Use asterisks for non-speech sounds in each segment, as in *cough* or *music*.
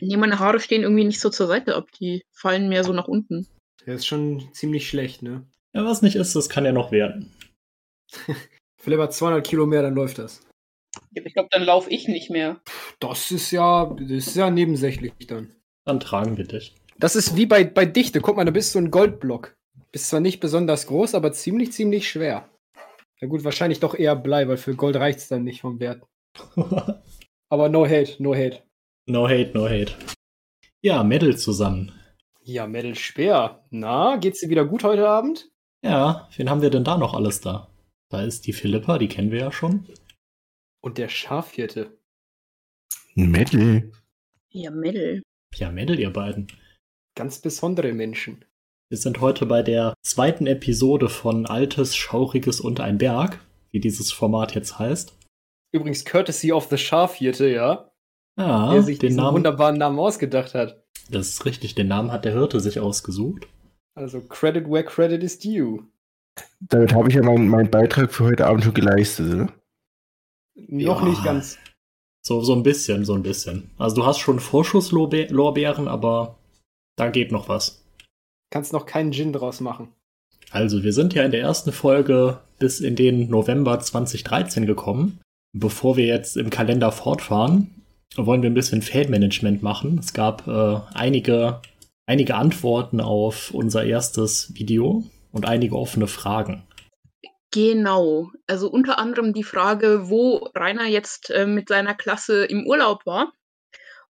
Nee, meine Haare stehen irgendwie nicht so zur Seite ab. Die fallen mehr so nach unten. Der ist schon ziemlich schlecht, ne? Ja, was nicht ist, das kann ja noch werden. Philipp hat 200 Kilo mehr, dann läuft das. Ich glaube, dann laufe ich nicht mehr. Das ist ja, das ist ja nebensächlich dann. Dann tragen wir dich. Das ist wie bei, bei Dichte. Guck mal, da bist du ein Goldblock. Bist zwar nicht besonders groß, aber ziemlich, ziemlich schwer. Na gut, wahrscheinlich doch eher Blei, weil für Gold reicht's dann nicht vom Wert. *laughs* aber no hate, no hate. No hate, no hate. Ja, Medal zusammen. Ja, Medal Speer. Na, geht's dir wieder gut heute Abend? Ja, wen haben wir denn da noch alles da? Da ist die Philippa, die kennen wir ja schon. Und der Schafhirte. Metal. Ja, Mädel. Ja, Medal, ihr beiden. Ganz besondere Menschen. Wir sind heute bei der zweiten Episode von Altes, Schauriges und ein Berg, wie dieses Format jetzt heißt. Übrigens Courtesy of the Schafhirte, ja? Ja, der sich den diesen Namen, wunderbaren Namen ausgedacht hat. das ist richtig, den Namen hat der Hirte sich ausgesucht. Also Credit where credit is due. Damit habe ich ja meinen meinen Beitrag für heute Abend schon geleistet. Oder? Noch Ja. nicht ganz. So, so ein bisschen, so ein bisschen. Also du hast schon Vorschusslorbeeren, aber da geht noch was. Kannst noch keinen Gin draus machen. Also, wir sind ja in der ersten Folge bis in den November 2013 gekommen. Bevor wir jetzt im Kalender fortfahren, wollen wir ein bisschen Fanmanagement machen. Es gab äh, einige, einige Antworten auf unser erstes Video und einige offene Fragen. Genau. Also unter anderem die Frage, wo Rainer jetzt äh, mit seiner Klasse im Urlaub war.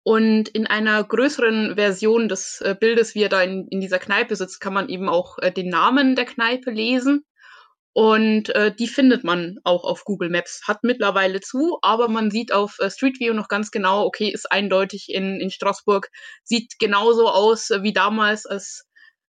Und in einer größeren Version des äh, Bildes, wie er da in, in dieser Kneipe sitzt, kann man eben auch äh, den Namen der Kneipe lesen. Und äh, die findet man auch auf Google Maps. Hat mittlerweile zu, aber man sieht auf äh, Street View noch ganz genau, okay, ist eindeutig in, in Straßburg, sieht genauso aus wie damals, als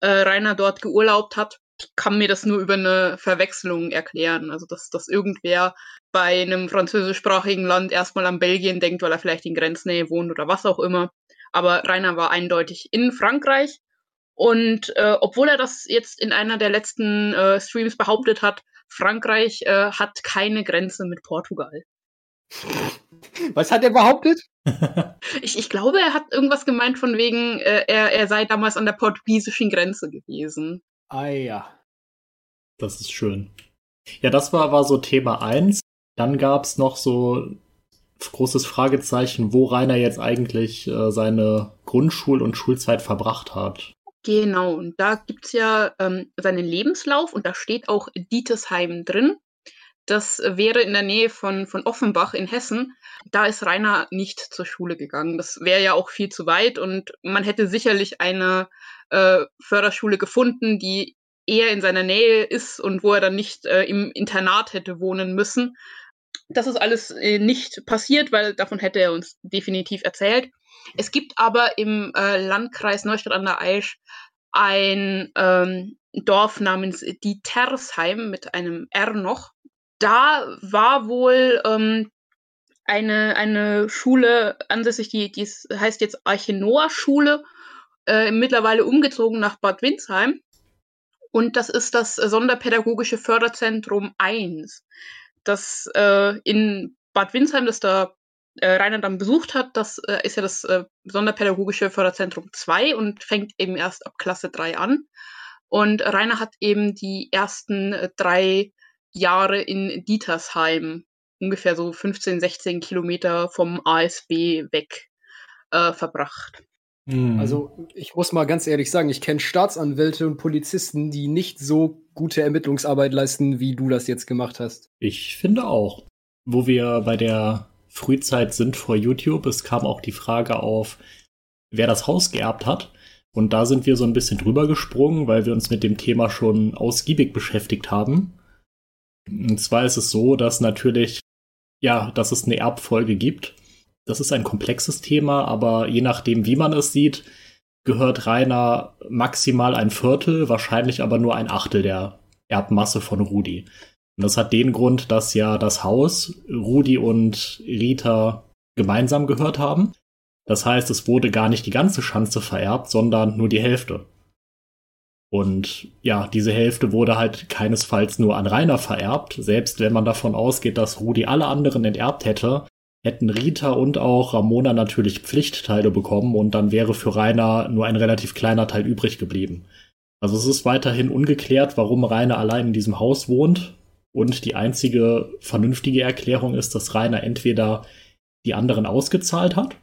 äh, Rainer dort geurlaubt hat kann mir das nur über eine Verwechslung erklären. Also, dass, dass irgendwer bei einem französischsprachigen Land erstmal an Belgien denkt, weil er vielleicht in Grenznähe wohnt oder was auch immer. Aber Rainer war eindeutig in Frankreich. Und äh, obwohl er das jetzt in einer der letzten äh, Streams behauptet hat, Frankreich äh, hat keine Grenze mit Portugal. *laughs* Was hat er behauptet? *laughs* Ich, ich glaube, er hat irgendwas gemeint von wegen, äh, er, er sei damals an der portugiesischen Grenze gewesen. Ah ja. Das ist schön. Ja, das war, war so Thema eins. Dann gab's noch so großes Fragezeichen, wo Rainer jetzt eigentlich äh, seine Grundschul- und Schulzeit verbracht hat. Genau, und da gibt's ja ähm, seinen Lebenslauf und da steht auch Dietersheim drin. Das wäre in der Nähe von, von Offenbach in Hessen. Da ist Rainer nicht zur Schule gegangen. Das wäre ja auch viel zu weit und man hätte sicherlich eine äh, Förderschule gefunden, die eher in seiner Nähe ist und wo er dann nicht äh, im Internat hätte wohnen müssen. Das ist alles äh, nicht passiert, weil davon hätte er uns definitiv erzählt. Es gibt aber im äh, Landkreis Neustadt an der Aisch ein ähm, Dorf namens Dietersheim mit einem R noch. Da war wohl ähm, eine, eine Schule ansässig, die, die ist- heißt jetzt Archenoa-Schule, äh, mittlerweile umgezogen nach Bad Windsheim. Und das ist das Sonderpädagogische Förderzentrum 1, das äh, in Bad Windsheim, das da äh, Rainer dann besucht hat, das äh, ist ja das äh, Sonderpädagogische Förderzentrum 2 und fängt eben erst ab Klasse 3 an. Und Rainer hat eben die ersten äh, drei Jahre in Dietersheim, ungefähr so 15, 16 Kilometer vom ASB weg, äh, verbracht. Mhm. Also, ich muss mal ganz ehrlich sagen, ich kenne Staatsanwälte und Polizisten, die nicht so gute Ermittlungsarbeit leisten, wie du das jetzt gemacht hast. Ich finde auch. Wo wir bei der Frühzeit sind vor YouTube, es kam auch die Frage auf, wer das Haus geerbt hat. Und da sind wir so ein bisschen drüber gesprungen, weil wir uns mit dem Thema schon ausgiebig beschäftigt haben. Und zwar ist es so, dass natürlich, ja, dass es eine Erbfolge gibt. Das ist ein komplexes Thema, aber je nachdem, wie man es sieht, gehört Rainer maximal ein Viertel, wahrscheinlich aber nur ein Achtel der Erbmasse von Rudi. Und das hat den Grund, dass ja das Haus Rudi und Rita gemeinsam gehört haben. Das heißt, es wurde gar nicht die ganze Schanze vererbt, sondern nur die Hälfte. Und ja, diese Hälfte wurde halt keinesfalls nur an Rainer vererbt. Selbst wenn man davon ausgeht, dass Rudi alle anderen enterbt hätte, hätten Rita und auch Ramona natürlich Pflichtteile bekommen und dann wäre für Rainer nur ein relativ kleiner Teil übrig geblieben. Also es ist weiterhin ungeklärt, warum Rainer allein in diesem Haus wohnt. Und die einzige vernünftige Erklärung ist, dass Rainer entweder die anderen ausgezahlt hat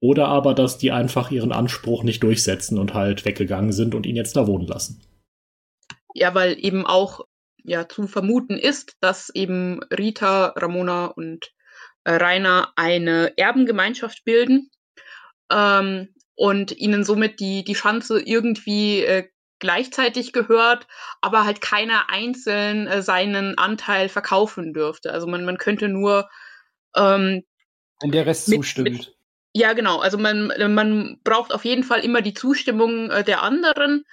oder aber, dass die einfach ihren Anspruch nicht durchsetzen und halt weggegangen sind und ihn jetzt da wohnen lassen. Ja, weil eben auch ja zu vermuten ist, dass eben Rita, Ramona und äh, Rainer eine Erbengemeinschaft bilden ähm, und ihnen somit die, die Schanze irgendwie äh, gleichzeitig gehört, aber halt keiner einzeln äh, seinen Anteil verkaufen dürfte. Also man, man könnte nur ähm, wenn der Rest mit, zustimmt. Mit, ja, genau. Also man, man braucht auf jeden Fall immer die Zustimmung äh, der anderen.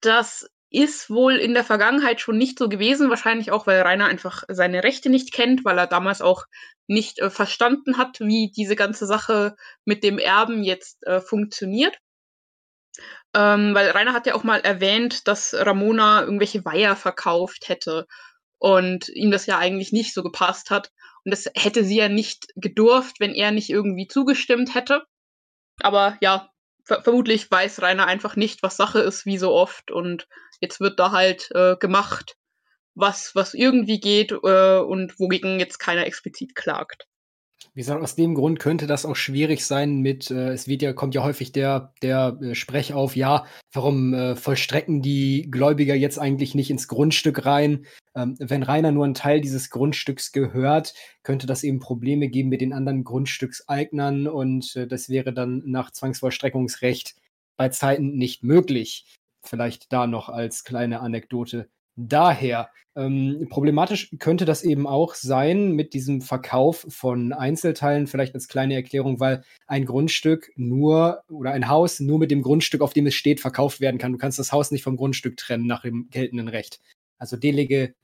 Das ist wohl in der Vergangenheit schon nicht so gewesen, wahrscheinlich auch, weil Rainer einfach seine Rechte nicht kennt, weil er damals auch nicht äh, verstanden hat, wie diese ganze Sache mit dem Erben jetzt äh, funktioniert. Ähm, weil Rainer hat ja auch mal erwähnt, dass Ramona irgendwelche Weiher verkauft hätte und ihm das ja eigentlich nicht so gepasst hat. Und das hätte sie ja nicht gedurft, wenn er nicht irgendwie zugestimmt hätte. Aber ja, ver vermutlich weiß Rainer einfach nicht, was Sache ist, wie so oft. Und jetzt wird da halt äh, gemacht, was, was irgendwie geht äh, und wogegen jetzt keiner explizit klagt. Wie gesagt, aus dem Grund könnte das auch schwierig sein mit, äh, es wird ja, kommt ja häufig der, der äh, Sprech auf, ja, warum äh, vollstrecken die Gläubiger jetzt eigentlich nicht ins Grundstück rein? Ähm, wenn Rainer nur ein Teil dieses Grundstücks gehört, könnte das eben Probleme geben mit den anderen Grundstückseignern und äh, das wäre dann nach Zwangsvollstreckungsrecht bei Zeiten nicht möglich. Vielleicht da noch als kleine Anekdote daher. Ähm, problematisch könnte das eben auch sein mit diesem Verkauf von Einzelteilen, vielleicht als kleine Erklärung, weil ein Grundstück nur oder ein Haus nur mit dem Grundstück, auf dem es steht, verkauft werden kann. Du kannst das Haus nicht vom Grundstück trennen nach dem geltenden Recht. Also Delege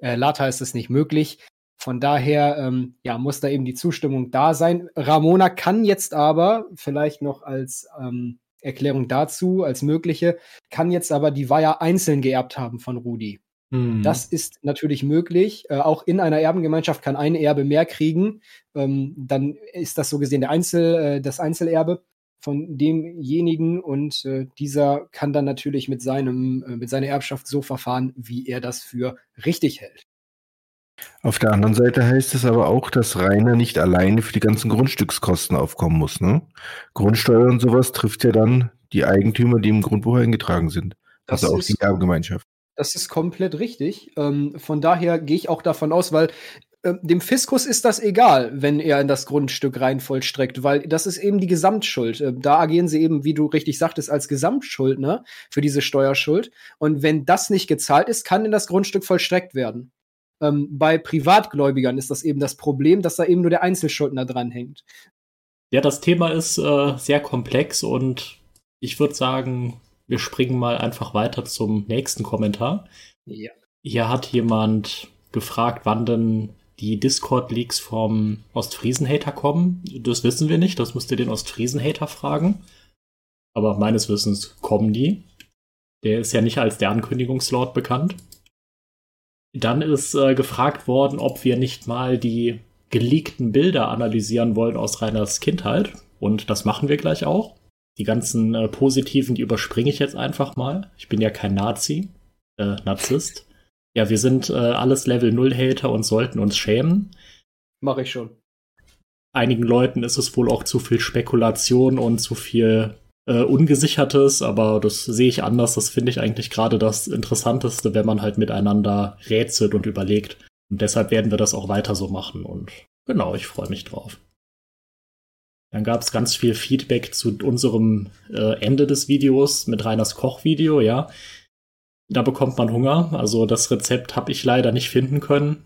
äh, Lata ist es nicht möglich. Von daher ähm, ja, muss da eben die Zustimmung da sein. Ramona kann jetzt aber vielleicht noch als ähm, Erklärung dazu, als mögliche, kann jetzt aber die Weiher einzeln geerbt haben von Rudi. Mhm. Das ist natürlich möglich. Äh, auch in einer Erbengemeinschaft kann ein Erbe mehr kriegen. Ähm, dann ist das so gesehen der Einzel, äh, das Einzelerbe von demjenigen und äh, dieser kann dann natürlich mit seinem, äh, mit seiner Erbschaft so verfahren, wie er das für richtig hält. Auf der anderen Seite heißt es aber auch, dass Rainer nicht alleine für die ganzen Grundstückskosten aufkommen muss. Ne? Grundsteuer und sowas trifft ja dann die Eigentümer, die im Grundbuch eingetragen sind. Das also auch die Erbgemeinschaft. Das ist komplett richtig. Ähm, von daher gehe ich auch davon aus, weil äh, dem Fiskus ist das egal, wenn er in das Grundstück rein vollstreckt, weil das ist eben die Gesamtschuld. Äh, da agieren sie eben, wie du richtig sagtest, als Gesamtschuldner für diese Steuerschuld. Und wenn das nicht gezahlt ist, kann in das Grundstück vollstreckt werden. Ähm, bei Privatgläubigern ist das eben das Problem, dass da eben nur der Einzelschuldner dranhängt. Ja, das Thema ist äh, sehr komplex und ich würde sagen, wir springen mal einfach weiter zum nächsten Kommentar. Ja. Hier hat jemand gefragt, wann denn die Discord-Leaks vom Ostfriesen-Hater kommen. Das wissen wir nicht, das müsst ihr den Ostfriesen-Hater fragen. Aber meines Wissens kommen die. Der ist ja nicht als der Ankündigungslord bekannt. Dann ist äh, gefragt worden, ob wir nicht mal die geleakten Bilder analysieren wollen aus Reiners Kindheit. Und das machen wir gleich auch. Die ganzen äh, positiven, die überspringe ich jetzt einfach mal. Ich bin ja kein Nazi, äh, Narzisst. Ja, wir sind äh, alles Level 0 Hater und sollten uns schämen. Mach ich schon. Einigen Leuten ist es wohl auch zu viel Spekulation und zu viel äh, Ungesichertes, aber das sehe ich anders. Das finde ich eigentlich gerade das Interessanteste, wenn man halt miteinander rätselt und überlegt. Und deshalb werden wir das auch weiter so machen. Und genau, ich freue mich drauf. Dann gab es ganz viel Feedback zu unserem äh, Ende des Videos mit Reiners Kochvideo, ja. Da bekommt man Hunger. Also das Rezept habe ich leider nicht finden können.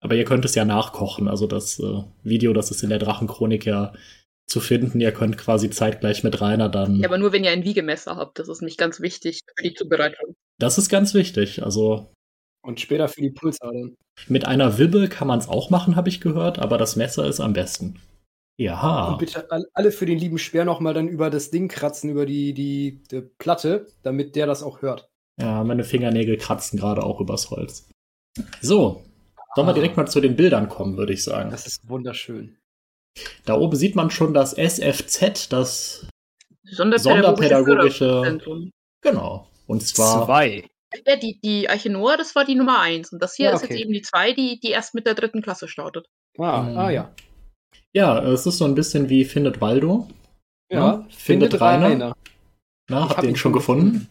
Aber ihr könnt es ja nachkochen. Also das äh, Video, das ist in der Drachenchronik ja zu finden. Ihr könnt quasi zeitgleich mit Rainer dann. Ja, aber nur wenn ihr ein Wiegemesser habt. Das ist nicht ganz wichtig für die Zubereitung. Das ist ganz wichtig. Also. Und später für die Pulsadern. Mit einer Wibbe kann man es auch machen, habe ich gehört, aber das Messer ist am besten. Ja. Und bitte alle für den lieben Speer nochmal dann über das Ding kratzen, über die, die, die Platte, damit der das auch hört. Ja, meine Fingernägel kratzen gerade auch übers Holz. So, Sollen wir direkt mal zu den Bildern kommen, würde ich sagen. Das ist wunderschön. Da oben sieht man schon das SFZ, das Sonderpädagogische. Sonderpädagogische-. Genau. Und zwar Zwei. Ja, die, die Arche Noah, das war die Nummer 1. Und das hier Ja, ist okay. jetzt eben die 2, die, die erst mit der dritten Klasse startet. Ah, Mhm. ah ja. Ja, es ist so ein bisschen wie Findet Waldo. Ja, Ja, findet Rainer. Na, Ich habt hab ihr ihn schon schon gefunden?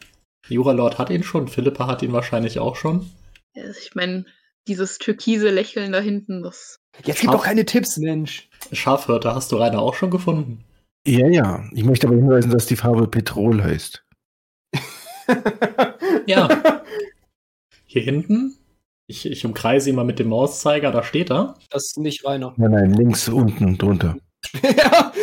Jura Lord hat ihn schon, Philippa hat ihn wahrscheinlich auch schon. Ich meine, dieses türkise Lächeln da hinten, das. Jetzt gib doch keine Tipps, Mensch. Schafhirte, hast du Rainer auch schon gefunden? Ja, ja. Ich möchte aber hinweisen, dass die Farbe Petrol heißt. *laughs* Ja. Hier hinten, ich, ich umkreise ihn mal mit dem Mauszeiger, da steht er. Das ist nicht Rainer. Nein, nein, links unten drunter. *laughs* ja,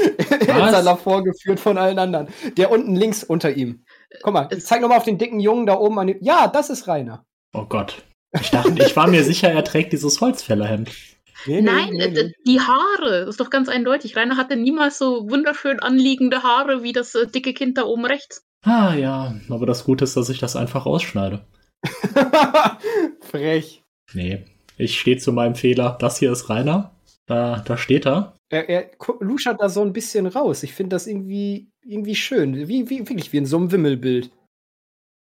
er vorgeführt von allen anderen. Der unten links unter ihm. Guck mal, zeig nochmal auf den dicken Jungen da oben an dem. Ja, das ist Rainer. Oh Gott. Ich dachte, ich war mir sicher, er trägt dieses Holzfällerhemd. Nee, nee, Nein, nee, äh, nee. die Haare, das ist doch ganz eindeutig. Rainer hatte niemals so wunderschön anliegende Haare wie das äh, dicke Kind da oben rechts. Ah ja, aber das Gute ist, dass ich das einfach rausschneide. *laughs* Frech. Nee, ich stehe zu meinem Fehler. Das hier ist Rainer. Da, da steht er. Er, er luschert da so ein bisschen raus. Ich finde das irgendwie, irgendwie schön. Wie, wie, wirklich wie in so einem Wimmelbild.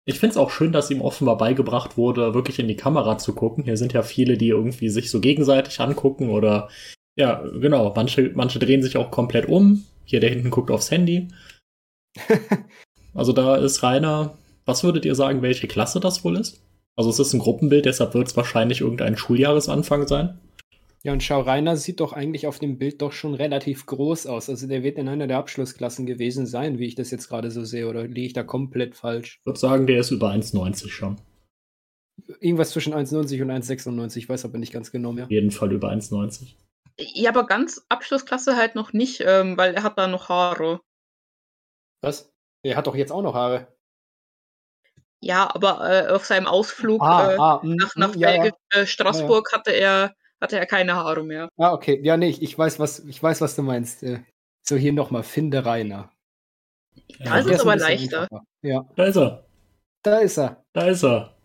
Ich finde es auch schön, dass ihm offenbar beigebracht wurde, wirklich in die Kamera zu gucken. Hier sind ja viele, die irgendwie sich so gegenseitig angucken oder ja, genau, manche, manche drehen sich auch komplett um. Hier der hinten guckt aufs Handy. *laughs* Also da ist Rainer, was würdet ihr sagen, welche Klasse das wohl ist? Also es ist ein Gruppenbild, deshalb wird es wahrscheinlich irgendein Schuljahresanfang sein. Ja, und schau, Rainer sieht doch eigentlich auf dem Bild doch schon relativ groß aus. Also der wird in einer der Abschlussklassen gewesen sein, wie ich das jetzt gerade so sehe. Oder liege ich da komplett falsch? Ich würde sagen, der ist über 1,90 schon. Irgendwas zwischen 1,90 und 1,96, ich weiß aber nicht ganz genau mehr. Auf jeden Fall über 1,90. Ja, aber ganz Abschlussklasse halt noch nicht, ähm, weil er hat da noch Haare. Was? Der hat doch jetzt auch noch Haare. Ja, aber äh, auf seinem Ausflug äh, ah, mm, nach, nach mm, ja, ja. Belgien, äh, Straßburg hatte er hatte er keine Haare mehr. Ah, okay. Ja, nee, ich, ich weiß, was, ich weiß, was du meinst. Äh, So, hier nochmal, finde Rainer. Da ist Der es aber leichter. einfacher. Ja, Da ist er. da ist er. Da ist er.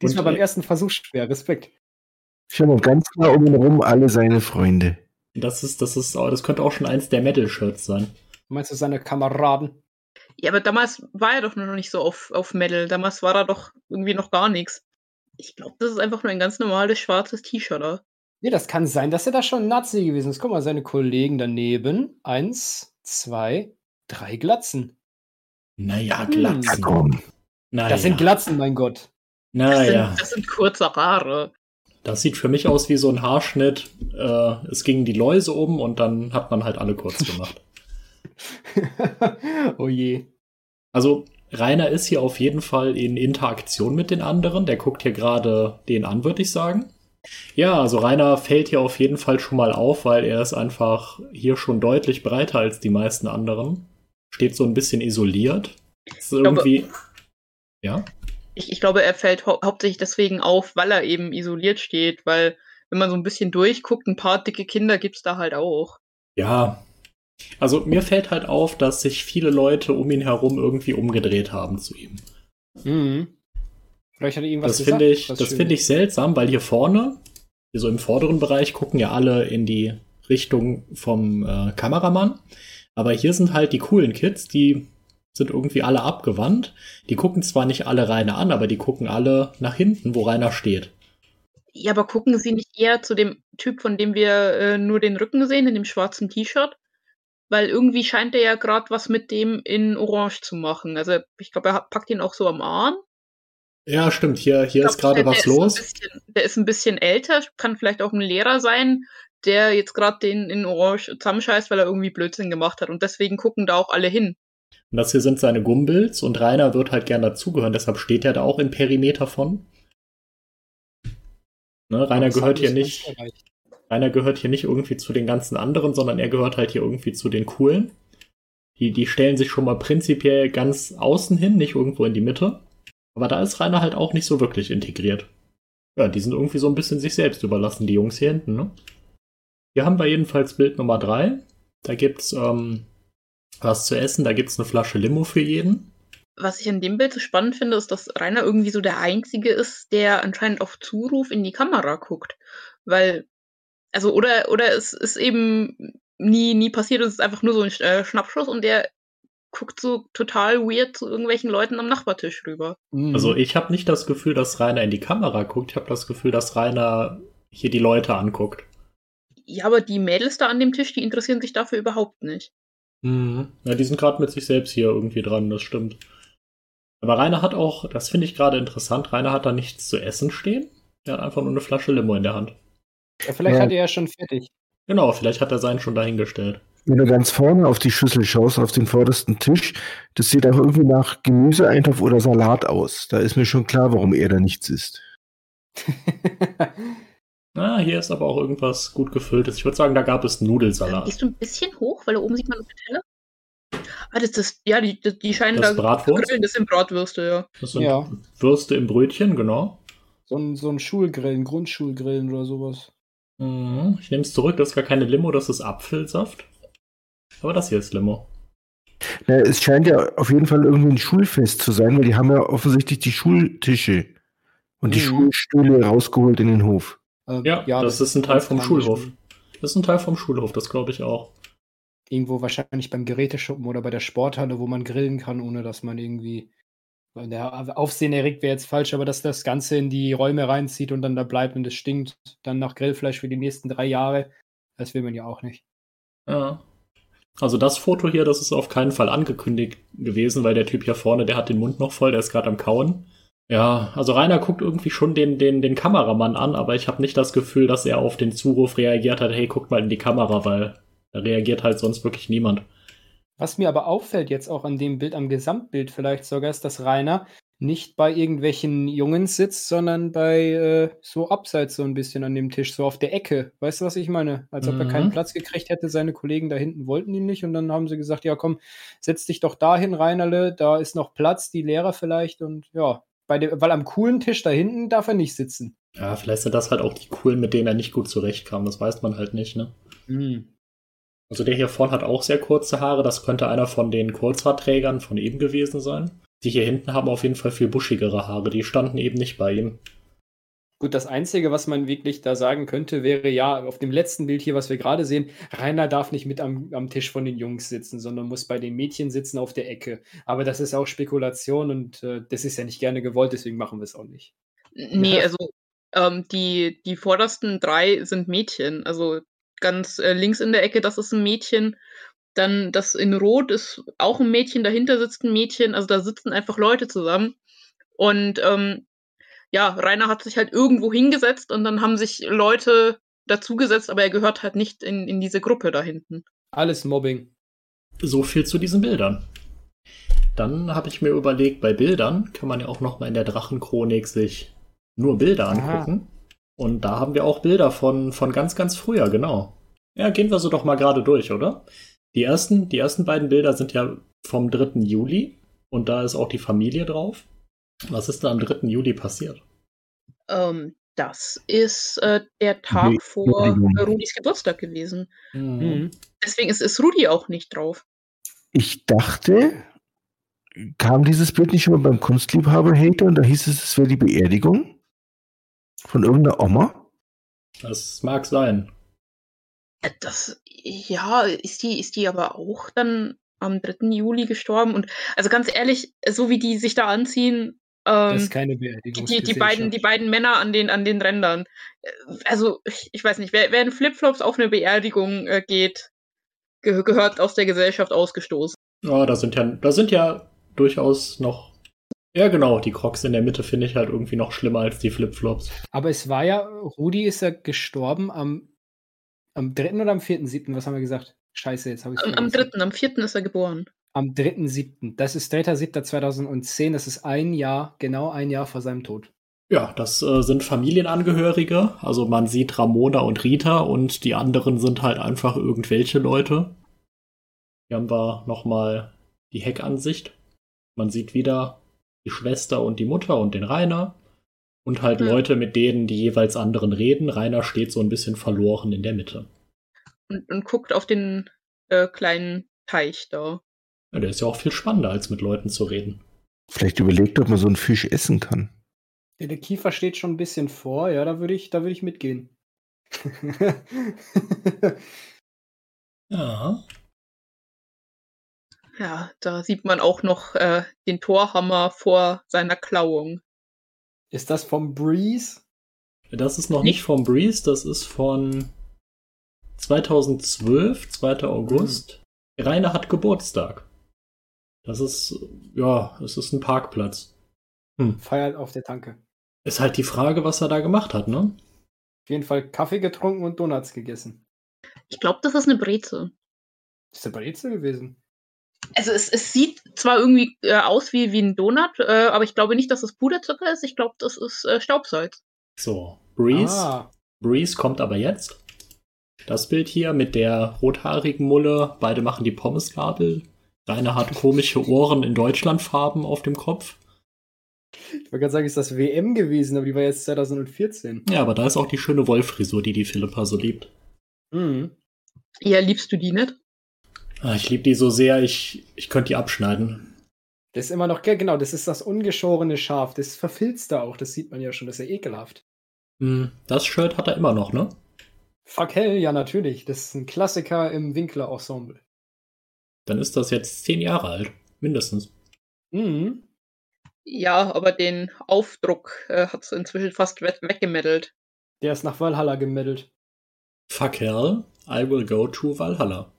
Diesmal Und, beim ersten Versuch schwer. Respekt. Schau mal, ganz klar um ihn herum alle seine Freunde. Das ist, das ist, das könnte auch schon eins der Metal-Shirts sein. Meinst du seine Kameraden? Ja, aber damals war er doch noch nicht so auf, auf Metal. Damals war er doch irgendwie noch gar nichts. Ich glaube, das ist einfach nur ein ganz normales schwarzes T-Shirt. Nee, das kann sein, dass er da schon ein Nazi gewesen ist. Guck mal, seine Kollegen daneben. Eins, zwei, drei Glatzen. Naja, Hm. Ja, Glatzen. komm. Naja. Das sind Glatzen, mein Gott. Das, Naja. sind, das sind kurze Haare. Das sieht für mich aus wie so ein Haarschnitt. Äh, es gingen die Läuse um und dann hat man halt alle kurz gemacht. *laughs* *laughs* oh je. Also, Rainer ist hier auf jeden Fall in Interaktion mit den anderen. Der guckt hier gerade den an, würde ich sagen. Ja, also Rainer fällt hier auf jeden Fall schon mal auf, weil er ist einfach hier schon deutlich breiter als die meisten anderen. Steht so ein bisschen isoliert. Ist glaube- irgendwie. Ja? Ich, ich glaube, er fällt hau hauptsächlich deswegen auf, weil er eben isoliert steht, weil wenn man so ein bisschen durchguckt, ein paar dicke Kinder gibt's da halt auch. Ja. Also mir fällt halt auf, dass sich viele Leute um ihn herum irgendwie umgedreht haben zu ihm. Mhm. Vielleicht hat er irgendwas Das gesagt. finde ich, das finde ich seltsam, weil hier vorne, hier so im vorderen Bereich, gucken ja alle in die Richtung vom äh, Kameramann. Aber hier sind halt die coolen Kids, die sind irgendwie alle abgewandt. Die gucken zwar nicht alle Rainer an, aber die gucken alle nach hinten, wo Rainer steht. Ja, aber gucken Sie nicht eher zu dem Typ, von dem wir äh, nur den Rücken sehen, in dem schwarzen T-Shirt? Weil irgendwie scheint er ja gerade was mit dem in Orange zu machen. Also ich glaube, er hat- packt ihn auch so am Arm. Ja, stimmt, hier, hier Ich ist glaub, gerade was los. Bisschen, der ist ein bisschen älter, kann vielleicht auch ein Lehrer sein, der jetzt gerade den in Orange zusammenscheißt, weil er irgendwie Blödsinn gemacht hat. Und deswegen gucken da auch alle hin. Und das hier sind seine Gumbels und Rainer wird halt gern dazugehören, deshalb steht er da auch im Perimeter von. Ne, Rainer gehört hier ich nicht. Rainer gehört hier nicht irgendwie zu den ganzen anderen, sondern er gehört halt hier irgendwie zu den coolen. Die, die stellen sich schon mal prinzipiell ganz außen hin, nicht irgendwo in die Mitte. Aber da ist Rainer halt auch nicht so wirklich integriert. Ja, die sind irgendwie so ein bisschen sich selbst überlassen, die Jungs hier hinten, ne? Hier haben wir jedenfalls Bild Nummer drei. Da gibt's ähm, was zu essen, da gibt's eine Flasche Limo für jeden. Was ich an dem Bild so spannend finde, ist, dass Rainer irgendwie so der Einzige ist, der anscheinend auf Zuruf in die Kamera guckt. Weil, also, oder, oder es ist eben nie, nie passiert, es ist einfach nur so ein äh, Schnappschuss und der guckt so total weird zu irgendwelchen Leuten am Nachbartisch rüber. Mhm. Also ich habe nicht das Gefühl, dass Rainer in die Kamera guckt. Ich habe das Gefühl, dass Rainer hier die Leute anguckt. Ja, aber die Mädels da an dem Tisch, die interessieren sich dafür überhaupt nicht. Mhm. Ja, die sind gerade mit sich selbst hier irgendwie dran, das stimmt. Aber Rainer hat auch, das finde ich gerade interessant, Rainer hat da nichts zu essen stehen. Er hat einfach nur eine Flasche Limo in der Hand. Ja, vielleicht ja. hat er ja schon fertig. Genau, vielleicht hat er seinen schon dahingestellt. Wenn du ganz vorne auf die Schüssel schaust, auf den vordersten Tisch, das sieht auch irgendwie nach Gemüseeintopf oder Salat aus. Da ist mir schon klar, warum er da nichts isst. *laughs* ah, hier ist aber auch irgendwas gut gefülltes. Ich würde sagen, da gab es Nudelsalat. Gehst du ein bisschen hoch, weil da oben sieht man noch eine Teller? Ah, das ist, ja, die, die scheinen das da Bratwurst? grillen, das sind Bratwürste, ja. Das sind ja. Würste im Brötchen, genau. So ein, so ein Schulgrillen, Grundschulgrillen oder sowas. Mhm. Ich nehme es zurück, das ist gar keine Limo, das ist Apfelsaft. Aber das hier ist Limo. Na, es scheint ja auf jeden Fall irgendwie ein Schulfest zu sein, weil die haben ja offensichtlich die Schultische und die mhm. Schulstühle rausgeholt in den Hof. Ähm, ja, ja, das, das ist ein Teil vom Schulhof. Das ist ein Teil vom Schulhof, das glaube ich auch. Irgendwo wahrscheinlich beim Geräteschuppen oder bei der Sporthalle, wo man grillen kann, ohne dass man irgendwie. Der Aufsehen erregt wäre jetzt falsch, aber dass das Ganze in die Räume reinzieht und dann da bleibt und es stinkt dann nach Grillfleisch für die nächsten drei Jahre, das will man ja auch nicht. Ja. Also das Foto hier, das ist auf keinen Fall angekündigt gewesen, weil der Typ hier vorne, der hat den Mund noch voll, der ist gerade am Kauen. Ja, also Rainer guckt irgendwie schon den, den, den Kameramann an, aber ich habe nicht das Gefühl, dass er auf den Zuruf reagiert hat, hey, guck mal in die Kamera, weil da reagiert halt sonst wirklich niemand. Was mir aber auffällt jetzt auch an dem Bild, am Gesamtbild vielleicht sogar, ist, dass Rainer nicht bei irgendwelchen Jungen sitzt, sondern bei äh, so abseits so ein bisschen an dem Tisch, so auf der Ecke. Weißt du, was ich meine? Als ob mhm. er keinen mhm. Platz gekriegt hätte, seine Kollegen da hinten wollten ihn nicht und dann haben sie gesagt, ja komm, setz dich doch dahin, Reinerle, da ist noch Platz, die Lehrer vielleicht und ja, bei dem, weil am coolen Tisch da hinten darf er nicht sitzen. Ja, vielleicht sind das halt auch die coolen, mit denen er nicht gut zurechtkam, das weiß man halt nicht, ne? Mhm. Also der hier vorne hat auch sehr kurze Haare, das könnte einer von den Kurzhaarträgern von eben gewesen sein. Die hier hinten haben auf jeden Fall viel buschigere Haare, die standen eben nicht bei ihm. Gut, das Einzige, was man wirklich da sagen könnte, wäre ja, auf dem letzten Bild hier, was wir gerade sehen, Rainer darf nicht mit am, am, Tisch von den Jungs sitzen, sondern muss bei den Mädchen sitzen auf der Ecke. Aber das ist auch Spekulation und äh, das ist ja nicht gerne gewollt, deswegen machen wir es auch nicht. Nee, ja. also ähm, die, die vordersten drei sind Mädchen. Also ganz äh, links in der Ecke, das ist ein Mädchen. Dann das in Rot ist auch ein Mädchen, dahinter sitzt ein Mädchen, also da sitzen einfach Leute zusammen. Und ähm, ja, Rainer hat sich halt irgendwo hingesetzt und dann haben sich Leute dazugesetzt, aber er gehört halt nicht in, in diese Gruppe da hinten. Alles Mobbing. So viel zu diesen Bildern. Dann habe ich mir überlegt, bei Bildern kann man ja auch noch mal in der Drachenchronik sich nur Bilder angucken. Aha. Und da haben wir auch Bilder von, von ganz, ganz früher, genau. Ja, gehen wir so doch mal gerade durch, oder? Die ersten, die ersten beiden Bilder sind ja vom 3. Juli und da ist auch die Familie drauf. Was ist denn am 3. Juli passiert? Ähm, das ist äh, der Tag nee, vor äh, Rudis Geburtstag gewesen. Mhm. Deswegen ist, ist Rudi auch nicht drauf. Ich dachte, kam dieses Bild nicht schon mal beim Kunstliebhaber-Hater und da hieß es, es wäre die Beerdigung von irgendeiner Oma? Das mag sein. Äh, das, ja, ist die, ist die aber auch dann am 3. Juli gestorben? Und also ganz ehrlich, so wie die sich da anziehen, ähm, das ist keine Beerdigung. Die, die, beiden, die beiden Männer an den, an den Rändern. Äh, also, ich, ich weiß nicht, wer, wer in Flipflops auf eine Beerdigung äh, geht, ge gehört aus der Gesellschaft ausgestoßen. Ja, da sind ja, da sind ja durchaus noch. Ja, genau, die Crocs in der Mitte finde ich halt irgendwie noch schlimmer als die Flipflops. Aber es war ja, Rudi ist ja gestorben am am 3. oder am 4.7., was haben wir gesagt? Scheiße, jetzt habe ich Am, am 3., am 4. ist er geboren. Am 3.7. Das ist 3.7.2010, das ist ein Jahr, genau ein Jahr vor seinem Tod. Ja, das äh, sind Familienangehörige. Also man sieht Ramona und Rita und die anderen sind halt einfach irgendwelche Leute. Hier haben wir nochmal die Heckansicht. Man sieht wieder die Schwester und die Mutter und den Rainer. Und halt ja. Leute, mit denen die jeweils anderen reden. Rainer steht so ein bisschen verloren in der Mitte. Und, und guckt auf den äh, kleinen Teich da. Ja, der ist ja auch viel spannender, als mit Leuten zu reden. Vielleicht überlegt, ob man so einen Fisch essen kann. Ja, der Kiefer steht schon ein bisschen vor, ja, da würde ich, da ich mitgehen. *laughs* Ja. Ja, da sieht man auch noch äh, den Torhammer vor seiner Klauung. Ist das vom Breeze? Das ist noch nicht vom Breeze, das ist von 2012, 2. August. Rainer hat Geburtstag. Das ist, ja, es ist ein Parkplatz. Feiert auf der Tanke. Ist halt die Frage, was er da gemacht hat, ne? Auf jeden Fall Kaffee getrunken und Donuts gegessen. Ich glaube, das ist eine Breze. Ist der Brezel gewesen? Also es, es sieht zwar irgendwie äh, aus wie, wie ein Donut, äh, aber ich glaube nicht, dass es Puderzucker ist. Ich glaube, das ist äh, Staubsalz. So, Breeze. Ah, Breeze kommt aber jetzt. Das Bild hier mit der rothaarigen Mulle. Beide machen die Pommesgabel. Rainer hat komische Ohren in Deutschlandfarben auf dem Kopf. ich wollte gerade sagen, ist das WM gewesen, aber die war jetzt 2014. Ja, aber da ist auch die schöne Wollfrisur, die die Philippa so liebt. Mhm. Ja, liebst du die nicht? Ah, ich liebe die so sehr, ich, ich könnte die abschneiden. Das ist immer noch, genau, das ist das ungeschorene Schaf. Das verfilzt da auch, das sieht man ja schon, das ist ja ekelhaft. Hm, das Shirt hat er immer noch, ne? Fuck hell, ja, natürlich. Das ist ein Klassiker im Winkler-Ensemble. Dann ist das jetzt zehn Jahre alt. Mindestens. Mhm. Ja, aber den Aufdruck äh, hat es inzwischen fast we weggemeddelt. Der ist nach Valhalla gemeddelt. Fuck hell, I will go to Valhalla.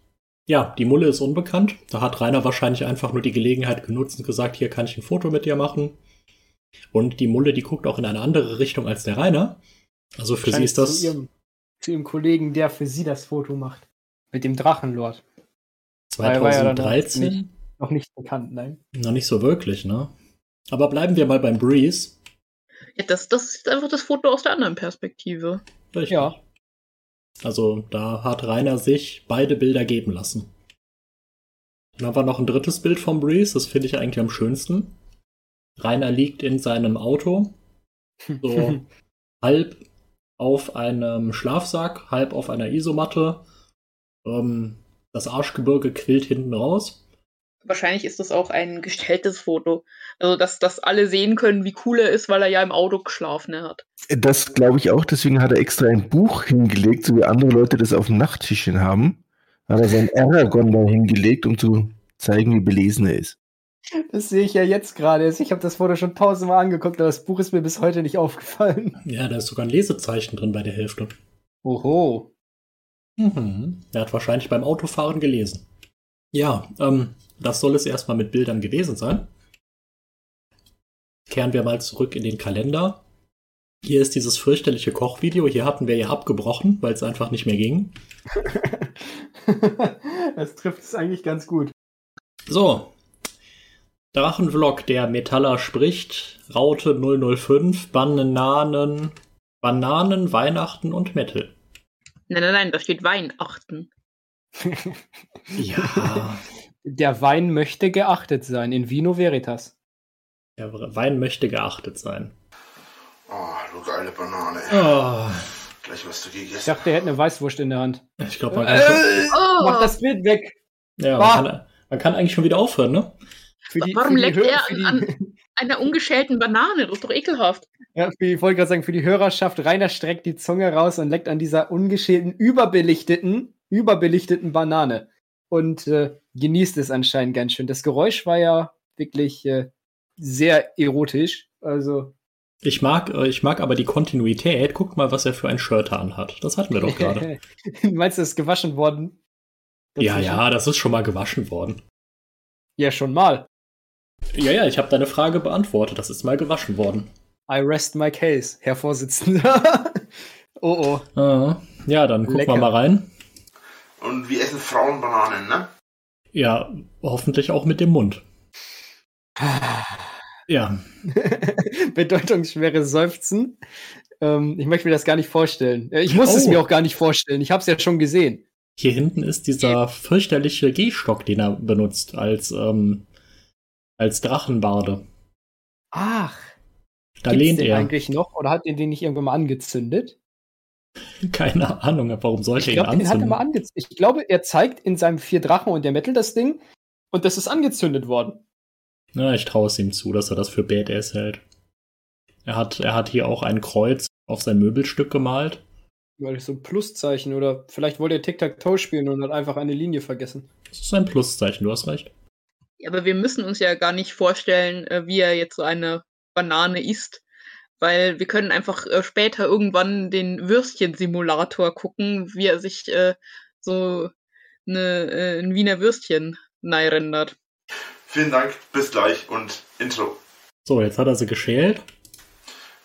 Ja, die Mulle ist unbekannt. Da hat Rainer wahrscheinlich einfach nur die Gelegenheit genutzt und gesagt, hier kann ich ein Foto mit dir machen. Und die Mulle, die guckt auch in eine andere Richtung als der Rainer. Also für sie ist das. Zu ihrem, zu ihrem Kollegen, der für sie das Foto macht. Mit dem Drachenlord. Weil war ja dann 2013? nicht- Noch nicht bekannt, nein. Noch nicht so wirklich, ne? Aber bleiben wir mal beim Breeze. Ja, das, das ist einfach das Foto aus der anderen Perspektive. Richtig. Ja. Also da hat Rainer sich beide Bilder geben lassen. Dann haben wir noch ein drittes Bild vom Breeze, das finde ich eigentlich am schönsten. Rainer liegt in seinem Auto, so *laughs* halb auf einem Schlafsack, halb auf einer Isomatte. Ähm, das Arschgebirge quillt hinten raus. Wahrscheinlich ist das auch ein gestelltes Foto. Also, dass, dass alle sehen können, wie cool er ist, weil er ja im Auto geschlafen hat. Das glaube ich auch, deswegen hat er extra ein Buch hingelegt, so wie andere Leute das auf dem Nachttischchen haben. Hat er sein Aragon da hingelegt, um zu zeigen, wie belesen er ist. Das sehe ich ja jetzt gerade. Ich habe das Foto schon tausendmal angeguckt, aber das Buch ist mir bis heute nicht aufgefallen. Ja, da ist sogar ein Lesezeichen drin bei der Hälfte. Oho. Mhm. Er hat wahrscheinlich beim Autofahren gelesen. Ja, ähm, das soll es erstmal mit Bildern gewesen sein. Kehren wir mal zurück in den Kalender. Hier ist dieses fürchterliche Kochvideo. Hier hatten wir ja abgebrochen, weil es einfach nicht mehr ging. *laughs* das trifft es eigentlich ganz gut. So. Drachenvlog, der Metaller spricht. Raute 005, Bananen, Bananen, Weihnachten und Metal. Nein, nein, nein, da steht Weihnachten. Ja, *laughs* Der Wein möchte geachtet sein, in Vino Veritas. der Wein möchte geachtet sein. Oh, du geile Banane. Oh, Gleich was du Ich gegessen. dachte, er hätte eine Weißwurst in der Hand. ich glaube, man, kann- Oh, Mach das Bild weg. ja, man, kann, man kann eigentlich schon wieder aufhören, ne? Für die, Warum leckt Hör- er die, an- einer ungeschälten Banane. Das ist doch ekelhaft. Ja, für, ich wollte gerade sagen, für die Hörerschaft, Rainer streckt die Zunge raus und leckt an dieser ungeschälten, überbelichteten, überbelichteten Banane. Und äh, genießt es anscheinend ganz schön. Das Geräusch war ja wirklich äh, sehr erotisch. Also, Ich mag, äh, ich mag aber die Kontinuität. Guck mal, was er für ein Shirt anhat. Das hatten wir doch gerade. *laughs* meinst du, es ist gewaschen worden? ja, Dazwischen? ja, das ist schon mal gewaschen worden. Ja, schon mal. Ja, ja, ich habe deine Frage beantwortet. Das ist mal gewaschen worden. I rest my case, Herr Vorsitzender. *laughs* oh oh. Ah, ja, dann gucken Lecker. wir mal rein. Und wir essen Frauen Bananen, ne? Ja, hoffentlich auch mit dem Mund. *sighs* Ja, *laughs* Bedeutungsschwere Seufzen. Ähm, ich möchte mir das gar nicht vorstellen. Äh, Ich muss es Oh. mir auch gar nicht vorstellen. Ich habe es ja schon gesehen. hier hinten ist dieser fürchterliche Gehstock, den er benutzt als, ähm, als Drachenbarde. Ach, Da gibt's lehnt den er. eigentlich noch oder hat den den nicht irgendwann mal angezündet? *laughs* Keine Ahnung, warum sollte Ich er ihn glaube, den hat er anzünden? mal angezündet. Ich glaube, er zeigt in seinem Vier Drachen und der Metal das Ding und das ist angezündet worden. Ja, ich traue es ihm zu, dass er das für Badass hält. Er hat, er hat hier auch ein Kreuz auf sein Möbelstück gemalt. Weil ich so ein Pluszeichen oder vielleicht wollte er Tic-Tac-Toe spielen und hat einfach eine Linie vergessen. Das ist ein Pluszeichen, du hast recht. Ja, aber wir müssen uns ja gar nicht vorstellen, äh, wie er jetzt so eine Banane isst, weil wir können einfach äh, später irgendwann den Würstchensimulator gucken, wie er sich äh, so eine, äh, ein Wiener Würstchen neirendert. Vielen Dank, bis gleich und Intro. So, jetzt hat er sie geschält.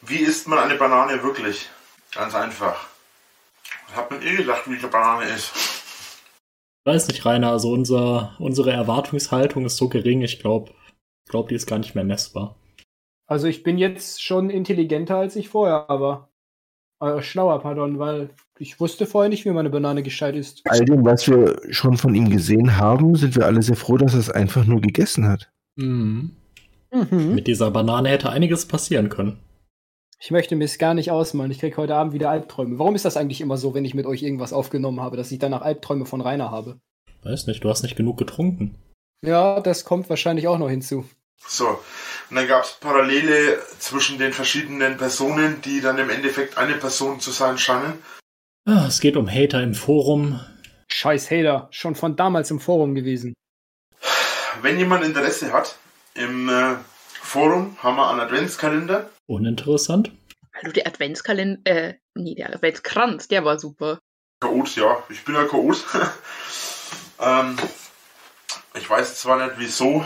Wie isst man eine Banane wirklich? Ganz einfach. Ich hab mit ihr gedacht, wie eine Banane ist. Weiß nicht, Rainer, also unser, unsere Erwartungshaltung ist so gering, ich glaube, glaub, die ist gar nicht mehr messbar. Also ich bin jetzt schon intelligenter, als ich vorher war. Äh, schlauer, pardon, weil ich wusste vorher nicht, wie meine Banane gescheit ist. All dem, was wir schon von ihm gesehen haben, sind wir alle sehr froh, dass er es einfach nur gegessen hat. Mhm. Mhm. Mit dieser Banane hätte einiges passieren können. Ich möchte mir es gar nicht ausmalen. Ich krieg heute Abend wieder Albträume. Warum ist das eigentlich immer so, wenn ich mit euch irgendwas aufgenommen habe, dass ich danach Albträume von Rainer habe? Weiß nicht, du hast nicht genug getrunken. Ja, das kommt wahrscheinlich auch noch hinzu. So, und dann gab es Parallele zwischen den verschiedenen Personen, die dann im Endeffekt eine Person zu sein scheinen. Ah, es geht um Hater im Forum. Scheiß Hater, schon von damals im Forum gewesen. Wenn jemand Interesse hat, im äh, Forum haben wir einen Adventskalender. Uninteressant. Also der Adventskalender, äh, nee, der Adventskranz, der war super. Chaot, ja, ich bin ein Chaot. *laughs* ähm, ich weiß zwar nicht wieso,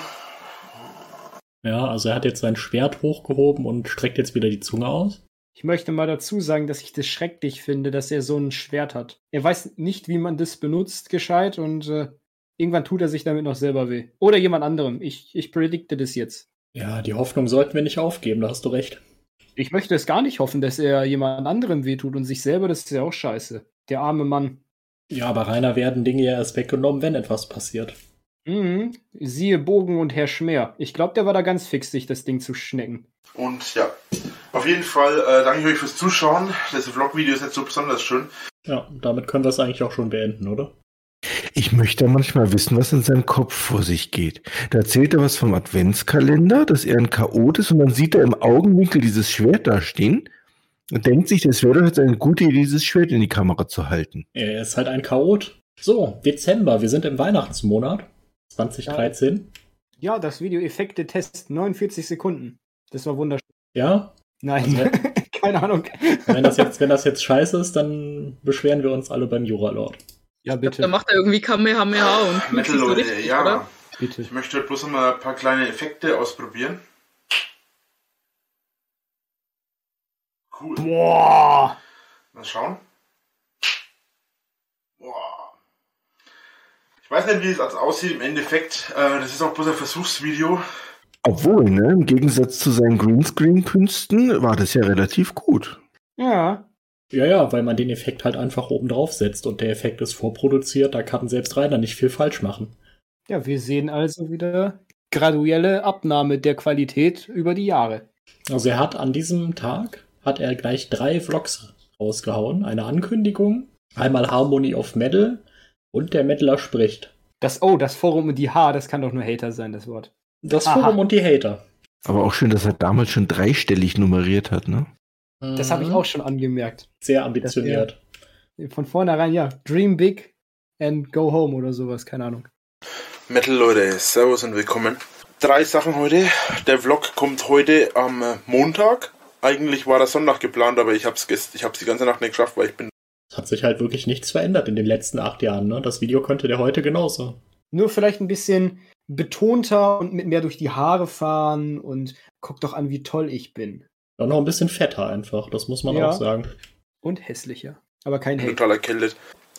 Ja, also er hat jetzt sein Schwert hochgehoben und streckt jetzt wieder die Zunge aus. Ich möchte mal dazu sagen, dass ich das schrecklich finde, dass er so ein Schwert hat. Er weiß nicht, wie man das benutzt, gescheit, und äh, irgendwann tut er sich damit noch selber weh. Oder jemand anderem. Ich, ich predikte das jetzt. Ja, die Hoffnung sollten wir nicht aufgeben, da hast du recht. Ich möchte es gar nicht hoffen, dass er jemand anderem wehtut und sich selber, das ist ja auch scheiße. Der arme Mann. Ja, aber Rainer werden Dinge ja erst weggenommen, wenn etwas passiert. Mhm. Siehe Bogen und Herr Schmer. Ich glaube, der war da ganz fix, sich das Ding zu schnecken. Und ja, auf jeden Fall äh, danke ich euch fürs Zuschauen. Das Vlog-Video ist nicht so besonders schön. Ja, damit können wir es eigentlich auch schon beenden, oder? Ich möchte manchmal wissen, was in seinem Kopf vor sich geht. Da erzählt er was vom Adventskalender, dass er ein Chaot ist und dann sieht er im Augenwinkel dieses Schwert da stehen und denkt sich, das wäre doch jetzt eine gute Idee, dieses Schwert in die Kamera zu halten. Er ist halt ein Chaot. So, Dezember, wir sind im Weihnachtsmonat. 2013. Ja, das Video Effekte-Test, 49 Sekunden. Das war wunderschön. Ja, Nein, Also, *laughs* keine Ahnung. wenn das, jetzt, wenn das jetzt scheiße ist, dann beschweren wir uns alle beim Juralord. Ja, Da bitte. macht er irgendwie Kamehameha und fühlt Metal sich so ja. oder? Bitte. Ich möchte bloß noch mal ein paar kleine Effekte ausprobieren. Cool. Boah! Mal schauen. Ich weiß nicht, wie es als aussieht im Endeffekt. Äh, das ist auch bloß ein Versuchsvideo. Obwohl, ne, im Gegensatz zu seinen Greenscreen-Künsten war das ja relativ gut. Ja. Ja, ja, weil man den Effekt halt einfach oben drauf setzt und der Effekt ist vorproduziert, da kann selbst Rainer nicht viel falsch machen. Ja, wir sehen also wieder graduelle Abnahme der Qualität über die Jahre. Also er hat an diesem Tag, hat er gleich drei Vlogs rausgehauen. Eine Ankündigung, einmal Harmony of Metal und der Mettler spricht. Das Oh, das Forum und die H, das kann doch nur Hater sein, das Wort. Das Aha. Forum und die Hater. Aber auch schön, dass er damals schon dreistellig nummeriert hat, ne? Das habe ich Mhm. auch schon angemerkt. Sehr ambitioniert. Von vornherein, ja. Dream big and go home oder sowas, keine Ahnung. Metal Leute, Servus und willkommen. Drei Sachen heute. Der Vlog kommt heute am Montag. Eigentlich war das Sonntag geplant, aber ich hab's, gest- ich hab's die ganze Nacht nicht geschafft, weil ich bin Es hat sich halt wirklich nichts verändert in den letzten acht Jahren. Ne? Das Video könnte der heute genauso. Nur vielleicht ein bisschen betonter und mit mehr durch die Haare fahren und guck doch an, wie toll ich bin. Und noch ein bisschen fetter einfach, das muss man Ja. auch sagen. Und hässlicher. Aber kein Hate. total erkältet.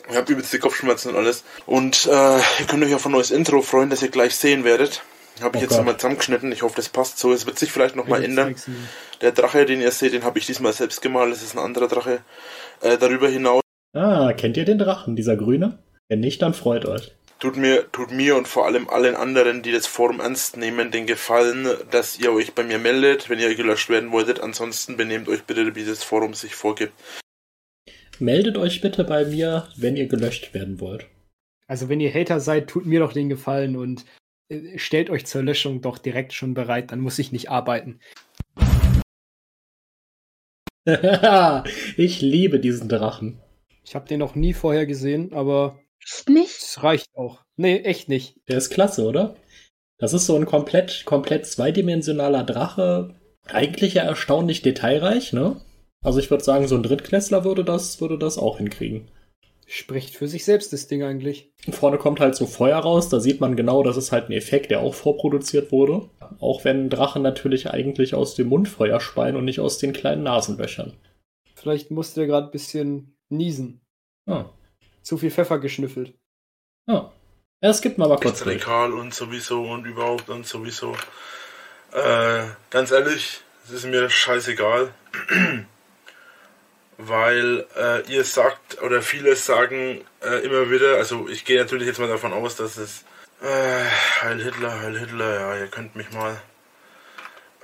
Ich habe übelst die Kopfschmerzen und alles. Und äh, ihr könnt euch auf ein neues Intro freuen, das ihr gleich sehen werdet. Habe ich Oh jetzt Gott. nochmal zusammengeschnitten. Ich hoffe, das passt so. Es wird sich vielleicht nochmal ändern. Der Drache, den ihr seht, den habe ich diesmal selbst gemalt. Das ist ein anderer Drache. Äh, darüber hinaus Ah, kennt ihr den Drachen, dieser grüne? Wenn nicht, dann freut euch. tut mir, tut mir und vor allem allen anderen, die das Forum ernst nehmen, den Gefallen, dass ihr euch bei mir meldet, wenn ihr gelöscht werden wolltet. Ansonsten benehmt euch bitte, wie das Forum sich vorgibt. Meldet euch bitte bei mir, wenn ihr gelöscht werden wollt. Also, wenn ihr Hater seid, tut mir doch den Gefallen und äh, stellt euch zur Löschung doch direkt schon bereit, dann muss ich nicht arbeiten. *laughs* ich liebe diesen Drachen. Ich habe den noch nie vorher gesehen, aber Nicht? es reicht auch. Nee, echt nicht. Der ist klasse, oder? Das ist so ein komplett, komplett zweidimensionaler Drache. Eigentlich ja erstaunlich detailreich, ne? Also ich würde sagen, so ein Drittklässler würde das, würde das auch hinkriegen. Spricht für sich selbst, das Ding eigentlich. Vorne kommt halt so Feuer raus, da sieht man genau, das ist halt ein Effekt, der auch vorproduziert wurde. Auch wenn Drachen natürlich eigentlich aus dem Mund Feuer speien und nicht aus den kleinen Nasenlöchern. Vielleicht musste er gerade ein bisschen niesen. Ah. Zu viel Pfeffer geschnüffelt. Ah. Ja, es gibt mal aber kurz. Rekal und sowieso und überhaupt und sowieso. Äh, ganz ehrlich, es ist mir scheißegal. *clears throat* Weil äh, ihr sagt, oder viele sagen äh, immer wieder, also ich gehe natürlich jetzt mal davon aus, dass es äh, Heil Hitler, Heil Hitler, ja, ihr könnt mich mal.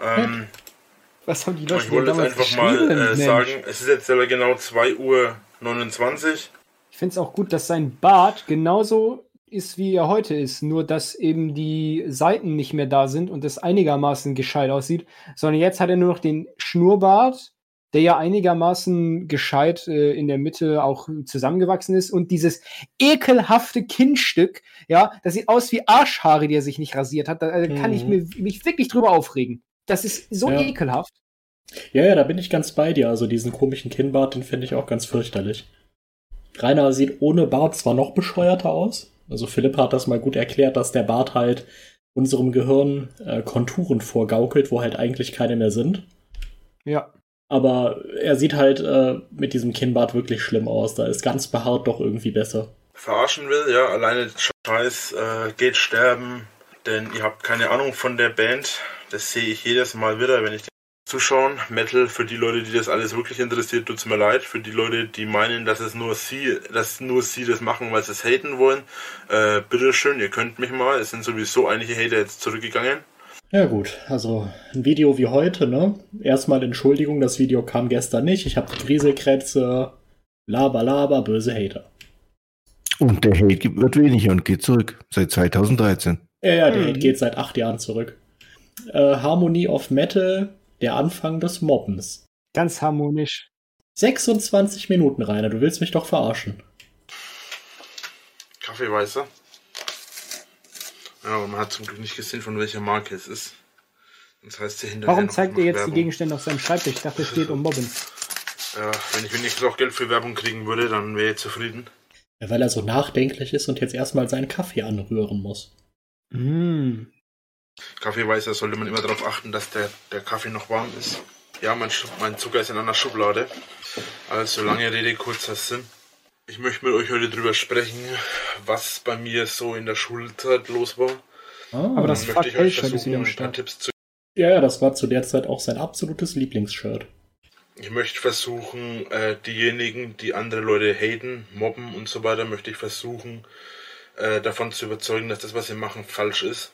Ähm, Was haben die Leute ich wollte jetzt einfach mal äh, sagen, es ist jetzt aber genau 2 Uhr 29. Ich finde es auch gut, dass sein Bart genauso ist, wie er heute ist. Nur, dass eben die Seiten nicht mehr da sind und es einigermaßen gescheit aussieht. Sondern jetzt hat er nur noch den Schnurrbart, der ja einigermaßen gescheit äh, in der Mitte auch zusammengewachsen ist. Und dieses ekelhafte Kinnstück, ja, das sieht aus wie Arschhaare, die er sich nicht rasiert hat. Da äh, kann ich Mhm. mir, mich wirklich drüber aufregen. Das ist so Ja. ekelhaft. Ja, ja, da bin ich ganz bei dir. Also diesen komischen Kinnbart, den finde ich auch ganz fürchterlich. Rainer sieht ohne Bart zwar noch bescheuerter aus. Also Philipp hat das mal gut erklärt, dass der Bart halt unserem Gehirn äh, Konturen vorgaukelt, wo halt eigentlich keine mehr sind. Ja. Aber er sieht halt äh, mit diesem Kinnbart wirklich schlimm aus. Da ist ganz behaart doch irgendwie besser. verarschen will, ja, alleine Scheiß, äh, geht sterben, denn ihr habt keine Ahnung von der Band. Das sehe ich jedes Mal wieder, wenn ich zuschauen. Metal, für die Leute, die das alles wirklich interessiert, tut's mir leid. Für die Leute, die meinen, dass es nur sie, dass nur sie das machen, weil sie es haten wollen, äh, bitteschön, ihr könnt mich mal. Es sind sowieso einige Hater jetzt zurückgegangen. Ja gut, also ein Video wie heute, ne? Erstmal Entschuldigung, das Video kam gestern nicht. Ich habe Grieselkrätze, laber, laber, böse Hater. Und der Hate gibt- wird weniger und geht zurück. Seit 2013. Ja, ja, der Mhm. Hate geht seit acht Jahren zurück. Äh, Harmony of Metal, der Anfang des Mobbens. Ganz harmonisch. 26 Minuten, Rainer, du willst mich doch verarschen. Kaffeeweißer. Ja, aber man hat zum Glück nicht gesehen, von welcher Marke es ist. Das heißt hier hinterher Warum noch- zeigt er jetzt die Werbung. Gegenstände auf seinem Schreibtisch? Ich dachte, es steht um Mobben. Ja, wenn ich wenigstens auch Geld für Werbung kriegen würde, dann wäre ich zufrieden. Ja, weil er so nachdenklich ist und jetzt erstmal seinen Kaffee anrühren muss. Mm. Kaffeeweißer sollte man immer darauf achten, dass der, der Kaffee noch warm ist. Ja, mein, mein Zucker ist in einer Schublade. Also lange Rede, kurzer Sinn. Ich möchte mit euch heute drüber sprechen, was bei mir so in der Schulzeit los war. Ah, Aber das möchte ich euch versuchen, wieder am ein paar Start. Tipps zu ja, ja, das war zu der Zeit auch sein absolutes Lieblingsshirt. Ich möchte versuchen, äh, diejenigen, die andere Leute haten, mobben und so weiter, möchte ich versuchen, äh, davon zu überzeugen, dass das, was sie machen, falsch ist.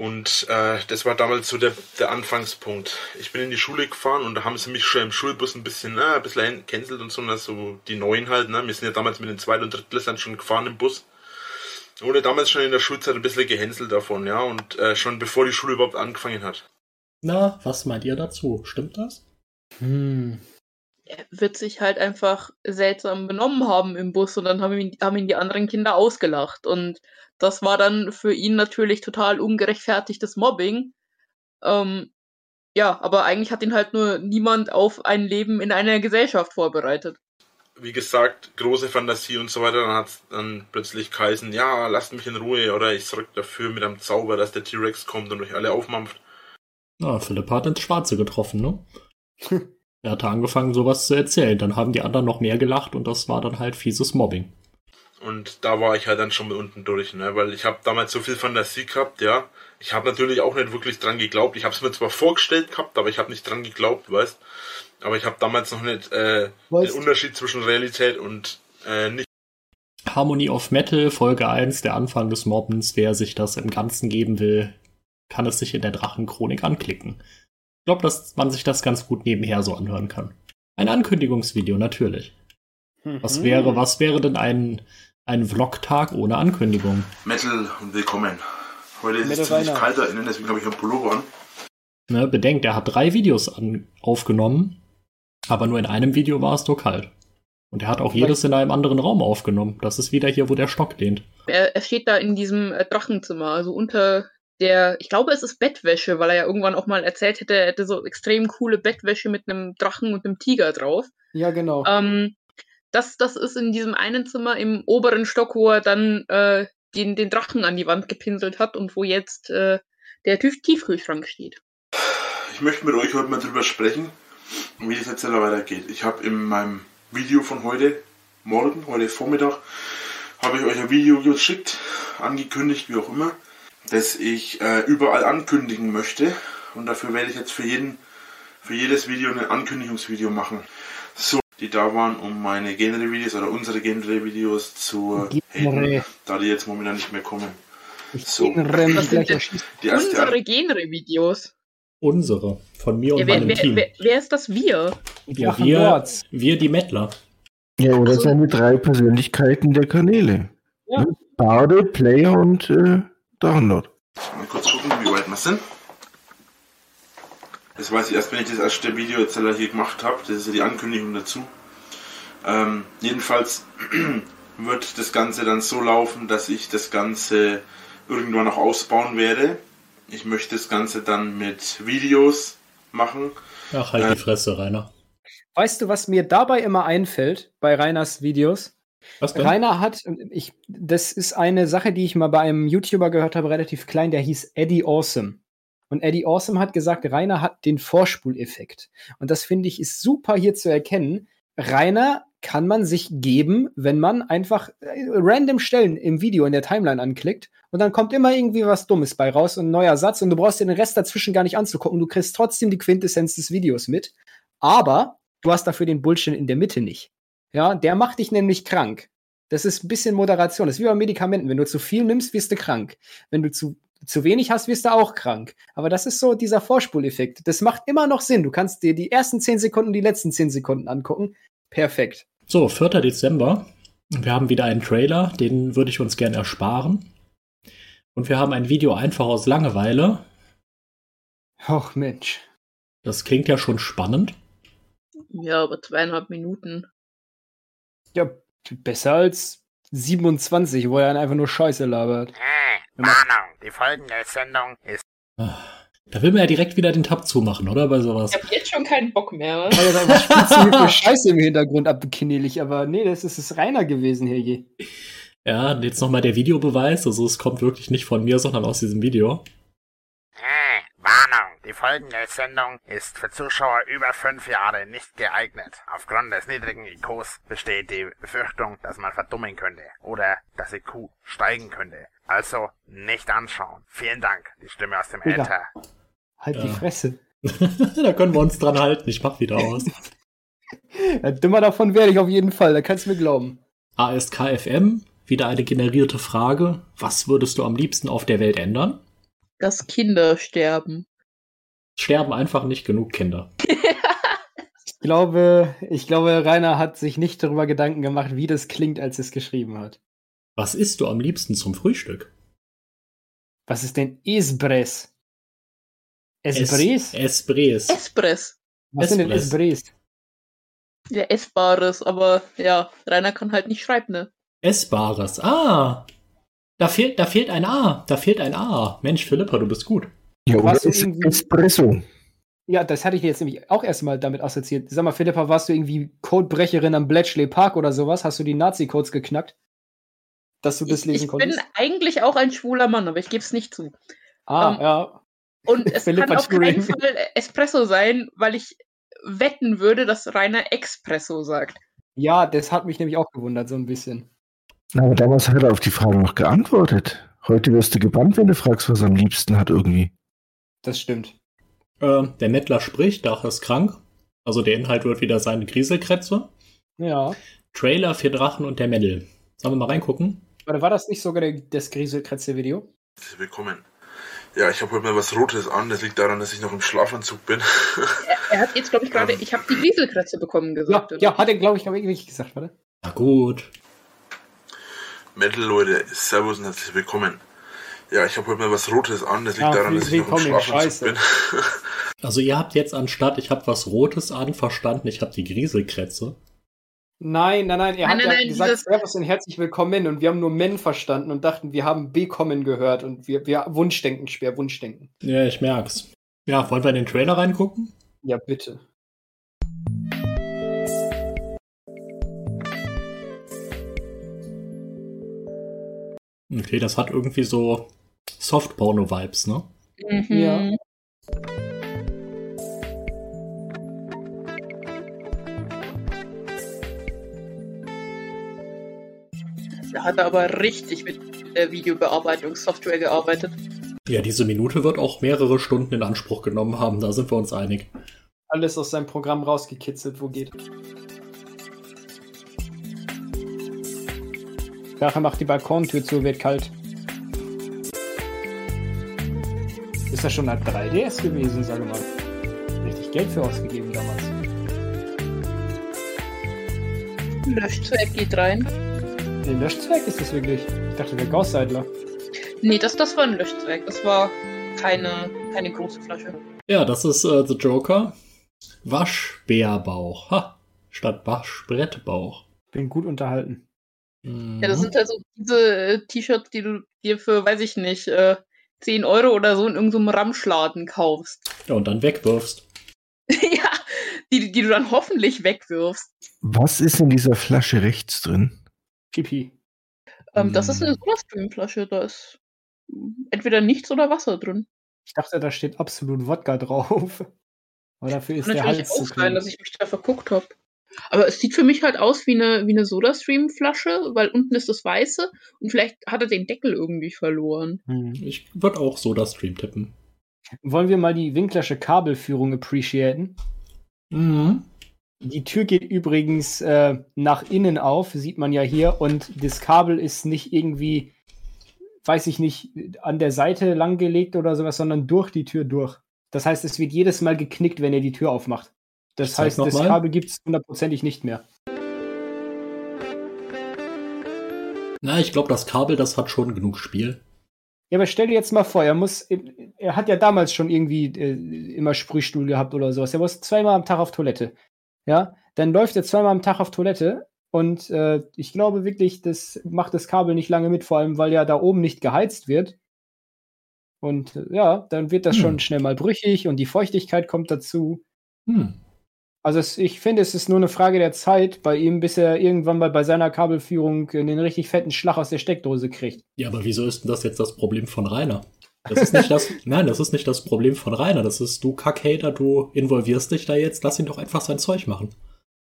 Und äh, das war damals so der, der Anfangspunkt. Ich bin in die Schule gefahren und da haben sie mich schon im Schulbus ein bisschen, äh, ein bisschen cancelt und so, und so die Neuen halt, ne? Wir sind ja damals mit den Zweit- und Drittklässlern schon gefahren im Bus. Wurde damals schon in der Schulzeit ein bisschen gehänselt davon, ja, und äh, schon bevor die Schule überhaupt angefangen hat. Na, was meint ihr dazu? Stimmt das? Hm. Er wird sich halt einfach seltsam benommen haben im Bus und dann haben ihn, haben ihn die anderen Kinder ausgelacht. Und das war dann für ihn natürlich total ungerechtfertigtes Mobbing. Ähm, ja, aber eigentlich hat ihn halt nur niemand auf ein Leben in einer Gesellschaft vorbereitet. wie gesagt, große Fantasie und so weiter, dann hat dann plötzlich geheißen, ja, lasst mich in Ruhe oder ich sorge dafür mit einem Zauber, dass der T-Rex kommt und euch alle aufmampft. Na, Philipp hat ins Schwarze getroffen, ne? *laughs* er hatte angefangen, sowas zu erzählen. Dann haben die anderen noch mehr gelacht und das war dann halt fieses Mobbing. Und da war ich halt dann schon mit unten durch, ne? weil ich habe damals so viel Fantasie gehabt, ja. Ich habe natürlich auch nicht wirklich dran geglaubt. Ich habe es mir zwar vorgestellt gehabt, aber ich habe nicht dran geglaubt, weißt. Aber ich habe damals noch nicht äh, den Unterschied zwischen Realität und äh, nicht. Harmony of Metal, Folge 1, der Anfang des Mobbens. Wer sich das im Ganzen geben will, kann es sich in der Drachenchronik anklicken. Ich glaube, dass man sich das ganz gut nebenher so anhören kann. Ein Ankündigungsvideo, natürlich. Was Mhm. wäre, was wäre denn ein, ein Vlog-Tag ohne Ankündigung? Metal und willkommen. Heute ist Metal es ziemlich Rainer. kalt da innen, deswegen habe ich einen Pullover an. Ne, bedenkt, er hat drei Videos an, aufgenommen, aber nur in einem Video war es nur kalt. Und er hat auch jedes in einem anderen Raum aufgenommen. Das ist wieder hier, wo der Stock lehnt. Er, er steht da in diesem äh, Drachenzimmer, also unter der, ich glaube, es ist Bettwäsche, weil er ja irgendwann auch mal erzählt hätte, er hätte so extrem coole Bettwäsche mit einem Drachen und einem Tiger drauf. Ja, genau. Ähm, das, das ist in diesem einen Zimmer im oberen Stock, wo er dann äh, den, den Drachen an die Wand gepinselt hat und wo jetzt äh, der Tief Tiefkühlschrank steht. Ich möchte mit euch heute mal drüber sprechen, wie das jetzt weitergeht. Ich habe in meinem Video von heute Morgen, heute Vormittag, habe ich euch ein Video geschickt, angekündigt, wie auch immer, das ich äh, überall ankündigen möchte. Und dafür werde ich jetzt für jeden, für jedes Video ein Ankündigungsvideo machen. So, die da waren, um meine Genre-Videos oder unsere Genre-Videos zu haten, da die jetzt momentan nicht mehr kommen. So. Was sind denn die unsere Genre-Videos? Unsere, von mir und Ja, wer, meinem wer, Team. wer, wer ist das wir? ja, wir, wir die Mettler. Ja, oder Ach so. seine drei Persönlichkeiten der Kanäle. Ja. Bade, Player und äh, Drachenlord. Mal kurz gucken, wie weit wir sind. Das weiß ich erst, wenn ich das erste Video jetzt hier gemacht habe. Das ist ja die Ankündigung dazu. Ähm, jedenfalls *clears throat* wird das Ganze dann so laufen, dass ich das Ganze irgendwann noch ausbauen werde. Ich möchte das Ganze dann mit Videos machen. Ach, halt Äh. die Fresse, Rainer. Weißt du, was mir dabei immer einfällt bei Rainers Videos? Was denn? Rainer hat, ich, das ist eine Sache, die ich mal bei einem YouTuber gehört habe, relativ klein, der hieß Eddie Awesome. Und Eddie Awesome hat gesagt, Rainer hat den Vorspuleffekt. Und das finde ich ist super hier zu erkennen. Rainer kann man sich geben, wenn man einfach äh, random Stellen im Video in der Timeline anklickt und dann kommt immer irgendwie was Dummes bei raus und ein neuer Satz und du brauchst dir den Rest dazwischen gar nicht anzugucken. Du kriegst trotzdem die Quintessenz des Videos mit. Aber du hast dafür den Bullshit in der Mitte nicht. Ja, der macht dich nämlich krank. Das ist ein bisschen Moderation. Das ist wie bei Medikamenten. Wenn du zu viel nimmst, wirst du krank. Wenn du zu, zu wenig hast, wirst du auch krank. Aber das ist so dieser Vorspuleffekt. Das macht immer noch Sinn. Du kannst dir die ersten 10 Sekunden, die letzten 10 Sekunden angucken. Perfekt. So, 4. Dezember. Wir haben wieder einen Trailer, den würde ich uns gern ersparen. Und wir haben ein Video einfach aus Langeweile. Och Mensch. Das klingt ja schon spannend. Ja, aber zweieinhalb Minuten. Ja, besser als 27, wo er einfach nur Scheiße labert. Warnung, die folgende Sendung ist Da will man ja direkt wieder den Tab zumachen, oder? Bei sowas. Ich habe jetzt schon keinen Bock mehr. Weil er einfach spitzen für Scheiße im Hintergrund abknielig. Aber nee, das ist es reiner gewesen hier je. Ja, jetzt nochmal der Videobeweis. Also es kommt wirklich nicht von mir, sondern aus diesem Video. Äh, Warnung, die folgende Sendung ist für Zuschauer über fünf Jahre nicht geeignet. Aufgrund des niedrigen IQs besteht die Befürchtung, dass man verdummen könnte oder das IQ steigen könnte. Also nicht anschauen. Vielen Dank, die Stimme aus dem Digga. Äther. Halt die Ja. Fresse. *laughs* da können wir uns dran halten. Ich mach wieder aus. *laughs* Ja, dümmer davon werde ich auf jeden Fall, da kannst du mir glauben. ASKFM, wieder eine generierte Frage. Was würdest du am liebsten auf der Welt ändern? Dass Kinder sterben. Sterben einfach nicht genug Kinder. *laughs* Ich glaube, ich glaube, Rainer hat sich nicht darüber Gedanken gemacht, wie das klingt, als er es geschrieben hat. Was isst du am liebsten zum Frühstück? Was ist denn Esbres? Esbres? Es Espress. Espress. Was sind denn Esbres. Esbres? Ja, Essbares, aber ja, Rainer kann halt nicht schreiben, ne? Essbares. Ah! Da fehlt, da fehlt ein A. Da fehlt ein A. Mensch, Philippa, du bist gut. Ja, oder Warst irgendwie- Espresso. Ja, das hatte ich jetzt nämlich auch erstmal damit assoziiert. Sag mal, Philippa, warst du irgendwie Codebrecherin am Bletchley Park oder sowas? Hast du die Nazi-Codes geknackt? Dass du das Ich, lesen ich bin konntest? eigentlich auch ein schwuler Mann, aber ich gebe es nicht zu. ah, ähm, ja. Und es Philipp *laughs* kann auf keinen. Fall Espresso sein, weil ich wetten würde, dass Rainer Expresso sagt. Ja, das hat mich nämlich auch gewundert, so ein bisschen. Na, Aber damals hat er auf die Frage noch geantwortet. Heute wirst du gebannt, wenn du fragst, was er am liebsten hat irgendwie. Das stimmt. Ähm, der Mettler spricht, Dach ist krank. Also der Inhalt wird wieder seine Grieselkrätze. Ja. Trailer für Drachen und der Mädel. Sollen wir mal reingucken? Warte, war das nicht sogar der, das Grieselkretze-Video? Willkommen. Ja, ich habe heute mal was Rotes an. Das liegt daran, dass ich noch im Schlafanzug bin. Er, er hat jetzt, glaube ich, gerade, Ähm. ich habe die Grieselkratze bekommen Ja, gesagt. oder? ja, hat er, glaube ich wirklich gesagt, warte. Na gut. Metal, Leute, Servus und herzlich willkommen. Ja, ich habe heute mal was Rotes an. Das liegt Ja, daran, dass ich noch im Schlafanzug Scheiße. bin. *laughs* Also ihr habt jetzt anstatt, ich habe was Rotes an, verstanden, ich habe die Grieselkrätze. Nein, nein, nein, er Nein, hat nein, ja nein, gesagt dieses- Servus und herzlich willkommen und wir haben nur Men verstanden und dachten, wir haben Bekommen gehört und wir, wir Wunschdenken, schwer Wunschdenken. Ja, ich merk's. Ja, wollen wir in den Trailer reingucken? Ja, bitte. Okay, das hat irgendwie so Soft-Porno-Vibes, ne? Mhm. Ja. Da hat er aber richtig mit der Videobearbeitungssoftware gearbeitet. Ja, diese Minute wird auch mehrere Stunden in Anspruch genommen haben, da sind wir uns einig. Alles aus seinem Programm rausgekitzelt, wo geht. Nachher macht die Balkontür zu, wird kalt. Ist das schon ein 3DS gewesen, sage mal. Richtig Geld für ausgegeben damals. Löschzweck geht rein. Den Löschzweck ist das wirklich. Ich dachte, der Gauss-Seidler. Nee, das, das war ein Löschzweck. Das war keine, keine große Flasche. Ja, das ist äh, The Joker. Waschbärbauch. Ha! Statt Waschbrettbauch. Bin gut unterhalten. Mhm. Ja, das sind halt so diese äh, T-Shirts, die du dir für, weiß ich nicht, äh, 10 Euro oder so in irgendeinem Ramschladen kaufst. *laughs* ja, und dann wegwirfst. ja, die, die du dann hoffentlich wegwirfst. Was ist in dieser Flasche rechts drin? Pipi. Ähm, Das ist eine Hm. Sodastream-Flasche. Da ist entweder nichts oder Wasser drin. Ich dachte, da steht absolut Wodka drauf. *laughs* Aber dafür ist Kann der natürlich Hals zu auch sein, klein. dass ich mich da verguckt habe. Aber es sieht für mich halt aus wie eine, wie eine Sodastream-Flasche, weil unten ist das Weiße und vielleicht hat er den Deckel irgendwie verloren. Hm. Ich würde auch so das Stream tippen. Wollen wir mal die Winklersche Kabelführung appreciaten? Mhm. Die Tür geht übrigens äh, nach innen auf, sieht man ja hier, und das Kabel ist nicht irgendwie, weiß ich nicht, an der Seite langgelegt oder sowas, sondern durch die Tür durch. Das heißt, es wird jedes Mal geknickt, wenn ihr die Tür aufmacht. Das heißt, das mal. Kabel gibt es hundertprozentig nicht mehr. Na, ich glaube, das Kabel, das hat schon genug Spiel. Ja, aber stell dir jetzt mal vor, er muss, er hat ja damals schon irgendwie äh, immer Sprühstuhl gehabt oder sowas. Er muss zweimal am Tag auf Toilette. Ja, dann läuft er zweimal am Tag auf Toilette und äh, ich glaube wirklich, das macht das Kabel nicht lange mit, vor allem weil ja da oben nicht geheizt wird. Und äh, ja, dann wird das Hm. schon schnell mal brüchig und die Feuchtigkeit kommt dazu. Hm. Also es, ich finde, es ist nur eine Frage der Zeit bei ihm, bis er irgendwann mal bei seiner Kabelführung einen richtig fetten Schlag aus der Steckdose kriegt. Ja, aber wieso ist denn das jetzt das Problem von Rainer? Das ist nicht das, *laughs* nein, das ist nicht das Problem von Rainer. Das ist du Kackhater, du involvierst dich da jetzt, lass ihn doch einfach sein Zeug machen.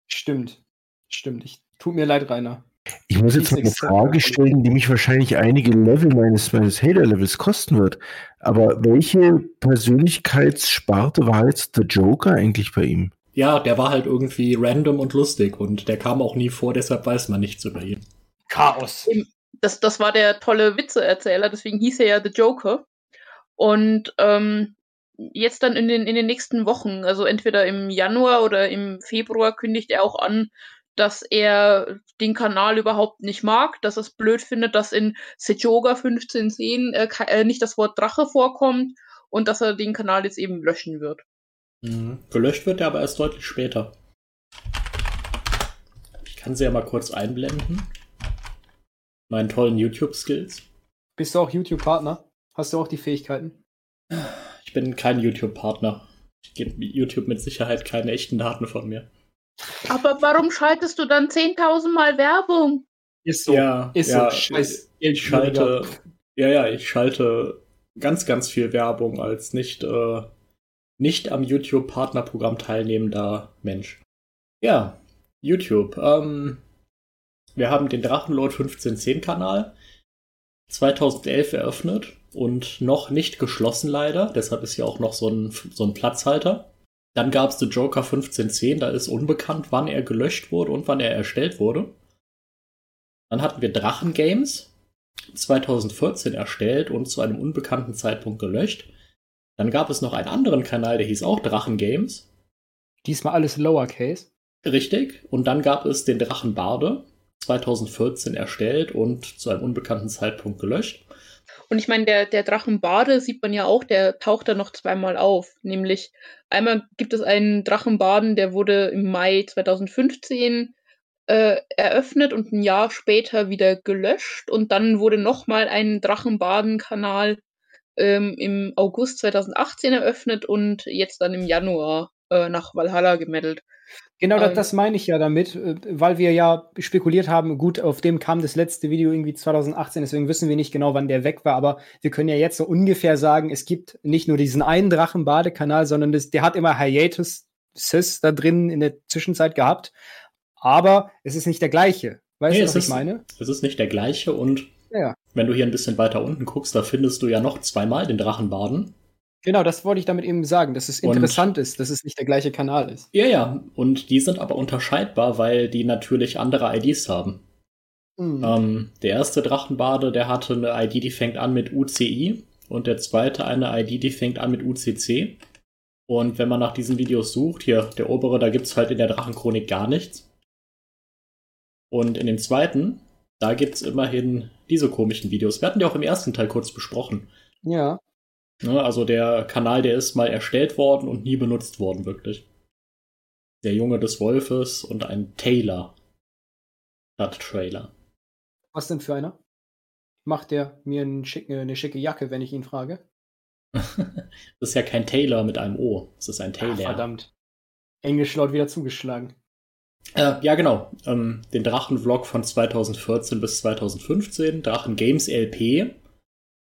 Stimmt. Stimmt. Ich, tut mir leid, Rainer. Ich muss jetzt mal eine Frage stellen, die mich wahrscheinlich einige Level meines, meines Hater-Levels kosten wird. Aber welche Persönlichkeitssparte war jetzt der Joker eigentlich bei ihm? Ja, der war halt irgendwie random und lustig und der kam auch nie vor, deshalb weiß man nichts über ihn. Chaos. Das, das war der tolle Witzeerzähler, deswegen hieß er ja The Joker. Und ähm, jetzt dann in den, in den nächsten Wochen, also entweder im Januar oder im Februar, kündigt er auch an, dass er den Kanal überhaupt nicht mag, dass er es blöd findet, dass in Sejoga 1510 äh, äh, nicht das Wort Drache vorkommt und dass er den Kanal jetzt eben löschen wird. Mhm. Gelöscht wird er aber erst deutlich später. Ich kann sie ja mal kurz einblenden. Meinen tollen YouTube-Skills. Bist du auch YouTube-Partner? Hast du auch die Fähigkeiten? Ich bin kein YouTube-Partner. Ich gebe YouTube mit Sicherheit keine echten Daten von mir. Aber warum schaltest du dann 10.000 Mal Werbung? Ist Ja, Ist ja, so. Scheiß Ich schalte, ja, ja, ich schalte ganz, ganz viel Werbung als nicht, äh, nicht am YouTube-Partnerprogramm teilnehmender Mensch. Ja, YouTube. Ähm, wir haben den Drachenlord 1510-Kanal 2011 eröffnet und noch nicht geschlossen leider. Deshalb ist hier auch noch so ein, so ein Platzhalter. Dann gab es The Joker 1510, da ist unbekannt, wann er gelöscht wurde und wann er erstellt wurde. Dann hatten wir Drachen Games, 2014 erstellt und zu einem unbekannten Zeitpunkt gelöscht. Dann gab es noch einen anderen Kanal, der hieß auch Drachen Games. Diesmal alles Lowercase. Richtig. Und dann gab es den Drachen Barde, 2014 erstellt und zu einem unbekannten Zeitpunkt gelöscht. Und ich meine, der, der Drachenbade sieht man ja auch, der taucht da noch zweimal auf. Nämlich einmal gibt es einen Drachenbaden, der wurde im Mai 2015 äh, eröffnet und ein Jahr später wieder gelöscht. Und dann wurde nochmal ein Drachenbaden-Kanal ähm, im August 2018 eröffnet und jetzt dann im Januar äh, nach Valhalla gemeldet. Genau, das, ähm. das meine ich ja damit, äh, weil wir ja spekuliert haben, gut, auf dem kam das letzte Video irgendwie 2018, deswegen wissen wir nicht genau, wann der weg war, aber wir können ja jetzt so ungefähr sagen, es gibt nicht nur diesen einen Drachenbadekanal, sondern das, der hat immer Hiatus Sis da drin in der Zwischenzeit gehabt, aber es ist nicht der gleiche. Weißt nee, du, was ich meine? Es ist nicht der gleiche und ja. Wenn du hier ein bisschen weiter unten guckst, da findest du ja noch zweimal den Drachenbaden. Genau, das wollte ich damit eben sagen, dass es interessant und, ist, dass es nicht der gleiche Kanal ist. Ja, ja, und die sind aber unterscheidbar, weil die natürlich andere IDs haben. Mhm. Ähm, der erste Drachenbade, der hatte eine ID, die fängt an mit UCI und der zweite eine ID, die fängt an mit UCC. Und wenn man nach diesen Videos sucht, hier, der obere, da gibt es halt in der Drachenchronik gar nichts. Und in dem zweiten, da gibt es immerhin diese komischen Videos. Wir hatten die auch im ersten Teil kurz besprochen. Ja. Ne, also der Kanal, der ist mal erstellt worden und nie benutzt worden, wirklich. Der Junge des Wolfes und ein Taylor. Hat Trailer. Was denn für einer? Macht der mir eine schicke, eine schicke Jacke, wenn ich ihn frage? *laughs* das ist ja kein Taylor mit einem O. Das ist ein Taylor. Ach, verdammt. Englisch laut wieder zugeschlagen. Äh, ja, genau. Ähm, den Drachen-Vlog von 2014 bis 2015. Drachen Games LP.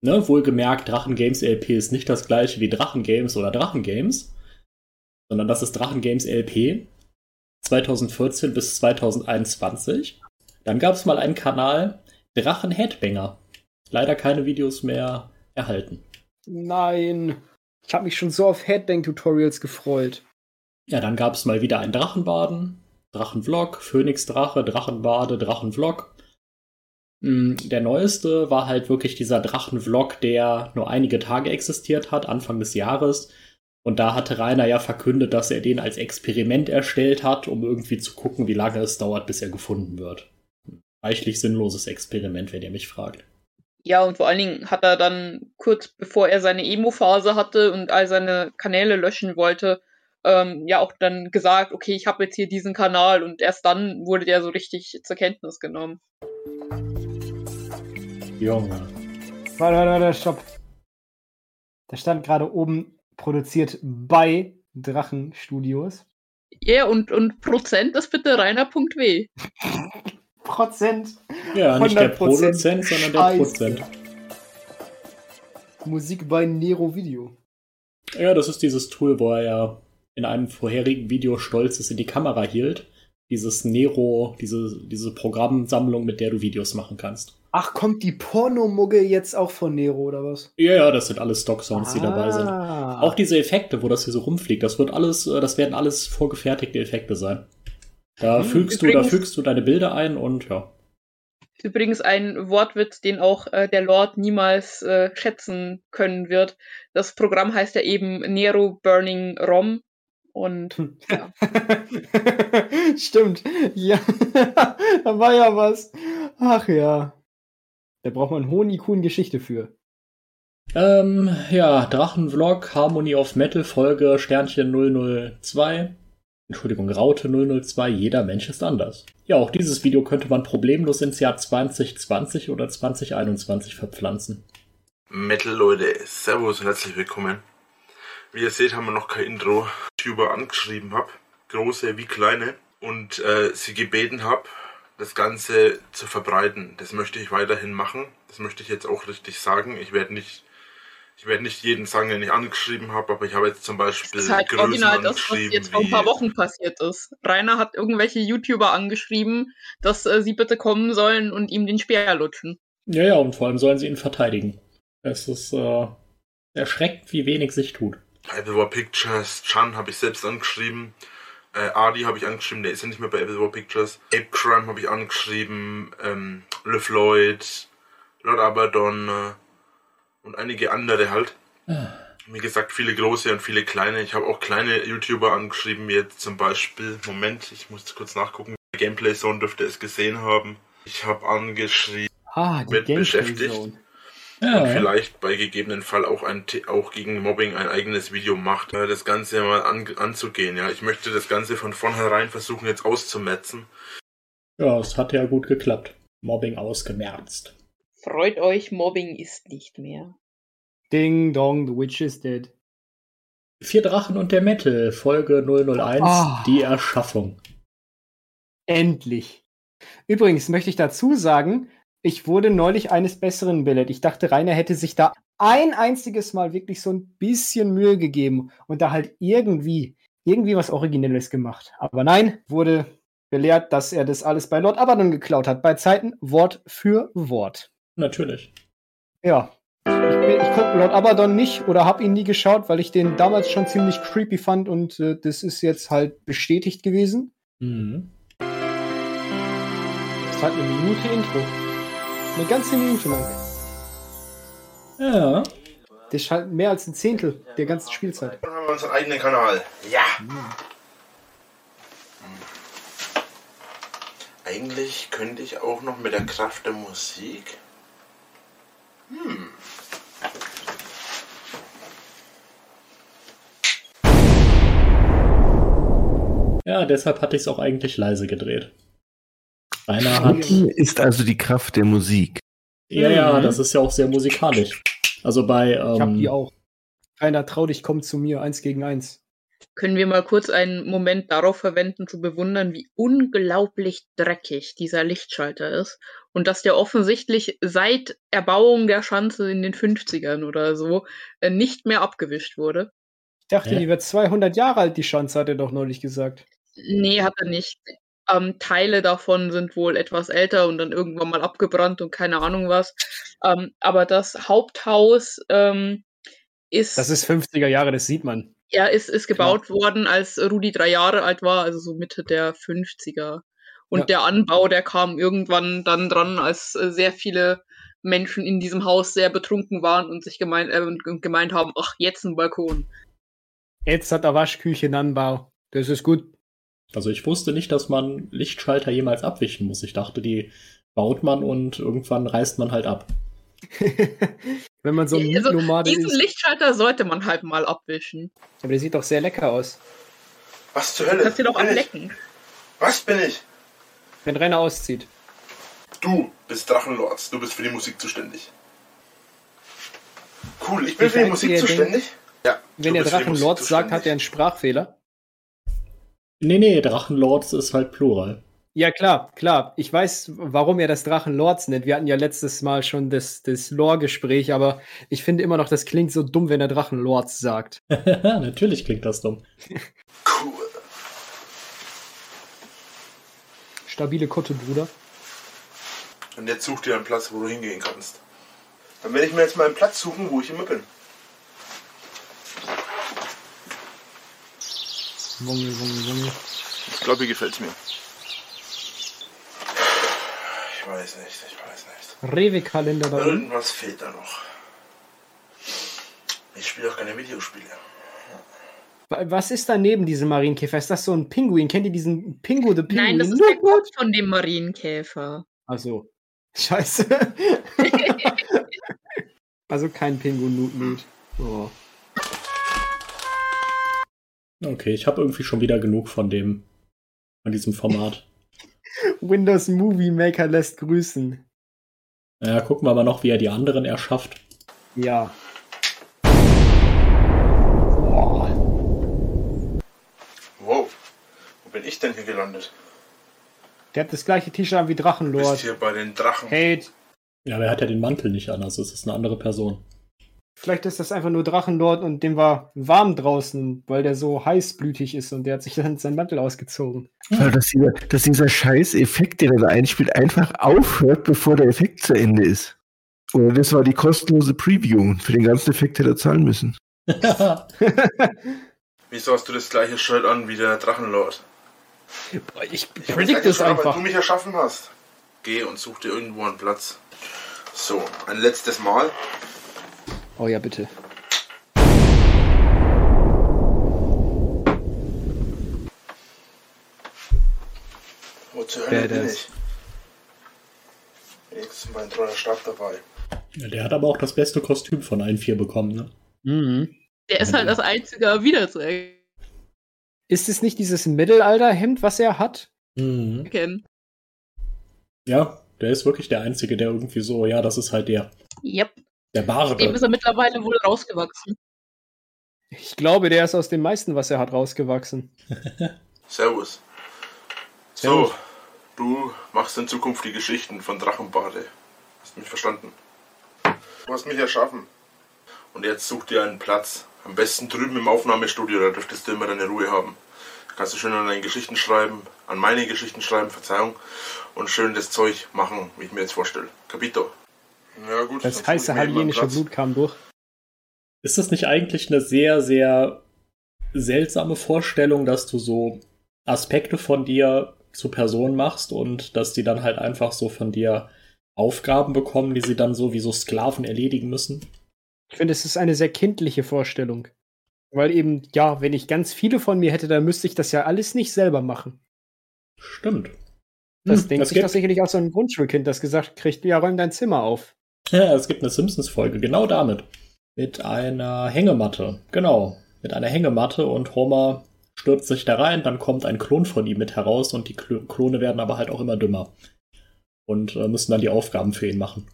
Ne, wohlgemerkt, Drachen Games LP ist nicht das gleiche wie Drachen Games oder Drachen Games, sondern das ist Drachen Games LP 2014 bis 2021. Dann gab es mal einen Kanal Drachen Headbanger. Leider keine Videos mehr erhalten. Nein, ich habe mich schon so auf Headbang-Tutorials gefreut. Ja, dann gab es mal wieder ein Drachenbaden, Drachenvlog, Phönix-Drache, Drachenbade, Drachenvlog. Mm, der neueste war halt wirklich dieser Drachenvlog, der nur einige Tage existiert hat, Anfang des Jahres. Und da hatte Rainer ja verkündet, dass er den als Experiment erstellt hat, um irgendwie zu gucken, wie lange es dauert, bis er gefunden wird. Reichlich sinnloses Experiment, wenn ihr mich fragt. Ja, und vor allen Dingen hat er dann kurz bevor er seine Emo-Phase hatte und all seine Kanäle löschen wollte, ähm, ja auch dann gesagt, okay, ich habe jetzt hier diesen Kanal und erst dann wurde der so richtig zur Kenntnis genommen. Junge. Warte, warte, warte, stopp. Da stand gerade oben produziert bei Drachenstudios. Ja, und, und Prozent ist bitte reiner.w. *laughs* Prozent. Ja, nicht der Produzent, sondern der Prozent. Musik bei Nero Video. Ja, das ist dieses Tool, wo er ja in einem vorherigen Video stolz ist in die Kamera hielt. Dieses Nero, diese, diese Programmsammlung, mit der du Videos machen kannst. Ach, kommt die Pornomugge jetzt auch von Nero oder was? Ja, ja, das sind alles Stock-Songs, ah. die dabei sind. Ah. Auch diese Effekte, wo das hier so rumfliegt, das wird alles, äh, das werden alles vorgefertigte Effekte sein. Da hm, fügst du, da fügst du deine Bilder ein und ja. Übrigens ein Wortwitz, den auch äh, der Lord niemals äh, schätzen können wird. Das Programm heißt ja eben Nero Burning ROM. Und ja. *laughs* Stimmt. Ja, *laughs* da war ja was. Ach ja. Da braucht man Honigkuhn-Geschichte für. Ähm, ja, Drachenvlog, Harmony of Metal, Folge Sternchen 002. Entschuldigung, Raute 002, jeder Mensch ist anders. Ja, auch dieses Video könnte man problemlos ins Jahr 2020 oder 2021 verpflanzen. Metal Leute, Servus und herzlich willkommen. Wie ihr seht, haben wir noch kein Intro. YouTuber angeschrieben habe, große wie kleine, und äh, sie gebeten habe, das Ganze zu verbreiten. Das möchte ich weiterhin machen. Das möchte ich jetzt auch richtig sagen. Ich werde nicht, ich werde nicht jeden sagen, den ich angeschrieben habe, aber ich habe jetzt zum Beispiel das ist halt Größen original das, was jetzt vor ein paar Wochen passiert ist. Rainer hat irgendwelche YouTuber angeschrieben, dass äh, sie bitte kommen sollen und ihm den Speer lutschen. Ja, ja, und vor allem sollen sie ihn verteidigen. Es ist äh, erschreckend, wie wenig sich tut. Apple Pictures, Chan habe ich selbst angeschrieben. Äh, Adi habe ich angeschrieben, der ist ja nicht mehr bei Apple War Pictures. Ape Crime habe ich angeschrieben, ähm, Le Floyd, Lord Abaddon äh, und einige andere halt. Wie gesagt, viele große und viele kleine. Ich habe auch kleine YouTuber angeschrieben, jetzt zum Beispiel, Moment, ich muss kurz nachgucken. Gameplay Zone dürfte es gesehen haben. Ich habe angeschrieben, ah, Gameplay beschäftigt. Zone ja. und vielleicht bei gegebenen Fall auch, ein, auch gegen Mobbing ein eigenes Video macht, äh, das Ganze mal an, anzugehen. Ja, ich möchte das Ganze von vornherein versuchen jetzt auszumetzen. Ja, es hat ja gut geklappt. Mobbing ausgemerzt. Freut euch, Mobbing ist nicht mehr. Ding dong, the witch is dead. Vier Drachen und der Metal, Folge 001, Ah. die Erschaffung. Endlich. Übrigens möchte ich dazu sagen, ich wurde neulich eines Besseren belehrt. Ich dachte, Rainer hätte sich da ein einziges Mal wirklich so ein bisschen Mühe gegeben und da halt irgendwie, irgendwie was Originelles gemacht. Aber nein, wurde belehrt, dass er das alles bei Lord Abaddon geklaut hat. Bei Zeiten Wort für Wort. Natürlich. Ja. Ich, ich gucke Lord Abaddon nicht oder habe ihn nie geschaut, weil ich den damals schon ziemlich creepy fand und äh, das ist jetzt halt bestätigt gewesen. Mhm. Das ist halt eine Minute Intro. Eine ganze Minute lang. Ja. Das ist halt mehr als ein Zehntel der ganzen Spielzeit. Dann haben wir unseren eigenen Kanal. Ja. Eigentlich könnte ich auch noch mit der Kraft der Musik. Ja, deshalb hatte ich es auch eigentlich leise gedreht. Rainer hat. Ist also die Kraft der Musik. Ja, ja, Mhm. das ist ja auch sehr musikalisch. Also bei. Ich hab die Ähm, auch. Keiner trau dich, komm zu mir, eins gegen eins. Können wir mal kurz einen Moment darauf verwenden, zu bewundern, wie unglaublich dreckig dieser Lichtschalter ist und dass der offensichtlich seit Erbauung der Schanze in den 50ern oder so äh, nicht mehr abgewischt wurde. Ich dachte, Hä? die wird 200 Jahre alt, die Schanze, hat er doch neulich gesagt. Nee, hat er nicht. Ähm, Teile davon sind wohl etwas älter und dann irgendwann mal abgebrannt und keine Ahnung was. Ähm, aber das Haupthaus ähm, ist, Das ist 50er Jahre, das sieht man. ja, ist, ist gebaut worden, als Rudi drei Jahre alt war, also so Mitte der 50er. Und Ja. der Anbau, der kam irgendwann dann dran, als äh, sehr viele Menschen in diesem Haus sehr betrunken waren und sich gemeint, äh, gemeint haben, ach, jetzt ein Balkon. Jetzt hat er Waschküche in Anbau. Das ist gut. Also ich wusste nicht, dass man Lichtschalter jemals abwischen muss. Ich dachte, die baut man und irgendwann reißt man halt ab. *laughs* Wenn man so ein Also, Mietnomade Diesen ist. Lichtschalter sollte man halt mal abwischen. Aber der sieht doch sehr lecker aus. Was zur Hölle? Kannst du doch ablecken. Was bin ich? Wenn Rainer auszieht. Du bist Drachenlords. Du bist für die Musik zuständig. Cool, ich bin Ich für die Musik zuständig. Ja. Wenn du er bist für die Musik Drachenlord sagt, hat er einen Sprachfehler. Nee, nee, Drachenlords ist halt Plural. Ja, klar, klar. Ich weiß, warum er das Drachenlords nennt. Wir hatten ja letztes Mal schon das, das Lore-Gespräch, aber ich finde immer noch, das klingt so dumm, wenn er Drachenlords sagt. *laughs* Natürlich klingt das dumm. Cool. Stabile Kutte, Bruder. Und jetzt such dir einen Platz, wo du hingehen kannst. Dann werde ich mir jetzt mal einen Platz suchen, wo ich immer bin. Wummel, wummel, wummel. Ich glaube, hier gefällt's mir. Ich weiß nicht, ich weiß nicht. Rewe-Kalender da unten. Irgendwas fehlt da noch. Ich spiele auch keine Videospiele. Wa- Was ist da neben diesem Marienkäfer? Ist das so ein Pinguin? Kennt ihr diesen Pingu the Pinguin? Nein, das ist der Kopf von dem Marienkäfer. Also, scheiße. *laughs* also kein Pingu-Nut-Nut. Oh. Okay, ich habe irgendwie schon wieder genug von dem, von diesem Format. *laughs* Windows Movie Maker lässt grüßen. Ja, gucken wir mal noch, wie er die anderen erschafft. Ja. Wow. Wo bin ich denn hier gelandet? Der hat das gleiche T-Shirt an wie Du bist Drachenlord. hier bei den Drachen. Hate. Ja, aber er hat ja den Mantel nicht an, also es ist eine andere Person. Vielleicht ist das einfach nur Drachenlord und dem war warm draußen, weil der so heißblütig ist und der hat sich dann seinen Mantel ausgezogen. Weil dass dieser, dass dieser scheiß Effekt, den er da einspielt, einfach aufhört, bevor der Effekt zu Ende ist. Oder das war die kostenlose Preview. Für den ganzen Effekt hätte er zahlen müssen. *laughs* Wieso hast du das gleiche Shirt an wie der Drachenlord? Ich Ich predict das es schon, Weil einfach. du mich erschaffen hast. Geh und such dir irgendwo einen Platz. So, ein letztes Mal. Oh ja, bitte. Wo zur Hölle bin ich? Wenigstens mein treuer Stab dabei. Ja, der hat aber auch das beste Kostüm von allen vier bekommen, ne? Mhm. Der ist halt das einzige wiederzuerkennen. Ist es nicht dieses Mittelalterhemd, was er hat? Mhm. Ja, der ist wirklich der Einzige, der irgendwie so, ja, das ist halt der. Yep. Der Barde. Dem ist er mittlerweile wohl rausgewachsen. Ich glaube, der ist aus dem meisten, was er hat, rausgewachsen. Servus. *laughs* Servus. So, du machst in Zukunft die Geschichten von Drachenbade. Hast mich verstanden? Du hast mich erschaffen. Und jetzt such dir einen Platz. Am besten drüben im Aufnahmestudio, da dürftest du immer deine Ruhe haben. Da kannst du schön an deine Geschichten schreiben, an meine Geschichten schreiben, Verzeihung, und schön das Zeug machen, wie ich mir jetzt vorstelle. Capito. Ja gut. Das heiße hallienische. Blut kam durch. Ist das nicht eigentlich eine sehr, sehr seltsame Vorstellung, dass du so Aspekte von dir zu Personen machst und dass die dann halt einfach so von dir Aufgaben bekommen, die sie dann so wie so Sklaven erledigen müssen? Ich finde, es ist eine sehr kindliche Vorstellung. Weil eben, ja, wenn ich ganz viele von mir hätte, dann müsste ich das ja alles nicht selber machen. Stimmt. Das Hm, denkt das sich gibt- doch sicherlich auch so ein Grundschulkind, das gesagt kriegt, ja, räum dein Zimmer auf. Ja, es gibt eine Simpsons-Folge, genau damit. Mit einer Hängematte. Genau. Mit einer Hängematte und Homer stürzt sich da rein, dann kommt ein Klon von ihm mit heraus und die Klo- Klone werden aber halt auch immer dümmer. Und äh, müssen dann die Aufgaben für ihn machen.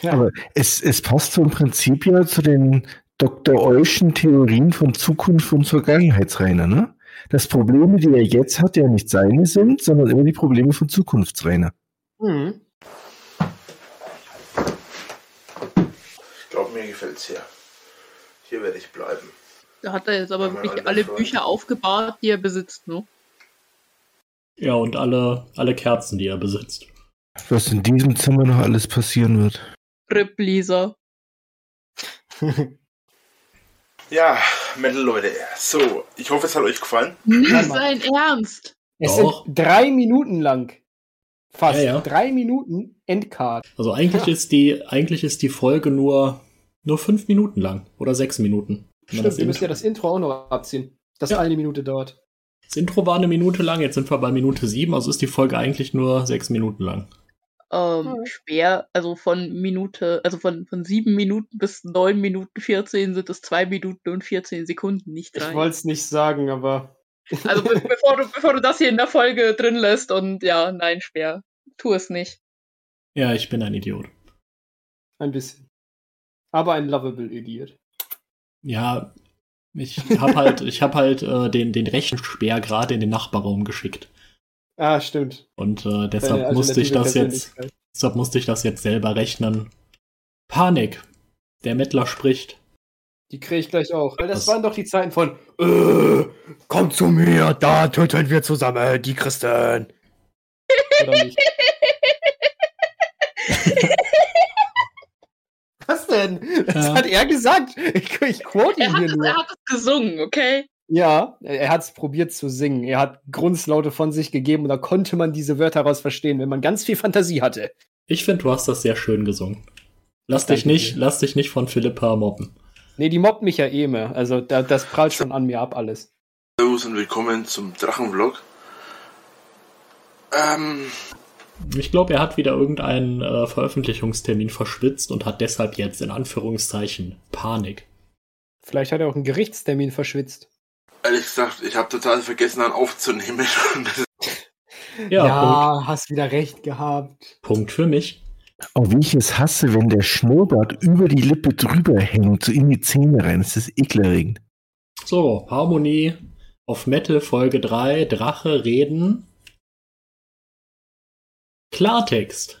Ja. Aber es, es passt so im Prinzip ja zu den Dr. Euschen Theorien von Zukunft und Vergangenheitsrainer, ne? Dass Probleme, die er jetzt hat, ja nicht seine sind, sondern immer die Probleme von Zukunftsrainer. Mhm. Mir gefällt's hier. Hier werde ich bleiben. Da hat er jetzt aber wirklich alle Freund. Bücher aufgebahrt, die er besitzt, ne? Ja, und alle, alle Kerzen, die er besitzt. Was in diesem Zimmer noch alles passieren wird. Rip Lisa. *laughs* Ja, Metal Leute. So, ich hoffe, es hat euch gefallen. Nicht sein Ernst. Es Doch. sind drei Minuten lang. Fast. Ja, ja. Drei Minuten Endcard. Also eigentlich Ja. ist die, eigentlich ist die Folge nur, nur fünf Minuten lang oder sechs Minuten. Stimmt, ihr müsst ja das Intro auch noch abziehen. Das Ja. eine Minute dauert. das Intro war eine Minute lang, jetzt sind wir bei Minute sieben, also ist die Folge eigentlich nur sechs Minuten lang. Ähm, Hm. schwer, also von Minute, also von, von sieben Minuten bis neun Minuten 14 sind es zwei Minuten und 14 Sekunden, nicht drei. Ich wollte es nicht sagen, aber. Also be *laughs* bevor, du, bevor du das hier in der Folge drin lässt und ja, nein, schwer. Tu es nicht. Ja, ich bin ein Idiot. Ein bisschen. Aber ein lovable Idiot. Ja, ich hab halt, ich hab halt äh, den, den Rechenspeer gerade in den Nachbarraum geschickt. Ah, stimmt. Und äh, deshalb musste ich das jetzt, deshalb musste ich das jetzt selber rechnen. Panik. Der Mettler spricht. Die kriege ich gleich auch. Weil das Was? waren doch die Zeiten von äh, Komm zu mir, da töten wir zusammen die Christen. Oder nicht? *laughs* Was denn? Das Ja. hat er gesagt. Ich, ich quote ihn hier es, nur. er hat es gesungen, okay? Ja, er hat es probiert zu singen. Er hat Grundslaute von sich gegeben und da konnte man diese Wörter raus verstehen, wenn man ganz viel Fantasie hatte. Ich finde, du hast das sehr schön gesungen. Lass Danke dich nicht, dir. lass dich nicht von Philippa mobben. Nee, die mobbt mich ja eh mehr. Also da, das prallt schon an mir ab alles. Servus und willkommen zum Drachenvlog. Ähm, Ich glaube, er hat wieder irgendeinen äh, Veröffentlichungstermin verschwitzt und hat deshalb jetzt in Anführungszeichen Panik. Vielleicht hat er auch einen Gerichtstermin verschwitzt. ehrlich gesagt, ich habe total vergessen, dann aufzunehmen. *laughs* Das *laughs* Ja, hast wieder recht gehabt. Punkt, für mich. Auch wie ich es hasse, wenn der Schnurrbart über die Lippe drüber hängt, so in die Zähne rein. Das ist ekelerregend. So, Harmonie auf Metal Folge 3, Drache reden. Klartext.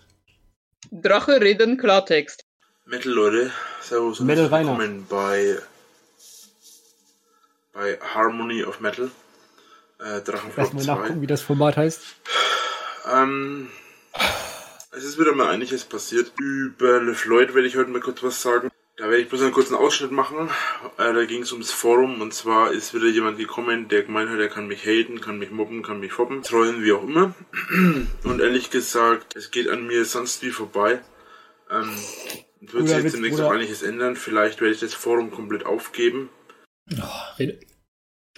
Drache reden Klartext. Metal Leute, Servus und Metal willkommen bei bei Harmony of Metal. Äh, Lass Drachenvlog mal 2. nachgucken, wie das Format heißt. Ähm, es ist wieder mal einiges passiert. Über LeFloid werde ich heute mal kurz was sagen. Da werde ich bloß einen kurzen Ausschnitt machen. Äh, da ging es ums Forum und zwar ist wieder jemand gekommen, der gemeint hat, er kann mich haten, kann mich mobben, kann mich foppen, treuen, wie auch immer. *clears throat* Und ehrlich gesagt, es geht an mir sonst wie vorbei. Ähm, wird sich jetzt demnächst auch einiges ändern. Vielleicht werde ich das Forum komplett aufgeben. Oh, redet,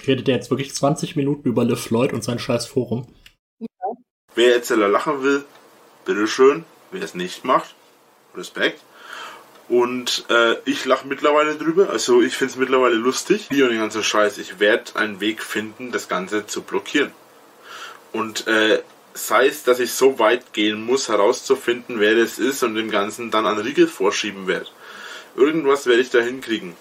redet der jetzt wirklich 20 Minuten über LeFloid und sein scheiß Forum? Wer jetzt lachen will, bitteschön. Wer es nicht macht, Respekt. Und äh, ich lache mittlerweile drüber. Also ich finde es mittlerweile lustig. Wie und den ganzen Scheiß. Ich werde einen Weg finden, das Ganze zu blockieren. Und äh, sei es, dass ich so weit gehen muss, herauszufinden, wer das ist und dem Ganzen dann an Riegel vorschieben werde. Irgendwas werde ich da hinkriegen.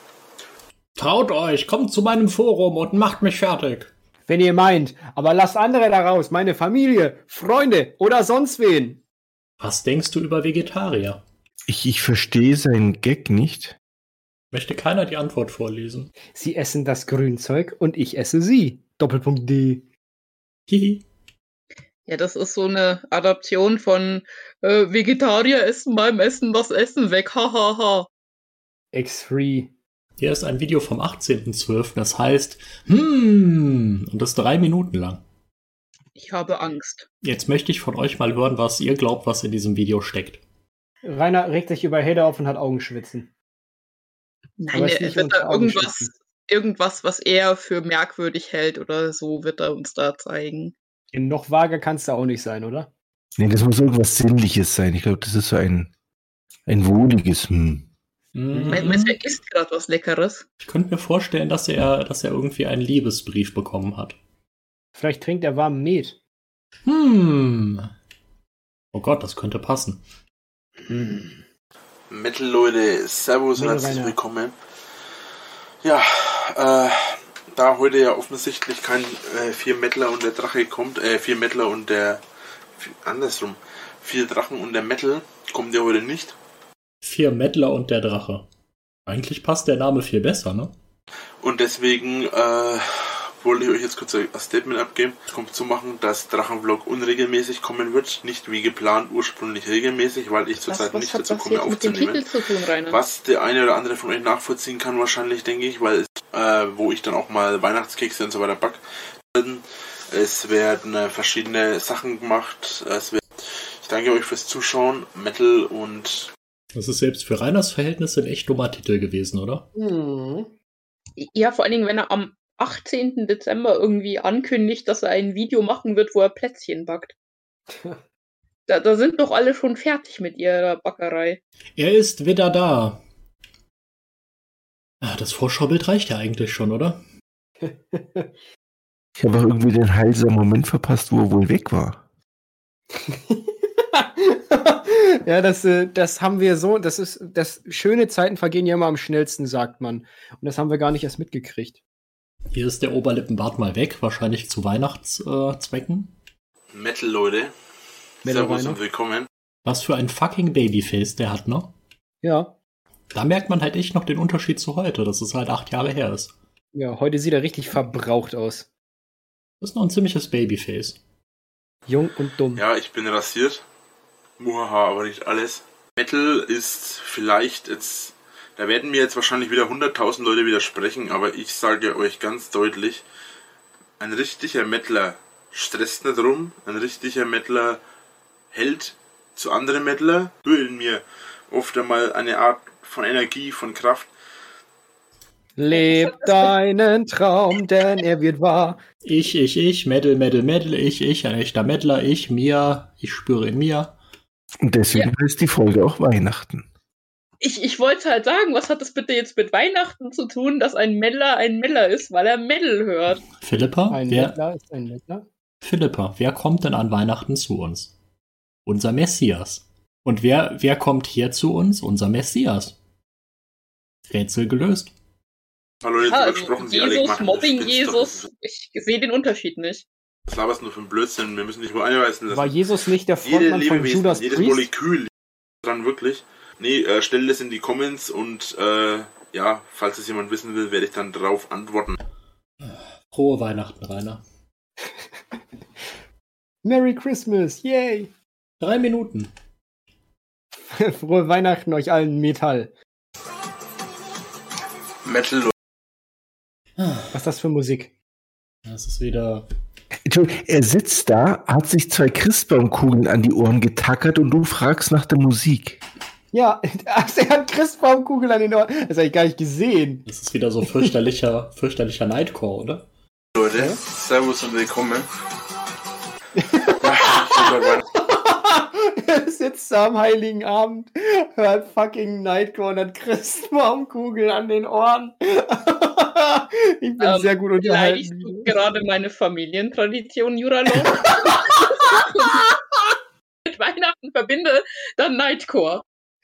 Traut euch, kommt zu meinem Forum und macht mich fertig. Wenn ihr meint, aber lasst andere da raus, meine Familie, Freunde oder sonst wen. Was denkst du über Vegetarier? Ich, ich verstehe seinen Gag nicht. Möchte keiner die Antwort vorlesen? Sie essen das Grünzeug und ich esse sie. Doppelpunkt D. Hihi. Ja, das ist so eine Adaption von äh, Vegetarier essen beim Essen das Essen weg. Hahaha. Ha, ha. X3. Hier ist ein Video vom 18.12. Das heißt, hmm, und das ist drei Minuten lang. Ich habe Angst. Jetzt möchte ich von euch mal hören, was ihr glaubt, was in diesem Video steckt. Rainer regt sich über Hater auf und hat Augenschwitzen. Nein, Aber es er nicht wird da irgendwas, irgendwas, was er für merkwürdig hält oder so, wird er uns da zeigen. Noch vager kannst du auch nicht sein, oder? Nee, das muss irgendwas Sinnliches sein. Ich glaube, das ist so ein, ein wohliges Hm. Mhm. Mein Meinst du, er isst gerade was Leckeres? Ich könnte mir vorstellen, dass er, dass er irgendwie einen Liebesbrief bekommen hat. Vielleicht trinkt er warmen Met. Hm. Oh Gott, das könnte passen. Metal-Leute, Servus und herzlich willkommen. Ja, äh, da heute ja offensichtlich kein äh, vier Mettler und der Drache kommt, äh, vier Mettler und der, andersrum, vier Drachen und der Metal kommt ja heute nicht. Vier Mettler und der Drache. Eigentlich passt der Name viel besser, ne? Und deswegen äh, wollte ich euch jetzt kurz ein Statement abgeben. Es kommt zu machen, dass Drachenvlog unregelmäßig kommen wird, nicht wie geplant ursprünglich regelmäßig, weil ich zurzeit nicht dazu komme aufzunehmen. zu tun, Rainer? Was der eine oder andere von euch nachvollziehen kann, wahrscheinlich, denke ich, weil es, äh, wo ich dann auch mal Weihnachtskekse und so weiter back. werden. Es werden äh, verschiedene Sachen gemacht. Es wird, ich danke euch fürs Zuschauen. Metal und Das ist selbst für Reiners Verhältnisse ein echt dummer Titel gewesen, oder? Hm. Ja, vor allen Dingen, wenn er am 18. Dezember irgendwie ankündigt, dass er ein Video machen wird, wo er Plätzchen backt. Da, da sind doch alle schon fertig mit ihrer Backerei. Er ist wieder da. Ah, Das Vorschaubild reicht ja eigentlich schon, oder? Ich habe auch irgendwie den heilsamen Moment verpasst, wo er wohl weg war. *laughs* ja, das, äh, das haben wir so, das ist, das schöne Zeiten vergehen ja immer am schnellsten, sagt man. Und das haben wir gar nicht erst mitgekriegt. Hier ist der Oberlippenbart mal weg, wahrscheinlich zu Weihnachtszwecken. Metal, Leute. Metal Servus und willkommen. Was für ein fucking Babyface der hat, ne? Ja. Da merkt man halt echt noch den Unterschied zu heute, dass es halt acht Jahre her ist. Ja, heute sieht er richtig verbraucht aus. Das ist noch ein ziemliches Babyface. Jung und dumm. Ja, ich bin rasiert. Muhaha, aber nicht alles. Metal ist vielleicht jetzt, da werden mir jetzt wahrscheinlich wieder 100.000 Leute widersprechen, aber ich sage euch ganz deutlich, ein richtiger Mettler stresst nicht rum, ein richtiger Mettler hält zu anderen Mettler, in mir oft einmal eine Art von Energie, von Kraft. Leb deinen Traum, denn er wird wahr. Ich, ich, ich, Metal, Metal, Metal, ich, ich, ein echter Mettler, ich, mir, ich spüre in mir. Und deswegen heißt die Folge auch Weihnachten. Ich, ich wollte halt sagen, was hat das bitte jetzt mit Weihnachten zu tun, dass ein Meller ein Meller ist, weil er Metal hört? Philippa, Ein wer, Mettler ist ein Mettler. Philippa, wer kommt denn an Weihnachten zu uns? Unser Messias. Und wer, wer kommt hier zu uns? Unser Messias. Rätsel gelöst. Hallo, jetzt Ja, übergesprochen, sie alle Jesus, machen. Mobbing. Jesus, ich sehe den Unterschied nicht. Was laberst du nur für ein Blödsinn? Wir müssen dich wohl einweisen lassen. War Jesus nicht der Jede Frontmann von Judas jedes Priest? Molekül dran wirklich. Nee, äh, stell das in die Comments und äh, ja, falls es jemand wissen will, werde ich dann drauf antworten. Frohe Weihnachten, Rainer. Merry Christmas, yay! Drei Minuten. *laughs* Frohe Weihnachten euch allen Metall. Metal Was ist das für Musik? Das ist wieder. Entschuldigung, er sitzt da, hat sich zwei Christbaumkugeln an die Ohren getackert und du fragst nach der Musik. Ja, *laughs* er hat Christbaumkugel an den Ohren. Das habe ich gar nicht gesehen. Das ist wieder so fürchterlicher, *laughs* fürchterlicher Nightcore, oder? Leute, Ja? Servus und willkommen. *laughs* er sitzt da am Heiligen Abend, hört fucking Nightcore und hat Christbaumkugeln an den Ohren. ich bin Ähm, sehr gut unterhalten. du gerade meine Familientradition, Juralo? mit Weihnachten verbinde, dann Nightcore.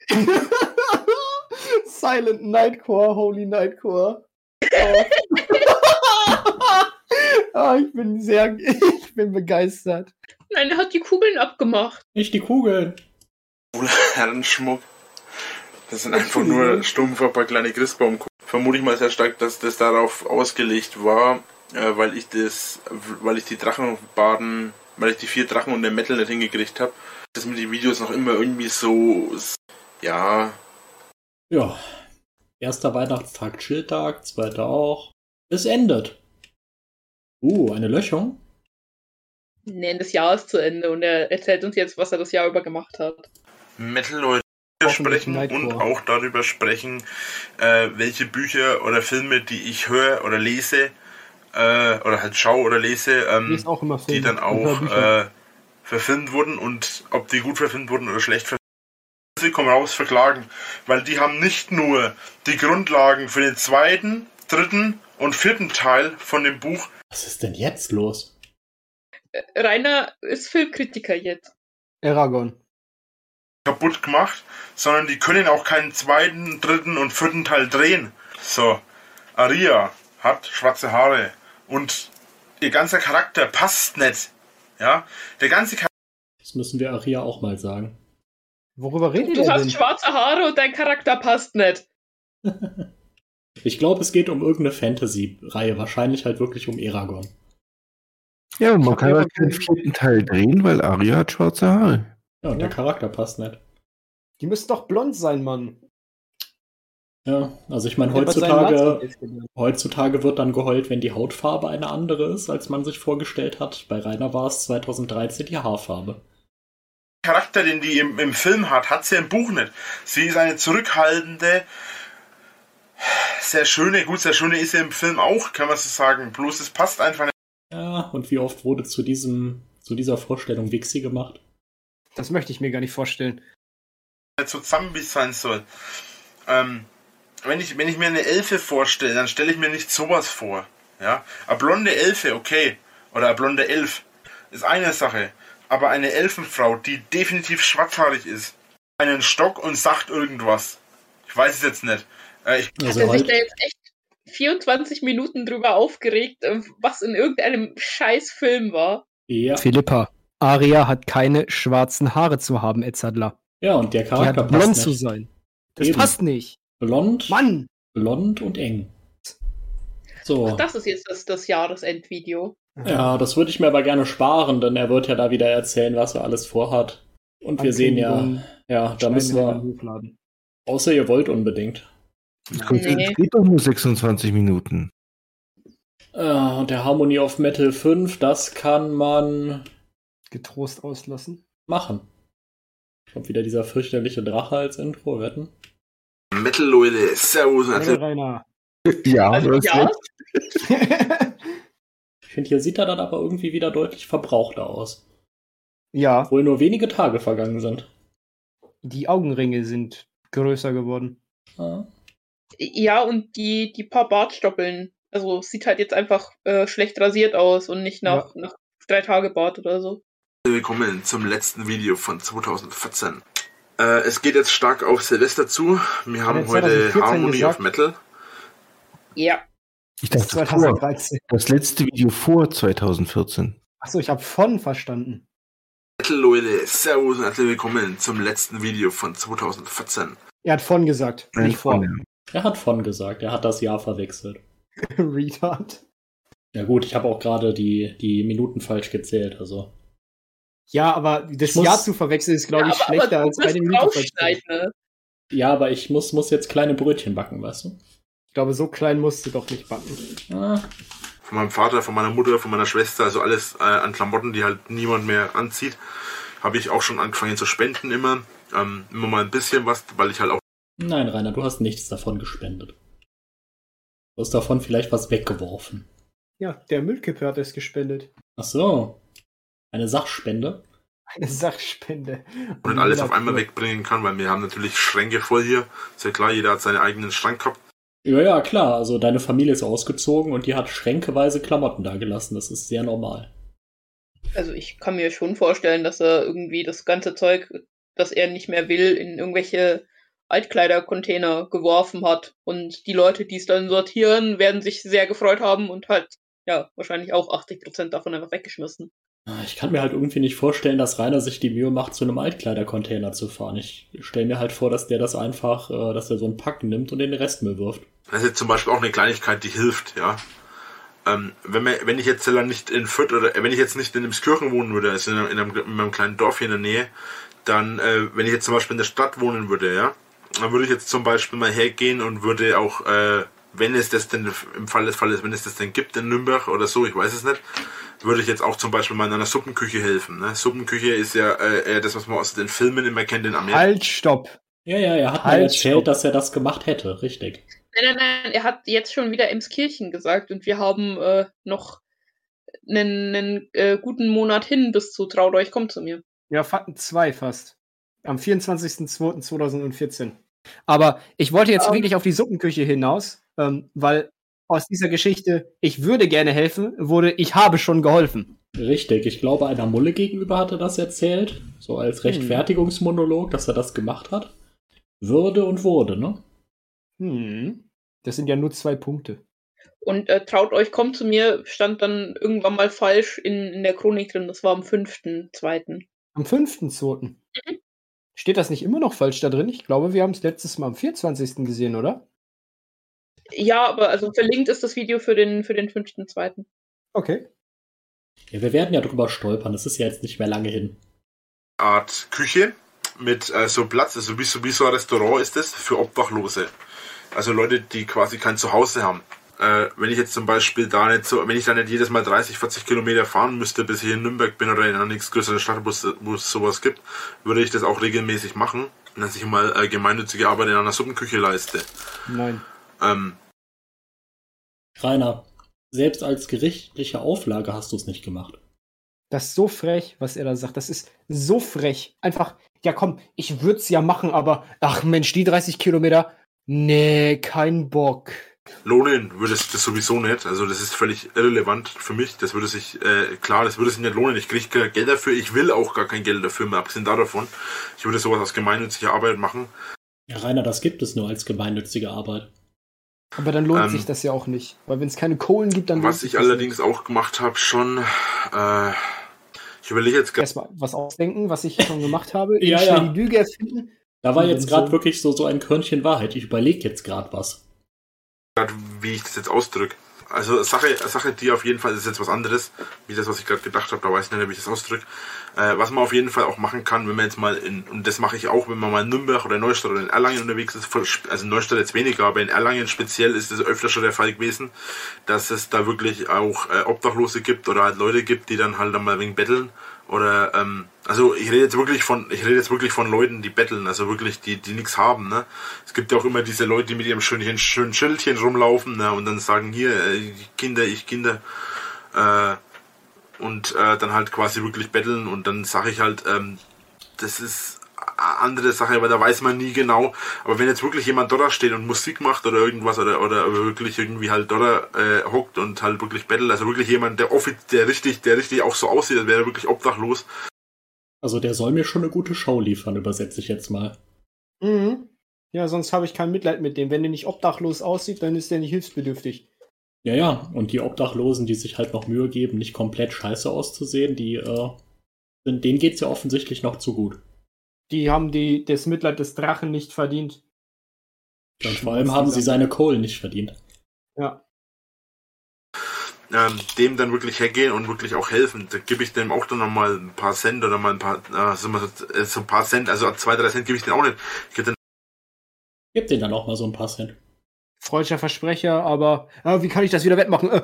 *laughs* Silent Nightcore, Holy Nightcore. Oh. oh, *laughs* ich bin sehr, *laughs* ich bin begeistert. Nein, er hat die Kugeln abgemacht. Nicht die Kugeln. Herrenschmuck. Das sind einfach nur stumpfer paar kleine Christbaum. Vermute ich mal sehr stark, dass das darauf ausgelegt war, äh, weil ich das, weil ich die Drachenbaden, weil ich die vier Drachen und den Metal nicht hingekriegt habe. Das mit den Videos noch immer irgendwie so, ja. Ja. Erster Weihnachtstag, Chilltag, zweiter auch. Es endet. Uh, eine Löchung? Nee, das Jahr ist zu Ende und er erzählt uns jetzt, was er das Jahr über gemacht hat. Metal-Leute sprechen und auch darüber sprechen, äh, welche Bücher oder Filme, die ich höre oder lese, äh, oder halt schaue oder lese, ähm, Lies auch immer die dann auch äh, verfilmt wurden und ob die gut verfilmt wurden oder schlecht verfilmt Sie kommen raus verklagen, weil die haben nicht nur die Grundlagen für den zweiten, dritten und vierten Teil von dem Buch Was ist denn jetzt los? Rainer ist Filmkritiker jetzt. Aragon. kaputt gemacht, sondern die können auch keinen zweiten, dritten und vierten Teil drehen. So, Aria hat schwarze Haare und ihr ganzer Charakter passt nicht. Ja, der ganze Charakter Das müssen wir Aria auch mal sagen. Worüber redet Du er hast denn? schwarze Haare und dein Charakter passt nicht. *laughs* Ich glaube, es geht um irgendeine Fantasy-Reihe. Wahrscheinlich halt wirklich um Eragon. Ja, und man kann ja halt den vierten Teil drehen, weil Arya hat schwarze Haare. Ja, und Ja. der Charakter passt nicht. Die müssen doch blond sein, Mann. Ja, also ich meine, heutzutage, heutzutage wird dann geheult, wenn die Hautfarbe eine andere ist, als man sich vorgestellt hat. Bei Rainer war es 2013 die Haarfarbe. Charakter, den die im, im Film hat, hat sie im Buch nicht. Sie ist eine zurückhaltende, sehr schöne, gut, sehr schöne ist sie im Film auch, kann man so sagen. Bloß es passt einfach nicht. Ja, und wie oft wurde zu diesem, zu dieser Vorstellung Wixi gemacht? Das möchte ich mir gar nicht vorstellen. wie es sein soll. Ähm, wenn, ich, wenn ich mir eine Elfe vorstelle, dann stelle ich mir nicht sowas vor. Ja? Eine blonde Elfe, okay. Oder eine blonde Elf ist eine Sache. Aber eine Elfenfrau, die definitiv schwarzhaarig ist, einen Stock und sagt irgendwas. Ich weiß es jetzt nicht. Äh, ich, Hat Also er sich da jetzt echt 24 Minuten drüber aufgeregt, äh, was in irgendeinem Scheißfilm war? ja, Philippa, Aria hat keine schwarzen Haare zu haben, Edzardler. ja, und der Die Charakter hat blond passt zu nicht. sein. Das Eben. passt nicht. Blond, Mann! blond und eng. So. Ach, das ist jetzt das, das Jahresendvideo. Ja, das würde ich mir aber gerne sparen, denn er wird ja da wieder erzählen, was er alles vorhat. Und wir sehen ja, ja, da müssen wir außer ihr wollt unbedingt. Das kommt- Nee. das geht doch nur 26 Minuten. Äh, und der Harmony of Metal 5, das kann man Getrost auslassen. machen. Kommt wieder dieser fürchterliche Drache als Intro, wetten? Metal Leute, Servus. Hey, Rainer. Ja, Also, du hast ja. *laughs* finde, hier sieht er dann aber irgendwie wieder deutlich verbrauchter aus. ja, Obwohl nur wenige Tage vergangen sind. die Augenringe sind größer geworden. Ja. Ja, und die, die paar Bartstoppeln. Also es sieht halt jetzt einfach äh, schlecht rasiert aus und nicht nach, nach drei Tage Bart oder so. Willkommen zum letzten Video von 2014. Äh, es geht jetzt stark auf Silvester zu. Wir haben heute 2014 Harmony gesagt. of Metal. Ja. Ich Das dachte, ist vor, 2013. das letzte Video vor 2014. Achso, ich habe von verstanden. Leute, Servus und herzlich willkommen zum letzten Video von 2014. Er hat von gesagt, nicht vor. Er hat von gesagt, er hat das Jahr verwechselt. *laughs* Retard. Ja gut, ich habe auch gerade die, die Minuten falsch gezählt, also. Ja, aber das muss- Jahr zu verwechseln ist, glaube ja, ich, schlechter als du bei den Minuten ne? Ja, aber ich muss, muss jetzt kleine Brötchen backen, weißt du? Ich glaube, so klein musst du doch nicht backen. Von meinem Vater, von meiner Mutter, von meiner Schwester, also alles äh, an Klamotten, die halt niemand mehr anzieht, habe ich auch schon angefangen zu spenden immer. Ähm, immer mal ein bisschen was, weil ich halt auch nein, Rainer, du hast nichts davon gespendet. Du hast davon vielleicht was weggeworfen. Ja, der Müllkippe hat es gespendet. Ach so. Eine Sachspende? Eine Sachspende. nicht alles auf einmal wegbringen kann, weil wir haben natürlich Schränke voll hier. Ist ja klar, jeder hat seinen eigenen Schrank gehabt. Ja, ja, klar. Also deine Familie ist ausgezogen und die hat schränkeweise Klamotten da gelassen. Das ist sehr normal. Also ich kann mir schon vorstellen, dass er irgendwie das ganze Zeug, das er nicht mehr will, in irgendwelche Altkleidercontainer geworfen hat. Und die Leute, die es dann sortieren, werden sich sehr gefreut haben und halt, ja, wahrscheinlich auch 80% davon einfach weggeschmissen. Ah, Ich kann mir halt irgendwie nicht vorstellen, dass Rainer sich die Mühe macht, zu einem Altkleidercontainer zu fahren. Ich stelle mir halt vor, dass der das einfach, äh, dass er so einen Pack nimmt und den Restmüll wirft. Das ist jetzt zum Beispiel auch eine Kleinigkeit, die hilft, ja. Ähm, wenn, wir, wenn ich jetzt dann nicht in Fürth oder äh, wenn ich jetzt nicht in Emskirchen wohnen würde, also in einem, in einem, in einem kleinen Dorf hier in der Nähe, dann, äh, wenn ich jetzt zum Beispiel in der Stadt wohnen würde, ja, dann würde ich jetzt zum Beispiel mal hergehen und würde auch, äh, wenn es das denn im Fall des Falles, wenn es das denn gibt in Nürnberg oder so, ich weiß es nicht, würde ich jetzt auch zum Beispiel mal in einer Suppenküche helfen. Ne? Suppenküche ist ja äh, eher das, was man aus den Filmen immer kennt in Amerika. Halt, stopp. Ja, ja, er hat Halt, mir erzählt, stopp. dass er das gemacht hätte, richtig. Nein, nein, nein, er hat jetzt schon wieder Emskirchen gesagt und wir haben äh, noch einen, einen äh, guten Monat hin bis zu Traut euch, kommt zu mir. Ja, Fakten 2 fast. Am 24.02.2014. Aber ich wollte jetzt Ähm. wirklich auf die Suppenküche hinaus, ähm, weil aus dieser Geschichte, ich würde gerne helfen, wurde, ich habe schon geholfen. Richtig, ich glaube, einer Mulle gegenüber hat er das erzählt, so als Rechtfertigungsmonolog, dass er das gemacht hat. Würde und wurde, ne? Hm. Das sind ja nur zwei Punkte. Und äh, traut euch, kommt zu mir, stand dann irgendwann mal falsch in, in der Chronik drin. Das war am 5.2. Am 5.2. Steht das nicht immer noch falsch da drin? Ich glaube, wir haben es letztes Mal am 24. gesehen, oder? Ja, aber also verlinkt ist das Video für den, für den 5.2. Okay. Ja, wir werden ja drüber stolpern, das ist ja jetzt nicht mehr lange hin. Art Küche mit äh, so Platz, also wie so, wie so ein Restaurant ist das für Obdachlose. Also Leute, die quasi kein Zuhause haben. Äh, wenn ich jetzt zum Beispiel da nicht so, wenn ich da nicht jedes Mal 30, 40 Kilometer fahren müsste, bis ich in Nürnberg bin oder in einer nächsten größeren Stadt, wo es, wo es sowas gibt, würde ich das auch regelmäßig machen, dass ich mal äh, gemeinnützige Arbeit in einer Suppenküche leiste. Nein. Ähm, Rainer, selbst als gerichtliche Auflage hast du es nicht gemacht. Das ist so frech, was er da sagt. Das ist so frech. Einfach, ja komm, ich würde es ja machen, aber ach Mensch, die 30 Kilometer, nee, kein Bock. lohnen würde es das sowieso nicht. Also das ist völlig irrelevant für mich. Das würde sich, äh, klar, das würde sich nicht lohnen. Ich kriege kein Geld dafür. Ich will auch gar kein Geld dafür, mal abgesehen davon. Ich würde sowas aus gemeinnütziger Arbeit machen. Ja, Rainer, das gibt es nur als gemeinnützige Arbeit. Aber dann lohnt Ähm, sich das ja auch nicht. Weil wenn es keine Kohlen gibt, dann Was ich das allerdings auch gemacht habe, schon, äh, ich überlege jetzt nicht. gerade, erstmal was ausdenken, was ich schon gemacht habe. *laughs* Ja, schnell ja. die Lüge erfinden. Da war jetzt gerade so- wirklich so, so ein Körnchen Wahrheit. Ich überlege jetzt gerade was. wie ich das jetzt ausdrücke. Also Sache, Sache, die auf jeden Fall ist jetzt was anderes, wie das, was ich gerade gedacht habe, da weiß ich nicht, wie ich das ausdrücke. Äh, was man auf jeden Fall auch machen kann, wenn man jetzt mal in, und das mache ich auch, wenn man mal in Nürnberg oder in Neustadt oder in Erlangen unterwegs ist, also in Neustadt jetzt weniger, aber in Erlangen speziell ist es öfter schon der Fall gewesen, dass es da wirklich auch äh, Obdachlose gibt oder halt Leute gibt, die dann halt dann mal wegen betteln oder ähm, also ich rede jetzt wirklich von ich rede jetzt wirklich von Leuten, die betteln, also wirklich die die nichts haben, ne? Es gibt ja auch immer diese Leute, die mit ihrem schönen schönen Schildchen rumlaufen, ne? und dann sagen hier äh, Kinder, ich Kinder äh, und äh, dann halt quasi wirklich betteln und dann sage ich halt ähm, das ist eine andere Sache, weil da weiß man nie genau. Aber wenn jetzt wirklich jemand dort steht und Musik macht oder irgendwas oder, oder wirklich irgendwie halt dort äh, hockt und halt wirklich bettelt, also wirklich jemand, der offiz der richtig, der richtig auch so aussieht, als wäre wirklich obdachlos, Also der soll mir schon eine gute Show liefern, übersetze ich jetzt mal. Mhm. Ja, sonst habe ich kein Mitleid mit dem. Wenn der nicht obdachlos aussieht, dann ist der nicht hilfsbedürftig. Ja, ja, und die Obdachlosen, die sich halt noch Mühe geben, nicht komplett scheiße auszusehen, die, äh, sind- denen geht's ja offensichtlich noch zu gut. Die haben die, das Mitleid des Drachen nicht verdient. Und vor allem haben sie seine Kohlen nicht verdient. Ja. Ähm, dem dann wirklich hergehen und wirklich auch helfen. Da gebe ich dem auch dann nochmal ein paar Cent oder mal ein paar, äh, so, mal so, äh, so ein paar Cent, also zwei, drei Cent gebe ich den auch nicht. Ich gebe den Gib denen dann auch mal so ein paar Cent. Freudscher Versprecher, aber ah, wie kann ich das wieder wettmachen? Äh,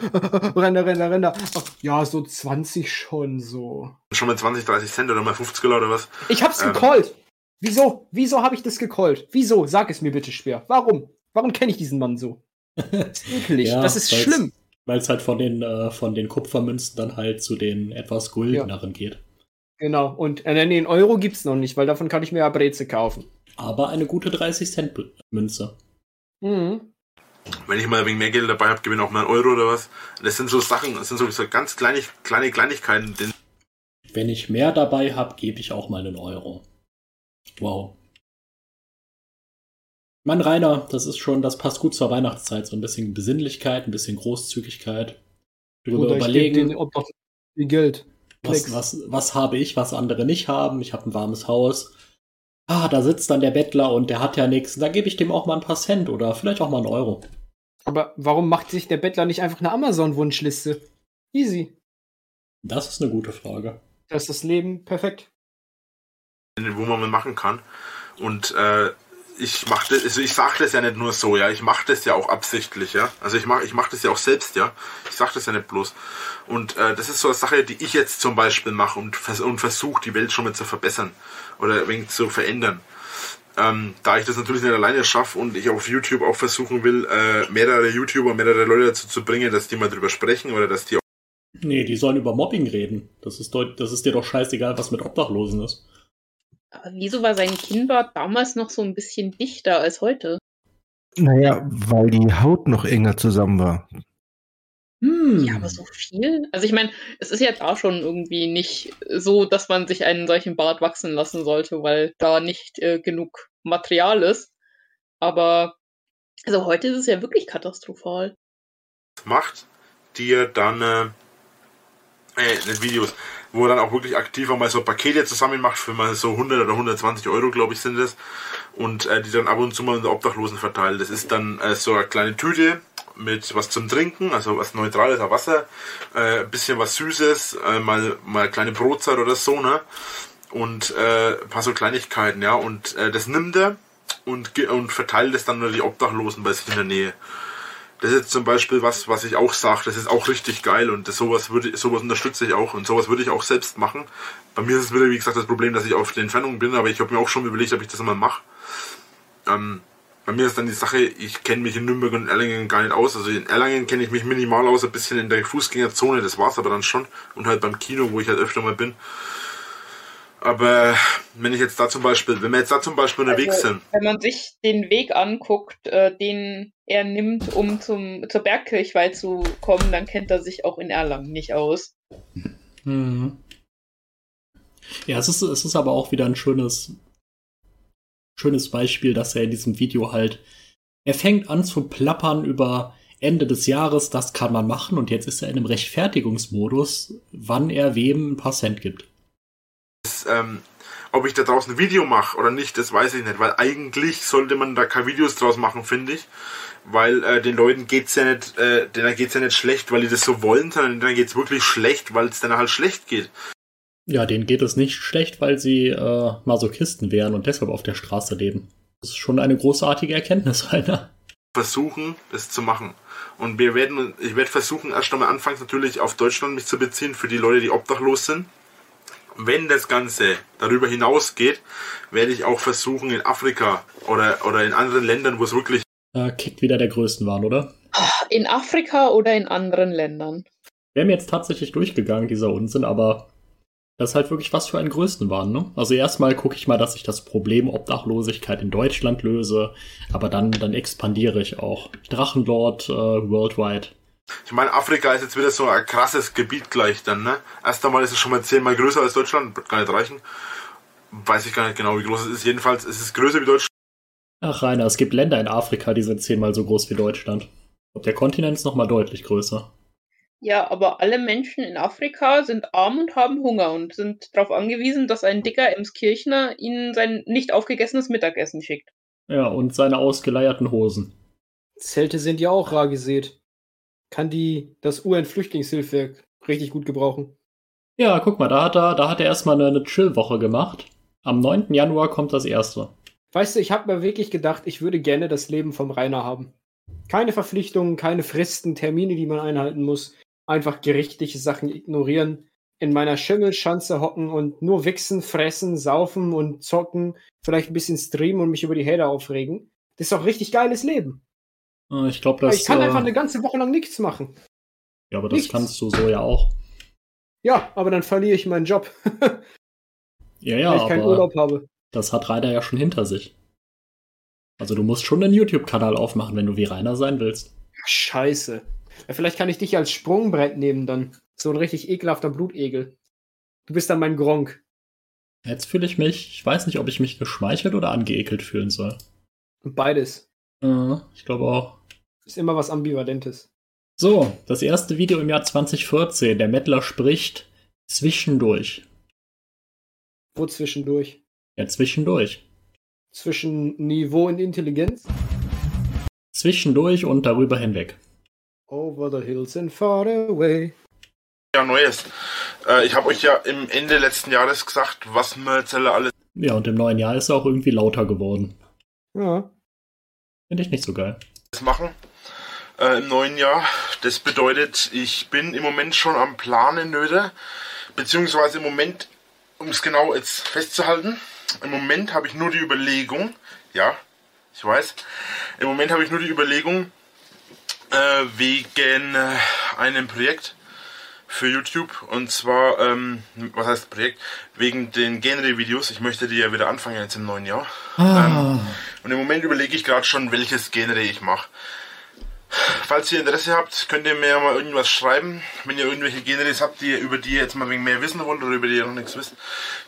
Renner, Renner, Renner. Ach, ja, so 20 schon so. schon mal 20, 30 Cent oder mal 50 oder was. Ich hab's Ähm. gecallt. Wieso? Wieso habe ich das gecallt? Wieso? Sag es mir bitte schwer. Warum? Warum kenne ich diesen Mann so? *laughs* Das ist eklig. Ja, das ist schlimm. Weil es halt von den, äh, von den Kupfermünzen dann halt zu den etwas guldeneren geht. Genau. Und äh, Euro gibt's noch nicht, weil davon kann ich mir ja Breze kaufen. Aber eine gute 30-Cent-Münze. Mhm. Wenn ich mal ein wenig mehr Geld dabei habe, gewinne auch mal einen Euro oder was. Das sind so Sachen, das sind so, ganz kleine, kleine Kleinigkeiten, den Wenn ich mehr dabei habe, gebe ich auch mal einen Euro. Wow. Mann, Rainer, das ist schon, das passt gut zur Weihnachtszeit. So ein bisschen Besinnlichkeit, ein bisschen Großzügigkeit. Darüber Oder ich überlegen, den Obdach viel Geld. was, was, was habe ich, was andere nicht haben. Ich habe ein warmes Haus. Ah, da sitzt dann der Bettler und der hat ja nichts. Da gebe ich dem auch mal ein paar Cent oder vielleicht auch mal einen Euro. Aber warum macht sich der Bettler nicht einfach eine Amazon-Wunschliste? Easy. Das ist eine gute Frage. Das ist das Leben perfekt. wo man mal machen kann. Und äh, ich mache das, also ich sage das ja nicht nur so, ja, ich mache das ja auch absichtlich, ja. Also ich mache ich mach das ja auch selbst, ja. Ich sage das ja nicht bloß. Und äh, das ist so eine Sache, die ich jetzt zum Beispiel mache und, vers und versuche, die Welt schon mal zu verbessern oder ein wenig zu verändern. Ähm, da ich das natürlich nicht alleine schaffe und ich auf YouTube auch versuchen will, äh, mehrere YouTuber, mehrere Leute dazu zu bringen, dass die mal drüber sprechen oder dass die Nee, die sollen über Mobbing reden. Das ist, deut das ist dir doch scheißegal, was mit Obdachlosen ist. Aber wieso war sein Kinnbart damals noch so ein bisschen dichter als heute? Naja, weil die Haut noch enger zusammen war. Hm. Ja, aber so viel? Also ich meine, es ist jetzt auch schon irgendwie nicht so, dass man sich einen solchen Bart wachsen lassen sollte, weil da nicht äh, genug Material ist. Aber also heute ist es ja wirklich katastrophal. macht, die ihr dann, äh, äh, Videos, wo er dann auch wirklich aktiv mal so Pakete zusammen macht für mal so 100 oder 120 Euro, glaube ich, sind das. Und äh, die dann ab und zu mal unter Obdachlosen verteilt. Das ist dann äh, so eine kleine Tüte mit was zum Trinken, also was Neutrales, Wasser, äh, ein bisschen was Süßes, äh, mal, mal kleine Brotzeit oder so, ne? Und äh, ein paar so Kleinigkeiten, ja. Und äh, das nimmt er und, und verteilt es dann unter die Obdachlosen bei sich in der Nähe. Das ist jetzt zum Beispiel was, was ich auch sage, das ist auch richtig geil und das, sowas würde, sowas unterstütze ich auch und sowas würde ich auch selbst machen. Bei mir ist es wieder, wie gesagt, das Problem, dass ich auf der Entfernung bin, aber ich habe mir auch schon überlegt, ob ich das mal mache. Ähm, bei mir ist dann die Sache, ich kenne mich in Nürnberg und Erlangen gar nicht aus. Also in Erlangen kenne ich mich minimal aus, ein bisschen in der Fußgängerzone, das war's aber dann schon. Und halt beim Kino, wo ich halt öfter mal bin. Aber wenn ich jetzt da zum Beispiel, wenn wir jetzt da zum Beispiel unterwegs Also, sind, Wenn man sich den Weg anguckt, äh, den er nimmt, um zum, zur Bergkirchweih zu kommen, dann kennt er sich auch in Erlangen nicht aus. Mhm. Ja, es ist, es ist aber auch wieder ein schönes, schönes Beispiel, dass er in diesem Video halt, er fängt an zu plappern über Ende des Jahres, das kann man machen und jetzt ist er in einem Rechtfertigungsmodus, wann er wem ein paar Cent gibt. Das, ähm, ob ich da draußen ein Video mache oder nicht, das weiß ich nicht, weil eigentlich sollte man da keine Videos draus machen, finde ich. Weil äh, den Leuten geht's ja nicht, äh, denen geht's ja nicht schlecht, weil die das so wollen, sondern denen geht's wirklich schlecht, weil es denen halt schlecht geht. Ja, denen geht es nicht schlecht, weil sie äh, Masochisten wären und deshalb auf der Straße leben. Das ist schon eine großartige Erkenntnis, *laughs* Rainer. versuchen, das zu machen. Und wir werden, ich werde versuchen, erst einmal anfangs natürlich auf Deutschland mich zu beziehen, für die Leute, die obdachlos sind. Wenn das Ganze darüber hinausgeht, werde ich auch versuchen, in Afrika oder, oder in anderen Ländern, wo es wirklich Äh, kickt wieder der Größenwahn, oder? In Afrika oder in anderen Ländern. Wäre mir jetzt tatsächlich durchgegangen, dieser Unsinn, aber das ist halt wirklich was für ein Größenwahn, ne? Also erstmal gucke ich mal, dass ich das Problem Obdachlosigkeit in Deutschland löse, aber dann, dann expandiere ich auch. Drachenlord äh, worldwide. Ich meine, Afrika ist jetzt wieder so ein krasses Gebiet gleich dann, ne? Erst einmal ist es schon mal zehnmal größer als Deutschland, wird gar nicht reichen. Weiß ich gar nicht genau, wie groß es ist. Jedenfalls ist es größer wie Deutschland. Ach, Rainer, es gibt Länder in Afrika, die sind zehnmal so groß wie Deutschland. Ich glaub, der Kontinent ist nochmal deutlich größer. Ja, aber alle Menschen in Afrika sind arm und haben Hunger und sind darauf angewiesen, dass ein dicker Emskirchner ihnen sein nicht aufgegessenes Mittagessen schickt. Ja, und seine ausgeleierten Hosen. Zelte sind ja auch rar gesät. Kann die das UN-Flüchtlingshilfswerk richtig gut gebrauchen. Ja, guck mal, da hat er, da hat er erstmal eine, eine Chill-Woche gemacht. Am 9. Januar kommt das erste. Weißt du, ich habe mir wirklich gedacht, ich würde gerne das Leben vom Rainer haben. Keine Verpflichtungen, keine Fristen, Termine, die man einhalten muss. Einfach gerichtliche Sachen ignorieren. In meiner Schimmelschanze hocken und nur wichsen, fressen, saufen und zocken. Vielleicht ein bisschen streamen und mich über die Hater aufregen. Das ist doch richtig geiles Leben. Äh, Ich glaube, das. ich kann äh, einfach eine ganze Woche lang nichts machen. ja, aber das nichts. kannst du so ja auch. Ja, aber dann verliere ich meinen Job, *laughs* Ja, ja, weil ich keinen Urlaub habe. das hat Rainer ja schon hinter sich. Also du musst schon einen YouTube-Kanal aufmachen, wenn du wie Rainer sein willst. Scheiße. Ja, vielleicht kann ich dich als Sprungbrett nehmen dann. So ein richtig ekelhafter Blutegel. Du bist dann mein Gronk. Jetzt fühle ich mich, ich weiß nicht, ob ich mich geschmeichelt oder angeekelt fühlen soll. Beides. Äh, ich glaube auch. Ist immer was Ambivalentes. So, das erste Video im Jahr 2014. Der Mettler spricht zwischendurch. Wo zwischendurch? Ja, zwischendurch. Zwischen Niveau und Intelligenz? Zwischendurch und darüber hinweg. Over the hills and far away. Ja, Neues. Äh, ich habe euch ja im Ende letzten Jahres gesagt, was jetzt alles Ja, und im neuen Jahr ist er auch irgendwie lauter geworden. Ja. Finde ich nicht so geil. machen äh, im neuen Jahr. Das bedeutet, ich bin im Moment schon am Planen Nöte, beziehungsweise im Moment, um es genau jetzt festzuhalten, im Moment habe ich nur die Überlegung, ja, ich weiß, im Moment habe ich nur die Überlegung, äh, wegen äh, einem Projekt für YouTube und zwar, ähm, was heißt Projekt? Wegen den Genre-Videos. Ich möchte die ja wieder anfangen jetzt im neuen Jahr. Ähm, und im Moment überlege ich gerade schon, welches Genre ich mache. Falls ihr Interesse habt, könnt ihr mir mal irgendwas schreiben. Wenn ihr irgendwelche Genres habt, die, über die ihr jetzt mal ein wenig mehr wissen wollt oder über die ihr noch nichts wisst,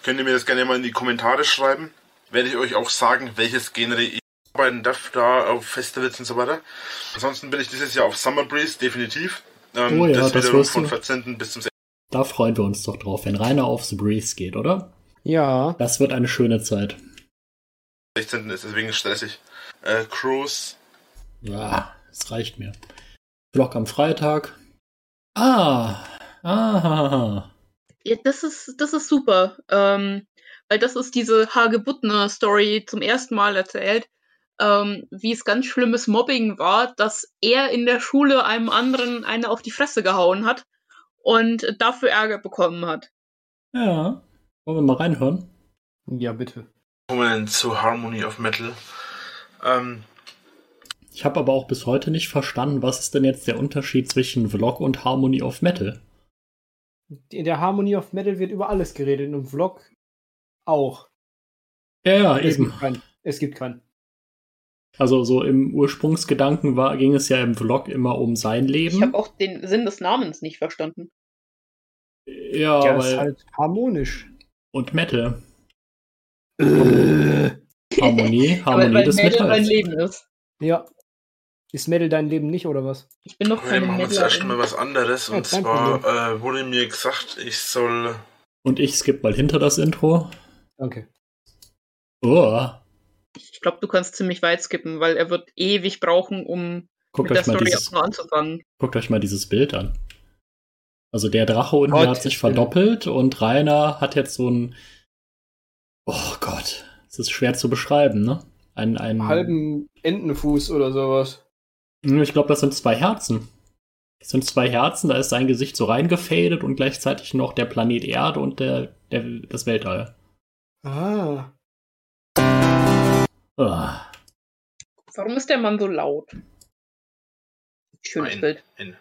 könnt ihr mir das gerne mal in die Kommentare schreiben. Werde ich euch auch sagen, welches Genre ich arbeiten darf, da auf Festivals und so weiter. Ansonsten bin ich dieses Jahr auf Summer Breeze, definitiv. Ähm, Oh ja, das das wiederum wirst von du. 14. bis zum Da freuen wir uns doch drauf, wenn Rainer auf The Breeze geht, oder? Ja. Das wird eine schöne Zeit. 16. ist, deswegen stressig. Äh, Cruise, Ja, es reicht mir. Vlog am Freitag. Ah, ah, Ja, das ist, das ist super. Ähm, weil das ist diese Hagebuttner-Story zum ersten Mal erzählt, ähm, wie es ganz schlimmes Mobbing war, dass er in der Schule einem anderen eine auf die Fresse gehauen hat und dafür Ärger bekommen hat. ja. Wollen wir mal reinhören? Ja, bitte. kommen zu Harmony of Metal. Ähm, Ich habe aber auch bis heute nicht verstanden, was ist denn jetzt der Unterschied zwischen Vlog und Harmony of Metal? In der Harmony of Metal wird über alles geredet. Im Vlog auch. Ja, ja, Es eben. gibt keinen. Es gibt keinen. Also so im Ursprungsgedanken war, ging es ja im Vlog immer um sein Ich Leben. habe auch den Sinn des Namens nicht verstanden. ja, ist weil, halt harmonisch. und Metal. Äh. Harmonie, *laughs* Harmonie weil, weil des Metal mein Metals. Leben ist. Ja. Ist Metal dein Leben nicht, oder was? Ich bin noch wir keine machen jetzt erstmal Metal. was anderes. Ja, und zwar äh, wurde mir gesagt, ich soll. Und ich skippe mal hinter das Intro. Danke. Oh, Ich glaube, du kannst ziemlich weit skippen, weil er wird ewig brauchen, um guckt mit der euch, mal Story dieses, auch nur anzufangen. guckt euch mal dieses Bild an. Also der Drache unten Gott, hat sich verdoppelt und Rainer hat jetzt so ein. Oh Gott, es ist schwer zu beschreiben, ne? Ein, ein Halben Entenfuß oder sowas. Hm, Ich glaube, das sind zwei Herzen. Das sind zwei Herzen, da ist sein Gesicht so reingefadet und gleichzeitig noch der Planet Erde und der, der, das Weltall. Ah. Ah. Warum ist der Mann so laut? Schönes Nein. Bild. In.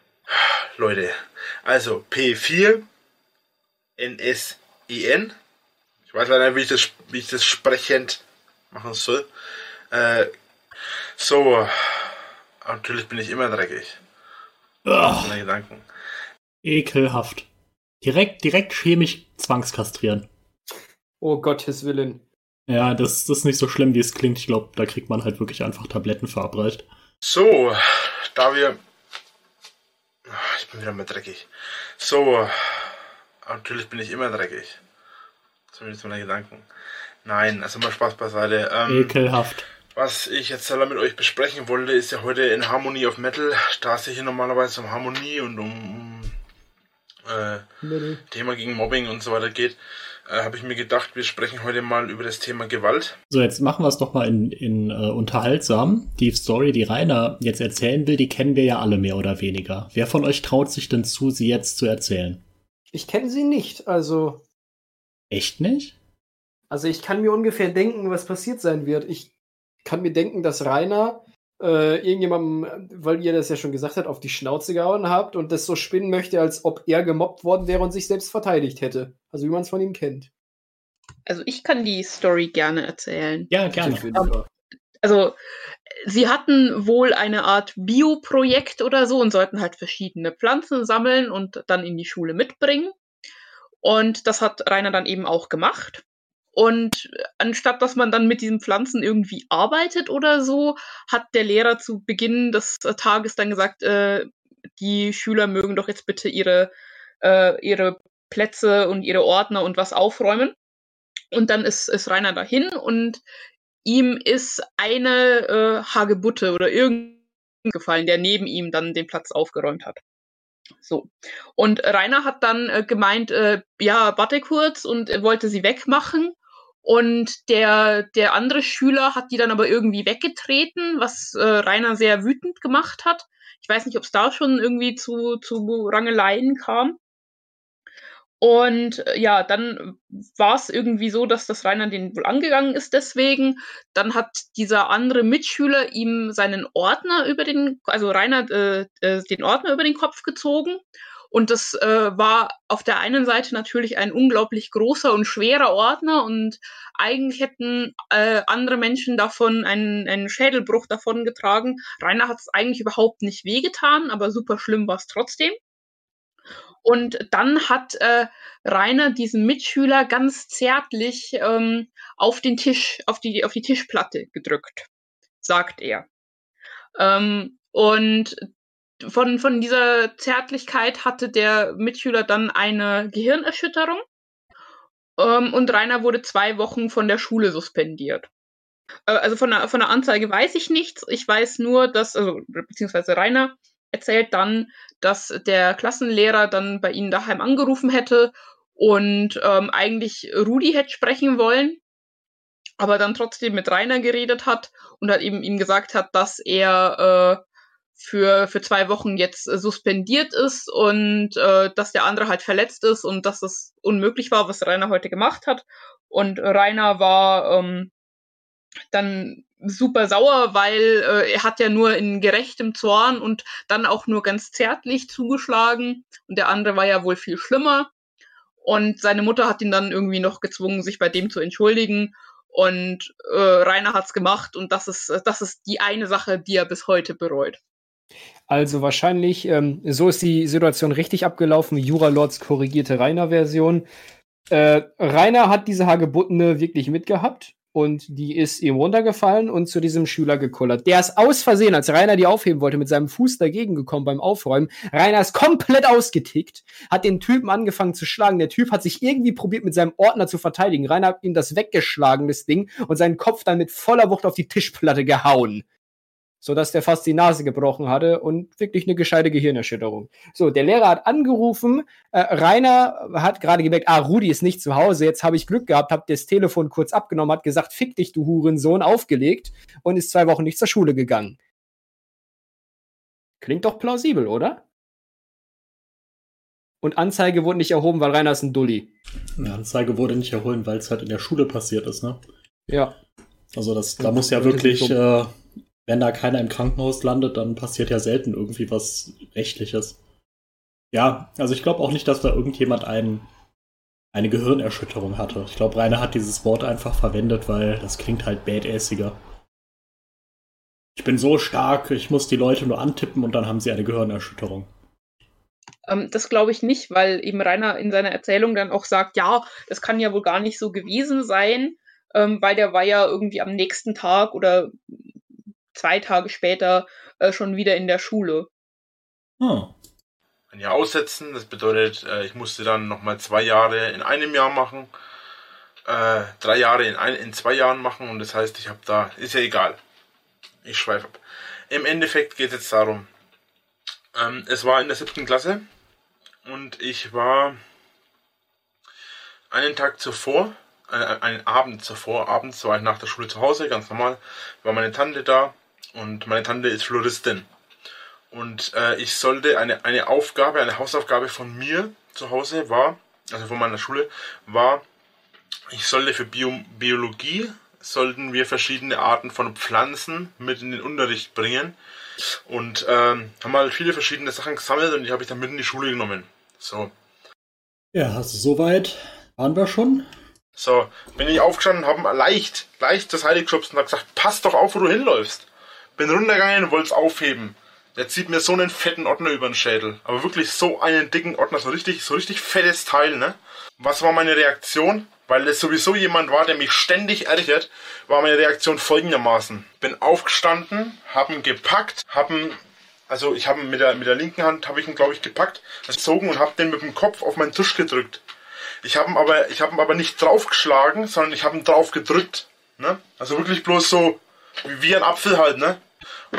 Leute, also P4 NSIN. Ich weiß leider nicht, wie ich das, wie ich das sprechend machen soll. Äh, so, natürlich bin ich immer dreckig. Ah, Meine Gedanken. ekelhaft. Direkt, direkt chemisch zwangskastrieren. Oh Gottes Willen. Ja, das, das ist nicht so schlimm, wie es klingt. Ich glaube, da kriegt man halt wirklich einfach Tabletten verabreicht. So, da wir. Ich bin wieder mal dreckig. So, natürlich bin ich immer dreckig. Zumindest meine Gedanken. Nein, also mal Spaß beiseite. Ähm, Ekelhaft. Was ich jetzt da mit euch besprechen wollte, ist ja heute in Harmony of Metal. Da es ja hier normalerweise um Harmonie und um, um äh, Metal. Thema gegen Mobbing und so weiter geht, äh, habe ich mir gedacht, wir sprechen heute mal über das Thema Gewalt. So, jetzt machen wir es doch mal in, in äh, unterhaltsam. Die Story, die Rainer jetzt erzählen will, die kennen wir ja alle mehr oder weniger. Wer von euch traut sich denn zu, sie jetzt zu erzählen? Ich kenne sie nicht, also. Echt nicht? Also ich kann mir ungefähr denken, was passiert sein wird. Ich kann mir denken, dass Rainer äh, irgendjemandem, weil ihr das ja schon gesagt habt, auf die Schnauze gehauen habt und das so spinnen möchte, als ob er gemobbt worden wäre und sich selbst verteidigt hätte. Also wie man es von ihm kennt. Also ich kann die Story gerne erzählen. Ja, gerne. Also sie hatten wohl eine Art Bioprojekt oder so und sollten halt verschiedene Pflanzen sammeln und dann in die Schule mitbringen. Und das hat Rainer dann eben auch gemacht. Und anstatt dass man dann mit diesen Pflanzen irgendwie arbeitet oder so, hat der Lehrer zu Beginn des Tages dann gesagt, äh, die Schüler mögen doch jetzt bitte ihre, äh, ihre Plätze und ihre Ordner und was aufräumen. Und dann ist, ist Rainer dahin und ihm ist eine äh, Hagebutte oder irgend gefallen, der neben ihm dann den Platz aufgeräumt hat. So. Und Rainer hat dann äh, gemeint, äh, ja, warte kurz und er wollte sie wegmachen. Und der, der andere Schüler hat die dann aber irgendwie weggetreten, was äh, Rainer sehr wütend gemacht hat. Ich weiß nicht, ob es da schon irgendwie zu, zu Rangeleien kam. Und äh, ja, dann war es irgendwie so, dass das Rainer den wohl angegangen ist deswegen. Dann hat dieser andere Mitschüler ihm seinen Ordner über den, also Rainer äh, äh, den Ordner über den Kopf gezogen. Und das äh, war auf der einen Seite natürlich ein unglaublich großer und schwerer Ordner und eigentlich hätten äh, andere Menschen davon einen, einen Schädelbruch davon getragen. Rainer hat es eigentlich überhaupt nicht wehgetan, aber super schlimm war es trotzdem. Und dann hat äh, Rainer diesen Mitschüler ganz zärtlich ähm, auf den Tisch, auf die, auf die Tischplatte gedrückt, sagt er. Ähm, und von, von dieser Zärtlichkeit hatte der Mitschüler dann eine Gehirnerschütterung. Ähm, und Rainer wurde zwei Wochen von der Schule suspendiert. Äh, also von der, von der Anzeige weiß ich nichts. Ich weiß nur, dass, also, beziehungsweise Rainer erzählt dann, dass der Klassenlehrer dann bei ihnen daheim angerufen hätte und ähm, eigentlich Rudi hätte sprechen wollen, aber dann trotzdem mit Rainer geredet hat und hat eben ihm gesagt hat, dass er äh, für, für zwei Wochen jetzt äh, suspendiert ist und äh, dass der andere halt verletzt ist und dass es unmöglich war, was Rainer heute gemacht hat. Und Rainer war ähm, dann super sauer, weil äh, er hat ja nur in gerechtem Zorn und dann auch nur ganz zärtlich zugeschlagen und der andere war ja wohl viel schlimmer und seine Mutter hat ihn dann irgendwie noch gezwungen, sich bei dem zu entschuldigen und äh, Rainer hat's gemacht und das ist das ist die eine Sache, die er bis heute bereut. Also wahrscheinlich, ähm, so ist die Situation richtig abgelaufen. Jura Lords korrigierte Rainer-Version. Äh, Rainer hat diese Hagebuttene wirklich mitgehabt und die ist ihm runtergefallen und zu diesem Schüler gekullert. Der ist aus Versehen, als Rainer die aufheben wollte, mit seinem Fuß dagegen gekommen beim Aufräumen. Rainer ist komplett ausgetickt, hat den Typen angefangen zu schlagen. Der Typ hat sich irgendwie probiert, mit seinem Ordner zu verteidigen. Rainer hat ihm das weggeschlagen, das Ding, und seinen Kopf dann mit voller Wucht auf die Tischplatte gehauen sodass der fast die Nase gebrochen hatte und wirklich eine gescheite Gehirnerschütterung. So, der Lehrer hat angerufen, äh, Rainer hat gerade gemerkt, ah, Rudi ist nicht zu Hause, jetzt habe ich Glück gehabt, habe das Telefon kurz abgenommen, hat gesagt, fick dich, du Hurensohn, aufgelegt und ist zwei Wochen nicht zur Schule gegangen. Klingt doch plausibel, oder? Und Anzeige wurde nicht erhoben, weil Rainer ist ein Dulli. Eine Anzeige wurde nicht erhoben, weil es halt in der Schule passiert ist, ne? Ja. Also das, da muss ja wirklich äh, wenn da keiner im Krankenhaus landet, dann passiert ja selten irgendwie was Rechtliches. Ja, also ich glaube auch nicht, dass da irgendjemand ein, eine Gehirnerschütterung hatte. Ich glaube, Rainer hat dieses Wort einfach verwendet, weil das klingt halt badassiger. Ich bin so stark, ich muss die Leute nur antippen und dann haben sie eine Gehirnerschütterung. Ähm, das glaube ich nicht, weil eben Rainer in seiner Erzählung dann auch sagt, ja, das kann ja wohl gar nicht so gewesen sein, ähm, weil der war ja irgendwie am nächsten Tag oder zwei Tage später äh, schon wieder in der Schule. Hm. Ein Jahr aussetzen, das bedeutet, äh, ich musste dann nochmal zwei Jahre in einem Jahr machen, äh, drei Jahre in, ein, in zwei Jahren machen und das heißt, ich habe da, ist ja egal. Ich schweife ab. Im Endeffekt geht es jetzt darum, ähm, es war in der siebten Klasse und ich war einen Tag zuvor, äh, einen Abend zuvor, abends war ich nach der Schule zu Hause, ganz normal, war meine Tante da und meine Tante ist Floristin. Und äh, ich sollte eine, eine Aufgabe, eine Hausaufgabe von mir zu Hause war, also von meiner Schule, war, ich sollte für Bio, Biologie, sollten wir verschiedene Arten von Pflanzen mit in den Unterricht bringen. Und ähm, haben halt viele verschiedene Sachen gesammelt und die habe ich dann mit in die Schule genommen. So. Ja, also soweit waren wir schon. So, bin ich aufgestanden, habe leicht, leicht das Heil geschubst und habe gesagt, pass doch auf, wo du hinläufst. Bin runtergegangen und wollte es aufheben. Der zieht mir so einen fetten Ordner über den Schädel. Aber wirklich so einen dicken Ordner, so richtig, so richtig fettes Teil, ne? Was war meine Reaktion? Weil es sowieso jemand war, der mich ständig ärgert, war meine Reaktion folgendermaßen. Bin aufgestanden, hab ihn gepackt, hab ihn, also ich habe ihn mit der, mit der linken Hand, habe ich ihn glaube ich gepackt, gezogen und hab den mit dem Kopf auf meinen Tisch gedrückt. Ich habe ihn aber, ich habe ihn aber nicht draufgeschlagen, sondern ich habe ihn drauf gedrückt. Ne? Also wirklich bloß so wie, ein Apfel halt, ne?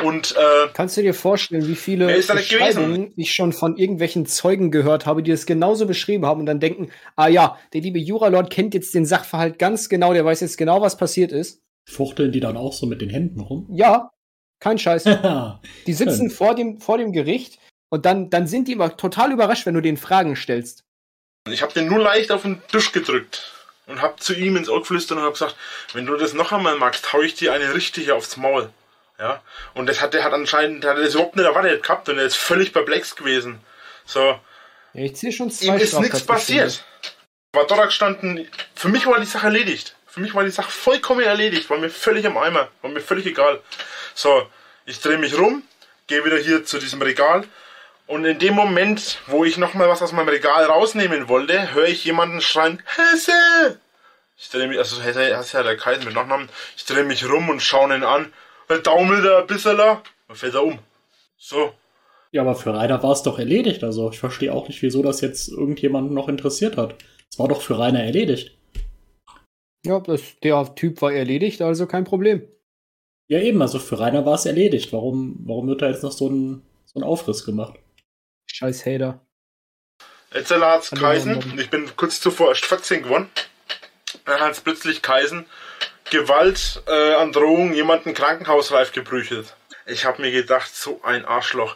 Und äh, Kannst du dir vorstellen, wie viele? Beschreibungen ich schon von irgendwelchen Zeugen gehört habe, die es genauso beschrieben haben und dann denken, ah ja, der liebe Juralord kennt jetzt den Sachverhalt ganz genau, der weiß jetzt genau, was passiert ist. Fuchteln die dann auch so mit den Händen rum? Ja, kein Scheiß. *laughs* Die sitzen vor dem, vor dem Gericht und dann, dann sind die immer total überrascht, wenn du denen Fragen stellst. ich habe den nur leicht auf den Tisch gedrückt und habe zu ihm ins Ohr geflüstert und habe gesagt, wenn du das noch einmal magst, hau ich dir eine richtige aufs Maul. Ja, und das hat der hat anscheinend, der hat das überhaupt nicht erwartet gehabt und er ist völlig perplex gewesen. So, Ja, ich ziehe schon zwei ihm ist nichts passiert. War dort gestanden, für mich war die Sache erledigt. Für mich war die Sache vollkommen erledigt, war mir völlig im Eimer, war mir völlig egal. So, ich drehe mich rum, gehe wieder hier zu diesem Regal und in dem Moment, wo ich nochmal was aus meinem Regal rausnehmen wollte, höre ich jemanden schreien, Hesse! Ich drehe mich, also Hesse, Hesse hat der Kaiser mit Nachnamen, ich drehe mich rum und schaue ihn an, er daumelt da ein bisschen, dann fällt er um. So, Ja, aber für Rainer war es doch erledigt. Also ich verstehe auch nicht, wieso das jetzt irgendjemanden noch interessiert hat. Es war doch für Rainer erledigt. Ja, das, der Typ war erledigt, also kein Problem. Ja, eben, also für Rainer war es erledigt. Warum, warum wird da jetzt noch so ein, so ein Aufriss gemacht? Scheiß Hater. Hallo, Kaisen ich bin kurz zuvor erst 14 geworden. Dann hat's plötzlich Kaisen Gewalt, äh, Androhung, jemanden krankenhausreif geprügelt. Ich habe mir gedacht, so ein Arschloch.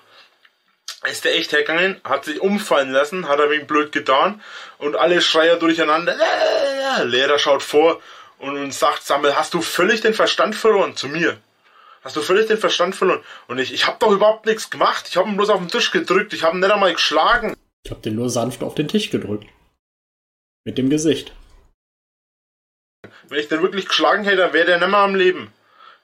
Ist der echt hergegangen, hat sich umfallen lassen, hat er wegen blöd getan und alle Schreier durcheinander. Äh, Lehrer schaut vor und, und sagt, Sammel, hast du völlig den Verstand verloren? Zu mir. Hast du völlig den Verstand verloren? Und ich, ich habe doch überhaupt nichts gemacht. Ich habe ihn bloß auf den Tisch gedrückt. Ich habe ihn nicht einmal geschlagen. Ich habe den nur sanft auf den Tisch gedrückt. Mit dem Gesicht. Wenn ich den wirklich geschlagen hätte, dann wäre der nicht mehr am Leben.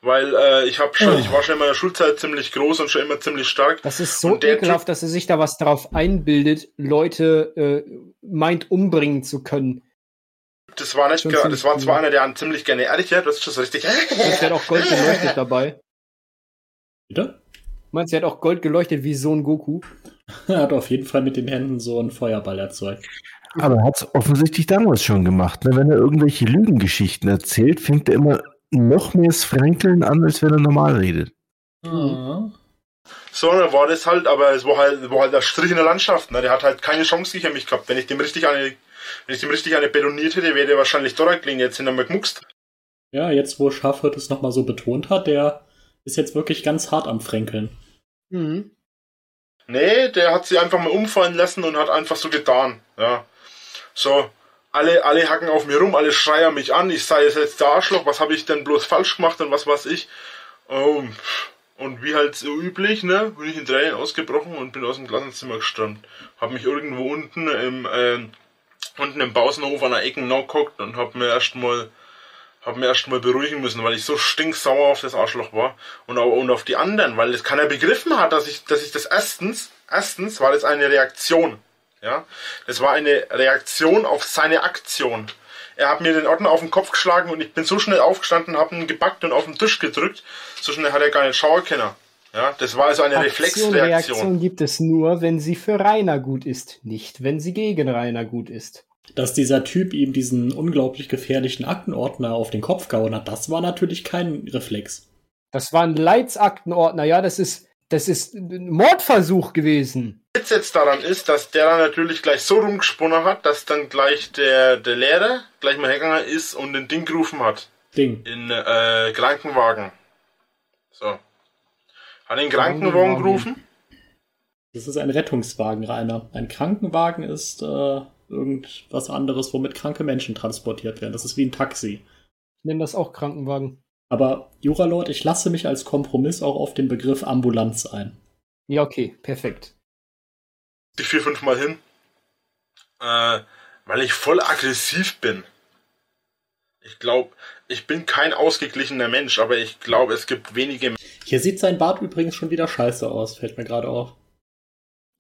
Weil äh, ich habe schon, Oh. ich war schon in meiner Schulzeit ziemlich groß und schon immer ziemlich stark. Das ist so Und der ekelhaft, dass er sich da was drauf einbildet, Leute äh, meint umbringen zu können. Das war nicht, das war zwar einer, der einen ziemlich gerne ehrlich hat, das ist schon so richtig. Meinst du, er hat auch Gold geleuchtet dabei? Bitte? Meinst du, er hat auch Gold geleuchtet wie Sohn Goku? *laughs* Er hat auf jeden Fall mit den Händen so einen Feuerball erzeugt. Aber er hat es offensichtlich damals schon gemacht. Ne? Wenn er irgendwelche Lügengeschichten erzählt, fängt er immer noch mehr das Frankeln an, als wenn er normal redet. Mhm. So, dann war das halt, aber es war halt, war halt der Strich in der Landschaft. Ne? Der hat halt keine Chance gegen mich gehabt. Wenn ich dem richtig eine, wenn ich dem richtig eine betoniert hätte, wäre der wahrscheinlich dort gelegen. Jetzt sind er mal gemuckst. Ja, jetzt wo Schafhirt es nochmal so betont hat, der ist jetzt wirklich ganz hart am Fränkeln. Mhm. Nee, der hat sie einfach mal umfallen lassen und hat einfach so getan. Ja. So, alle, alle hacken auf mir rum, alle schreien mich an, ich sei jetzt der Arschloch, was habe ich denn bloß falsch gemacht und was weiß ich. Oh, und wie halt so üblich, ne, bin ich in Tränen ausgebrochen und bin aus dem Klassenzimmer gestürmt. Hab mich irgendwo unten im, ähm, unten im Pausenhof an der Ecke nachgeguckt und hab mir erstmal hab mir erstmal beruhigen müssen, weil ich so stinksauer auf das Arschloch war und, au- und auf die anderen, weil das keiner begriffen hat, dass ich, dass ich das erstens, erstens war das eine Reaktion, ja, das war eine Reaktion auf seine Aktion. Er hat mir den Ordner auf den Kopf geschlagen und ich bin so schnell aufgestanden, hab ihn gepackt und auf den Tisch gedrückt, so schnell hat er gar nicht schauen können. Ja, das war also eine Aktion, Reflexreaktion. Reaktion gibt es nur, wenn sie für Rainer gut ist, nicht wenn sie gegen Rainer gut ist. Dass dieser Typ ihm diesen unglaublich gefährlichen Aktenordner auf den Kopf gehauen hat, das war natürlich kein Reflex. Das war ein Leitsaktenordner, ja, das ist, das ist ein Mordversuch gewesen. Witz jetzt daran ist, dass der dann natürlich gleich so rumgesponnen hat, dass dann gleich der, der Lehrer gleich mal hergegangen ist und den Ding gerufen hat. Ding. In äh, Krankenwagen. So. Hat den Krankenwagen Krankenwagen. gerufen? Das ist ein Rettungswagen, Rainer. Ein Krankenwagen ist äh, irgendwas anderes, womit kranke Menschen transportiert werden. Das ist wie ein Taxi. Ich nenne das auch Krankenwagen. Aber Juralord, ich lasse mich als Kompromiss auch auf den Begriff Ambulanz ein. Ja, okay, perfekt. Die vier, fünf Mal hin. Äh, weil ich voll aggressiv bin. Ich glaube, ich bin kein ausgeglichener Mensch, aber ich glaube, es gibt wenige Hier sieht sein Bart übrigens schon wieder scheiße aus, fällt mir gerade auf.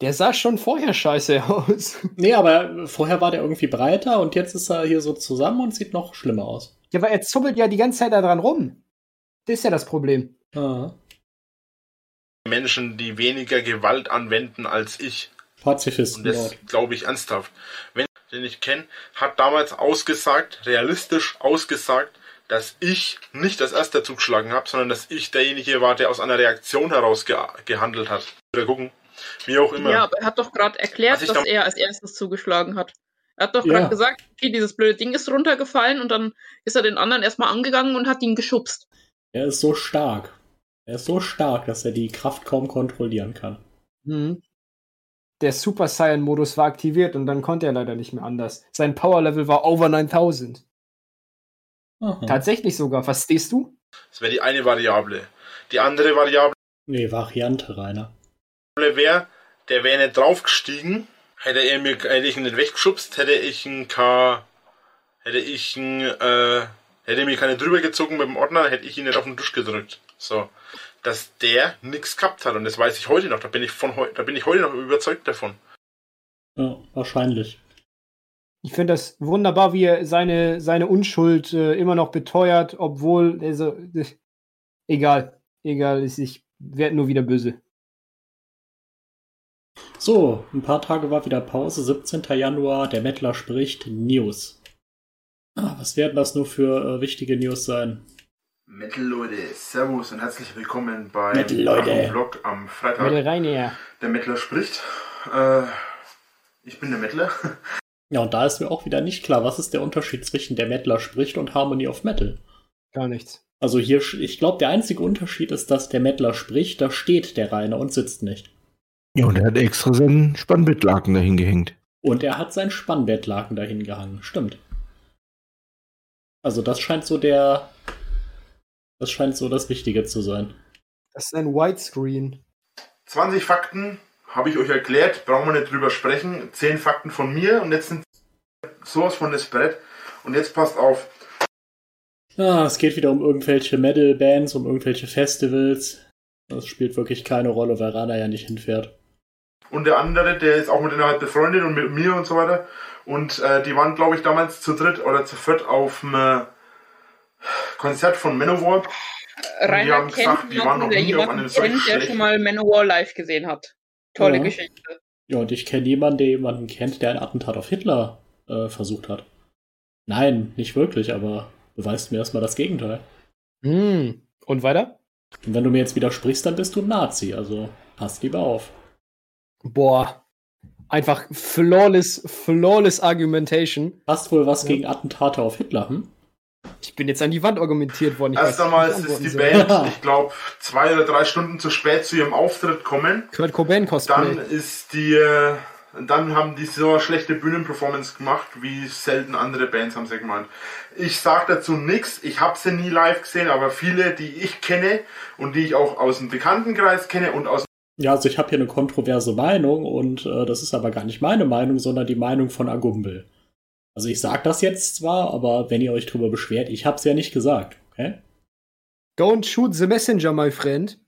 Der sah schon vorher scheiße *laughs* aus. Nee, aber vorher war der irgendwie breiter und jetzt ist er hier so zusammen und sieht noch schlimmer aus. Ja, weil er zuppelt ja die ganze Zeit da dran rum. Das ist ja das Problem. Ah. Menschen, die weniger Gewalt anwenden als ich. Pazifisten Und das glaube ich ernsthaft. Wenn den ich kenne, hat damals ausgesagt, realistisch ausgesagt, dass ich nicht als erster zugeschlagen habe, sondern dass ich derjenige war, der aus einer Reaktion heraus ge gehandelt hat. Wieder gucken. Wie auch immer. Ja, aber er hat doch gerade erklärt, Was ich dass da- er als erstes zugeschlagen hat. Er hat doch Ja. gerade gesagt, okay, dieses blöde Ding ist runtergefallen und dann ist er den anderen erstmal angegangen und hat ihn geschubst. Er ist so stark. Er ist so stark, dass er die Kraft kaum kontrollieren kann. Mhm. Der Super Saiyan-Modus war aktiviert und dann konnte er leider nicht mehr anders. Sein Power-Level war over 9000. Aha. Tatsächlich sogar. Verstehst du? Das wäre die eine Variable. Die andere Variable Nee, Variante, Rainer. Wäre, der wäre nicht draufgestiegen, hätte er mir, hätte ich ihn nicht weggeschubst, hätte ich ihn K, hätte ich ihn, äh, hätte er mir keine drüber gezogen mit dem Ordner, hätte ich ihn nicht auf den Tisch gedrückt. So. Dass der nix gehabt hat und das weiß ich heute noch, da bin ich von heu, da bin ich heute noch überzeugt davon. Ja, wahrscheinlich. Ich finde das wunderbar, wie er seine, seine Unschuld äh, immer noch beteuert, obwohl, also, äh, *laughs* egal, egal, ich werde nur wieder böse. So, ein paar Tage war wieder Pause, 17. Januar, der Mettler spricht News. Ah, was werden das nur für äh, wichtige News sein? Metal Leute, Servus und herzlich willkommen bei Metal Leute. Vlog am Freitag. Werde rein her. Der Mettler spricht. Äh, ich bin der Mettler. *laughs* Ja, und da ist mir auch wieder nicht klar, was ist der Unterschied zwischen der Mettler spricht und Harmony of Metal. Gar nichts. Also hier, ich glaube, der einzige Unterschied ist, dass der Mettler spricht, da steht der Rainer und sitzt nicht. Ja, und er hat extra seinen Spannbettlaken dahin gehängt. Und er hat sein Spannbettlaken dahin gehangen. Stimmt. Also das scheint so der. Das scheint so das Wichtige zu sein. Das ist ein Widescreen. 20 Fakten habe ich euch erklärt, brauchen wir nicht drüber sprechen. 10 Fakten von mir und jetzt sind sowas von das Brett. Und jetzt passt auf. Ah, es geht wieder um irgendwelche Metal-Bands, um irgendwelche Festivals. Das spielt wirklich keine Rolle, weil Rana ja nicht hinfährt. Und der andere, der ist auch mit denen halt befreundet und mit mir und so weiter. Und äh, die waren, glaube ich, damals zu dritt oder zu viert auf dem äh, Konzert von Manowar. Rainer haben kennt gesagt, die waren noch nie auf jemanden einem kennt, der schon mal Manowar live gesehen hat. Tolle Ja. Geschichte. Ja, und ich kenne jemanden, der jemanden kennt, der ein Attentat auf Hitler äh, versucht hat. Nein, nicht wirklich, aber beweist mir erstmal das Gegenteil. Hm. Und weiter? Und wenn du mir jetzt widersprichst, dann bist du ein Nazi, also pass lieber auf. Boah. Einfach flawless, flawless Argumentation. Hast wohl was Ja. gegen Attentate auf Hitler, hm? Ich bin jetzt an die Wand argumentiert worden. Ich Erst weiß einmal ist die soll. Band, ich glaube, zwei oder drei Stunden zu spät zu ihrem Auftritt kommen. Kurt Cobain Cosplay. Dann ist die, äh, dann haben die so eine schlechte Bühnenperformance gemacht, wie selten andere Bands haben sie gemeint. Ich sag dazu nichts, ich habe sie nie live gesehen, aber viele, die ich kenne und die ich auch aus dem Bekanntenkreis kenne und aus Ja, also ich habe hier eine kontroverse Meinung und äh, das ist aber gar nicht meine Meinung, sondern die Meinung von Agumbel. Also ich sag das jetzt zwar, aber wenn ihr euch drüber beschwert, ich hab's ja nicht gesagt, okay? Don't shoot the messenger, my friend.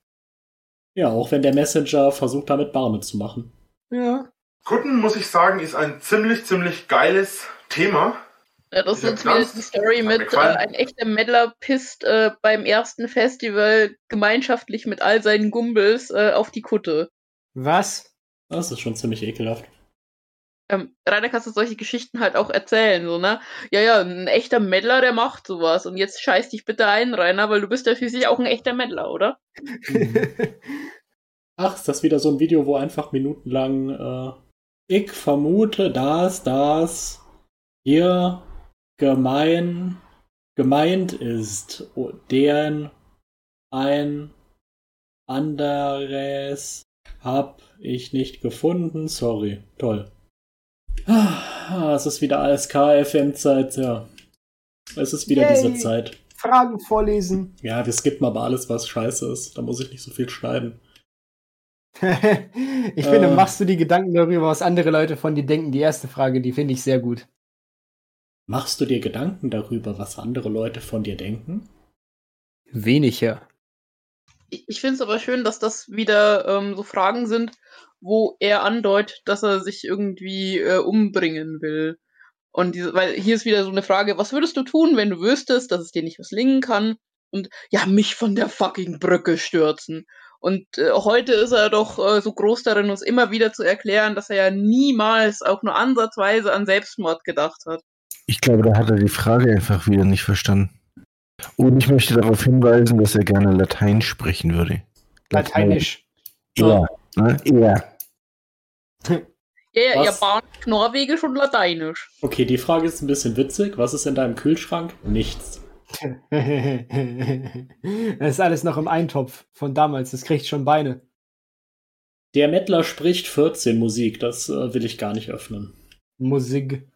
Ja, auch wenn der Messenger versucht, damit Barme zu machen. Ja. Kutten, muss ich sagen, ist ein ziemlich, ziemlich geiles Thema. Ja, das ist jetzt wieder die Story mit äh, ein echter Meddler pisst äh, beim ersten Festival gemeinschaftlich mit all seinen Gumbels äh, auf die Kutte. Was? Das ist schon ziemlich ekelhaft. Ähm, Rainer kannst du solche Geschichten halt auch erzählen, so, ne? Ja, ja, ein echter Meddler, der macht sowas. Und jetzt scheiß dich bitte ein, Rainer, weil du bist ja schließlich auch ein echter Meddler, oder? Ach, ist das wieder so ein Video, wo einfach minutenlang äh, ich vermute, dass das hier gemein gemeint ist, deren ein anderes hab ich nicht gefunden. Sorry, toll. Ah, es ist wieder alles KFM-Zeit, ja. Es ist wieder Yay. diese Zeit. Fragen vorlesen. Ja, wir skippen aber alles, was scheiße ist. Da muss ich nicht so viel schneiden. *laughs* ich finde, Äh. machst du die Gedanken darüber, was andere Leute von dir denken? Die erste Frage, die finde ich sehr gut. Machst du dir Gedanken darüber, was andere Leute von dir denken? Weniger. Ich, ich finde es aber schön, dass das wieder ähm, so Fragen sind, wo er andeutet, dass er sich irgendwie äh, umbringen will. Und diese, weil hier ist wieder so eine Frage, was würdest du tun, wenn du wüsstest, dass es dir nicht misslingen kann? Und ja, mich von der fucking Brücke stürzen. Und äh, heute ist er doch äh, so groß darin, uns immer wieder zu erklären, dass er ja niemals auch nur ansatzweise an Selbstmord gedacht hat. Ich glaube, da hat er die Frage einfach wieder nicht verstanden. Und ich möchte darauf hinweisen, dass er gerne Latein sprechen würde. Lateinisch. Ja, ne? ja. Ja, ja? Japanisch, Norwegisch und Lateinisch. Okay, die Frage ist ein bisschen witzig. Was ist in deinem Kühlschrank? Nichts. *laughs* das ist alles noch im Eintopf von damals. Das kriegt schon Beine. Der Mettler spricht 14 Musik. Das äh, will ich gar nicht öffnen. Musik.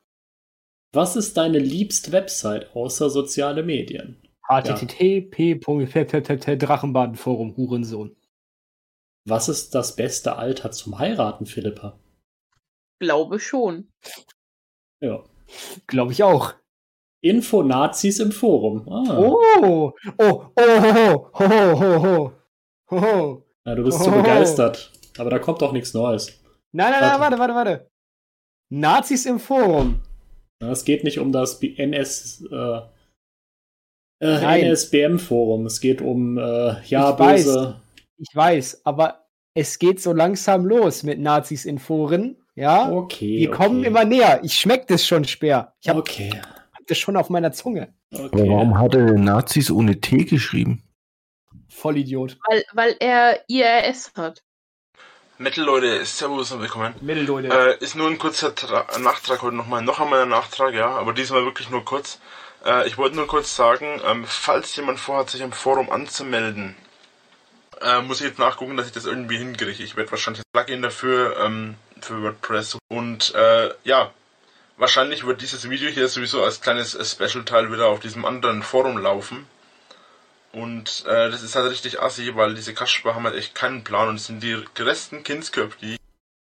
Was ist deine liebste Website außer soziale Medien? http Drachenbadenforum, Hurensohn. Was ist das beste Alter zum Heiraten, Philippa? Glaube schon. Ja. Glaube ich auch. Info-Nazis im Forum. Ah. Oh, oh, oh, ho, ho, ho, ho, ho, ho, ho. Ja, du bist zu Oh. begeistert. Aber da kommt doch nichts Neues. Nein, nein, nein, warte, warte, warte. Nazis im Forum. Es geht nicht um das B- NS, äh, äh. NSBM-Forum. Es geht um, äh, ja, Ich weiß. böse. Ich weiß, aber es geht so langsam los mit Nazis in Foren. Ja, Okay. die okay. kommen immer näher. Ich schmeck das schon schwer. Ich habe Okay. hab das schon auf meiner Zunge. okay. Aber warum hat er Nazis ohne T geschrieben? Vollidiot. Weil, weil er IRS hat. Metal Leute, Servus und willkommen. Mittelleute. Äh, ist nur ein kurzer Tra Nachtrag heute nochmal. Noch einmal ein Nachtrag, ja, aber diesmal wirklich nur kurz. Äh, ich wollte nur kurz sagen, ähm, falls jemand vorhat, sich im Forum anzumelden, äh, muss ich jetzt nachgucken, dass ich das irgendwie hinkriege. Ich werde wahrscheinlich ein Plugin dafür ähm, für WordPress und äh, ja, wahrscheinlich wird dieses Video hier sowieso als kleines äh, Special-Teil wieder auf diesem anderen Forum laufen. Und äh, das ist halt richtig assi, weil diese Kasper haben halt echt keinen Plan und es sind die größten Kindsköpfe, die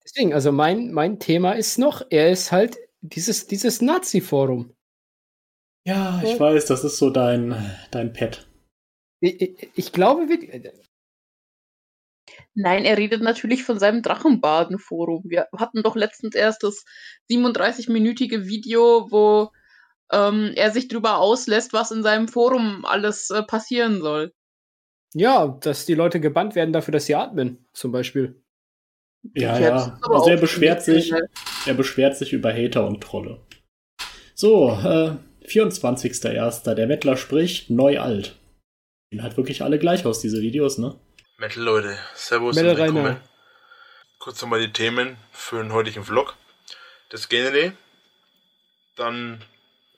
Deswegen, also mein, mein Thema ist noch, er ist halt dieses, dieses Nazi-Forum. Ja, ich weiß, das ist so dein, dein Pet. Ich, ich, ich glaube, wir, Nein, er redet natürlich von seinem Drachenbaden-Forum. Wir hatten doch letztens erst das 37-minütige Video, wo ähm, er sich drüber auslässt, was in seinem Forum alles äh, passieren soll. ja, dass die Leute gebannt werden dafür, dass sie atmen, zum Beispiel. Ja, ja. Also er beschwert sich, er beschwert sich über Hater und Trolle. So, äh, 24.01. Der Mettler spricht neu alt. Sehen halt wirklich alle gleich aus, diese Videos, ne? Metal Leute, Servus Metal und willkommen. Kurz nochmal die Themen für den heutigen Vlog. Das Genre, dann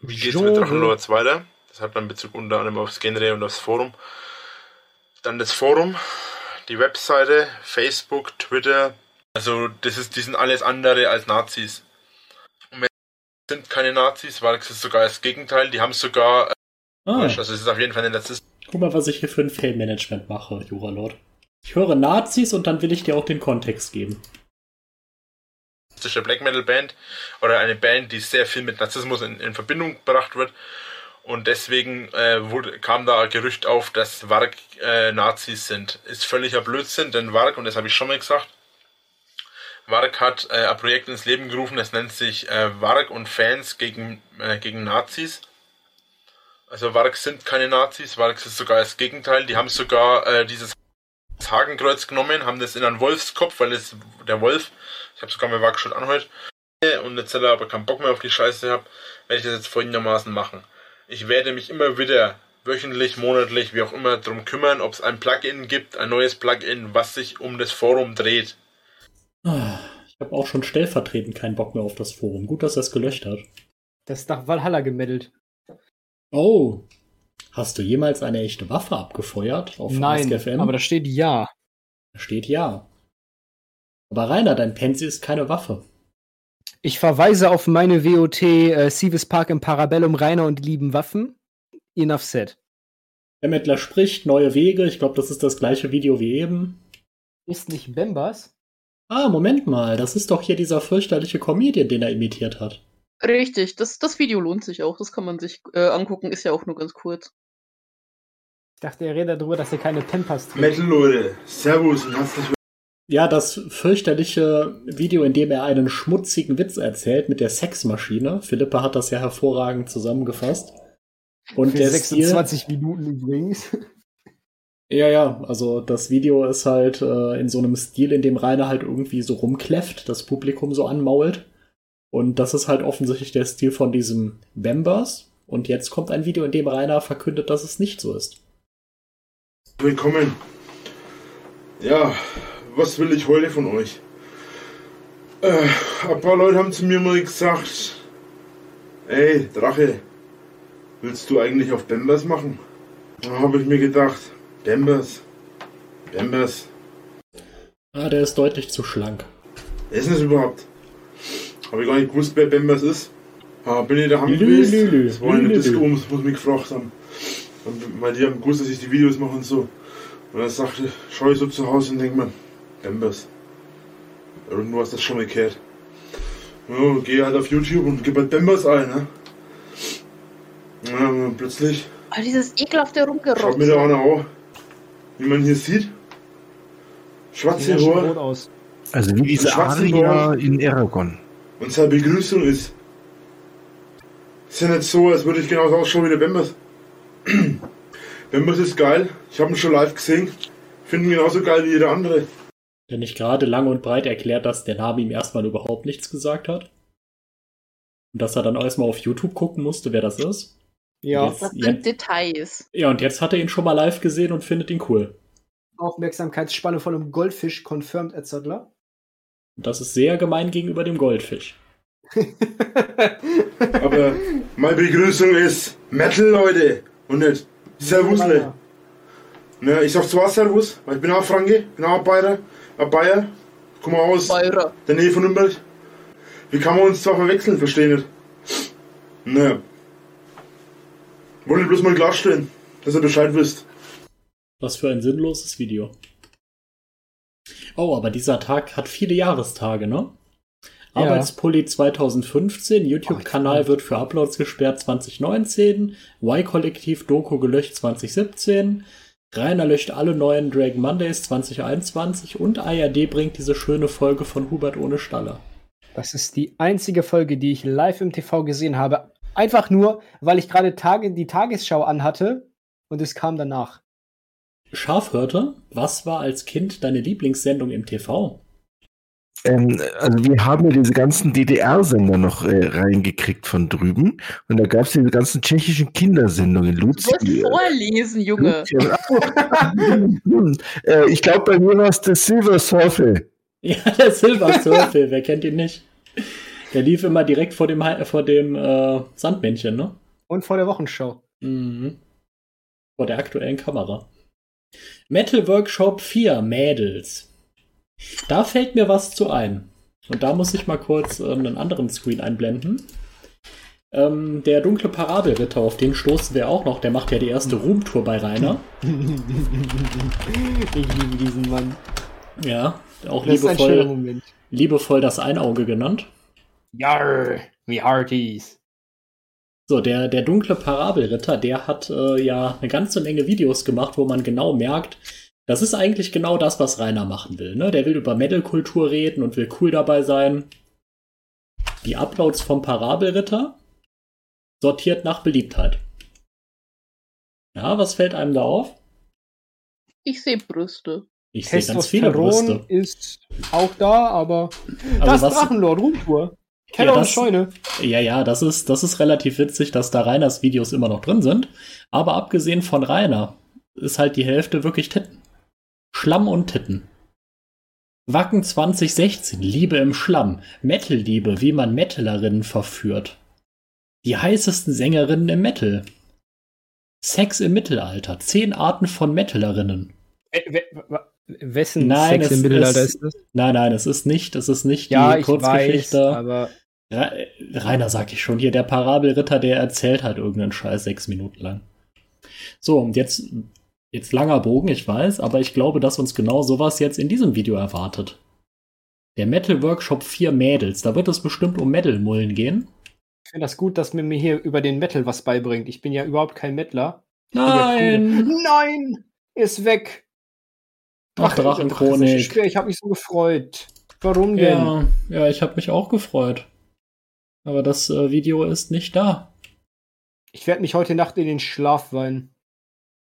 wie geht's mit Genre. Drachenlords weiter? Das hat dann Bezug unter anderem aufs Genre und aufs Forum. Dann das Forum, die Webseite, Facebook, Twitter. Also das ist, die sind alles andere als Nazis. Und wir sind keine Nazis, weil es ist sogar das Gegenteil. Die haben sogar, Ah, also es ist auf jeden Fall ein letztes guck mal, was ich hier für ein Fame-Management mache, Juralord. Ich höre Nazis und dann will ich dir auch den Kontext geben. Narzisstische Black Metal Band oder eine Band, die sehr viel mit Narzissmus in, in Verbindung gebracht wird. Und deswegen äh, wurde, kam da ein Gerücht auf, dass Varg äh, Nazis sind. Ist völliger Blödsinn, denn Varg, und das habe ich schon mal gesagt, Varg hat äh, ein Projekt ins Leben gerufen, das nennt sich äh, Varg und Fans gegen, äh, gegen Nazis. Also Varg sind keine Nazis, Varg ist sogar das Gegenteil. Die haben sogar äh, dieses Hakenkreuz genommen, haben das in einen Wolfskopf, weil es der Wolf, ich habe sogar mal Varg schon anhört, und jetzt hat er aber keinen Bock mehr auf die Scheiße habe, werde ich das jetzt folgendermaßen machen. Ich werde mich immer wieder wöchentlich, monatlich, wie auch immer, darum kümmern, ob es ein Plugin gibt, ein neues Plugin, was sich um das Forum dreht. Ich habe auch schon stellvertretend keinen Bock mehr auf das Forum. Gut, dass er es gelöscht hat. Das ist nach Valhalla gemeldet. Oh. Hast du jemals eine echte Waffe abgefeuert auf Nein, AskFM? aber da steht ja. Da steht ja. Aber Rainer, dein Pensi ist keine Waffe. Ich verweise auf meine WOT äh, Sieves Park im Parabellum Rainer und die lieben Waffen. Enough said. Der Mettler spricht, neue Wege. Ich glaube, das ist das gleiche Video wie eben. Ist nicht Bembas? Ah, Moment mal. Das ist doch hier dieser fürchterliche Comedian, den er imitiert hat. Richtig, das, das Video lohnt sich auch. Das kann man sich äh, angucken, ist ja auch nur ganz kurz. Ich dachte, er redet darüber, dass er keine Pampers trägt. Metal Leute, Servus und herzlich Ja, das fürchterliche Video, in dem er einen schmutzigen Witz erzählt mit der Sexmaschine. Philippa hat das ja hervorragend zusammengefasst. Und Für der Stil, 26 Minuten übrigens. Ja, ja, also das Video ist halt äh, in so einem Stil, in dem Rainer halt irgendwie so rumkläfft, das Publikum so anmault. Und das ist halt offensichtlich der Stil von diesem Members. Und jetzt kommt ein Video, in dem Rainer verkündet, dass es nicht so ist. willkommen. Ja, was will ich heute von euch? Äh, ein paar Leute haben zu mir mal gesagt, ey, Drache, willst du eigentlich auf Bembers machen? Da habe ich mir gedacht, Bembers, Bembers, Ah, der ist deutlich zu schlank. wer ist das überhaupt? Habe ich gar nicht gewusst, wer Bembers ist. Ah, bin ich daheim gewesen. lü, lü, Das war lü, Disco, wo sie mich gefragt haben. Und, weil die haben gewusst, dass ich die Videos mache und so. Und dann sagte, schaue ich so zu Hause und denke mir, Bembers. Irgendwo hast du das schon mal gehört. Ja, gehe halt auf YouTube und gebe halt Bembers ein, ne? Ja, und dann plötzlich Oh, dieses ekelhafte schaut mir da Rumgerotze. einer auf. Wie man hier sieht. Schwarze aus. Also wie diese Aria in Aragon. Und seine Begrüßung ist. Ist ja nicht so, als würde ich genauso ausschauen wie der Bembers. *clears throat* Bembers ist geil. Ich habe ihn schon live gesehen. Finde ihn genauso geil wie jeder andere. Der nicht gerade lang und breit erklärt, dass der Name ihm erstmal überhaupt nichts gesagt hat. Und dass er dann erstmal auf YouTube gucken musste, wer das ist. Ja, Jetzt- Das Ja. sind Details. Ja, und jetzt hat er ihn schon mal live gesehen und findet ihn cool. Aufmerksamkeitsspanne von einem Goldfisch confirmed, etc. Und das ist sehr gemein gegenüber dem Goldfisch. *laughs* Aber meine Begrüßung ist Metal, Leute. Und nicht Servusle. Ne, ich sag zwar Servus, weil ich bin auch Franke, bin auch Bayer, ein Bayer. Komm mal aus Beurer. der Nähe von Nürnberg. Wie kann man uns zwar verwechseln, verstehe nicht. Ne. Wollte bloß mal klarstellen, dass ihr Bescheid wisst. Was für ein sinnloses Video. Oh, aber dieser Tag hat viele Jahrestage, ne? Ja. Arbeitspulli 2015, YouTube-Kanal wird für Uploads gesperrt 2019, Y-Kollektiv Doku gelöscht 2017, Rainer löscht alle neuen Dragon Mondays 2021 und ARD bringt diese schöne Folge von Hubert ohne Stalle. Das ist die einzige Folge, die ich live im TV gesehen habe. Einfach nur, weil ich gerade Tage, die Tagesschau anhatte und es kam danach. Schafhörte, was war als Kind deine Lieblingssendung im TV? Ähm, also wir haben ja diese ganzen DDR-Sender noch äh, reingekriegt von drüben. Und da gab es diese ganzen tschechischen Kindersendungen. Du Luzi, sollst vorlesen, Junge. Luzi, Hm, äh, ich glaube, bei mir war es der Silver Surfer. Ja, der Silver Surfer, wer kennt ihn nicht? Der lief immer direkt vor dem, Hai- vor dem äh, Sandmännchen, ne? Und vor der Wochenschau. Mhm. Vor der aktuellen Kamera. Metal Workshop 4, Mädels. Da fällt mir was zu ein. Und da muss ich mal kurz ähm, einen anderen Screen einblenden. Ähm, der dunkle Parabelritter, auf den stoßen wir auch noch. Der macht ja die erste Roomtour bei Rainer. *laughs* ich liebe diesen Mann. Ja, auch Das liebevoll, liebevoll das Einauge genannt. Yarr, wie Hearties. So, der, der dunkle Parabelritter, der hat äh, ja eine ganze Menge Videos gemacht, wo man genau merkt, das ist eigentlich genau das, was Rainer machen will. Ne? Der will über Metal-Kultur reden und will cool dabei sein. Die Uploads vom Parabelritter sortiert nach Beliebtheit. Ja, was fällt einem da auf? Ich sehe Brüste. Ich sehe ganz viele Brüste. ist auch da, aber das Also was, Drachenlord, Ruhmtour. Keller Ja, und das- Scheune. Ja, ja, das ist, das ist relativ witzig, dass da Rainers Videos immer noch drin sind. Aber abgesehen von Rainer ist halt die Hälfte wirklich Titten. Schlamm und Titten. Wacken 2016, Liebe im Schlamm, Metal-Liebe, wie man Metalerinnen verführt. Die heißesten Sängerinnen im Metal. Sex im Mittelalter, zehn Arten von Metalerinnen. Äh, we- we- Wessen Nein, Sex im Mittelalter ist- ist das? Nein, nein, es ist nicht, es ist nicht Ja, die ich weiß, Kurzgeschichte. aber Rainer sag ich schon, hier der Parabelritter, der erzählt halt irgendeinen Scheiß sechs Minuten lang. So, und jetzt, jetzt langer Bogen, ich weiß, aber ich glaube, dass uns genau sowas jetzt in diesem Video erwartet. Der Metal Workshop 4 Mädels, da wird es bestimmt um Metal-Mullen gehen. ich finde das gut, dass mir mir hier über den Metal was beibringt. Ich bin ja überhaupt kein Mettler. Nein! Nein! Ist weg! Ach, Drachenchronik. Schwer, ich habe mich so gefreut. Warum denn? Ja, ja ich habe mich auch gefreut. Aber das äh, Video ist nicht da. Ich werde mich heute Nacht in den Schlaf weinen.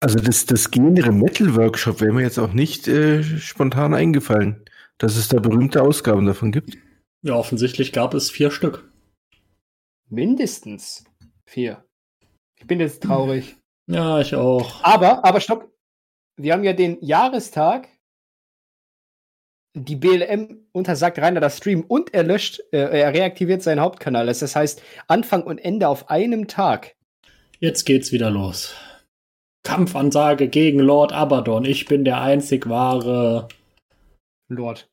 Also das, das Genre Metal Workshop wäre mir jetzt auch nicht äh, spontan eingefallen, dass es da berühmte Ausgaben davon gibt. Ja, offensichtlich gab es vier Stück. Mindestens vier. Ich bin jetzt traurig. Ja, ich auch. Aber, aber stopp. Wir haben ja den Jahrestag. Die BLM untersagt Rainer das Stream und er löscht, äh, er reaktiviert seinen Hauptkanal. Das heißt, Anfang und Ende auf einem Tag. Jetzt geht's wieder los. Kampfansage gegen Lord Abaddon. Ich bin der einzig wahre Lord.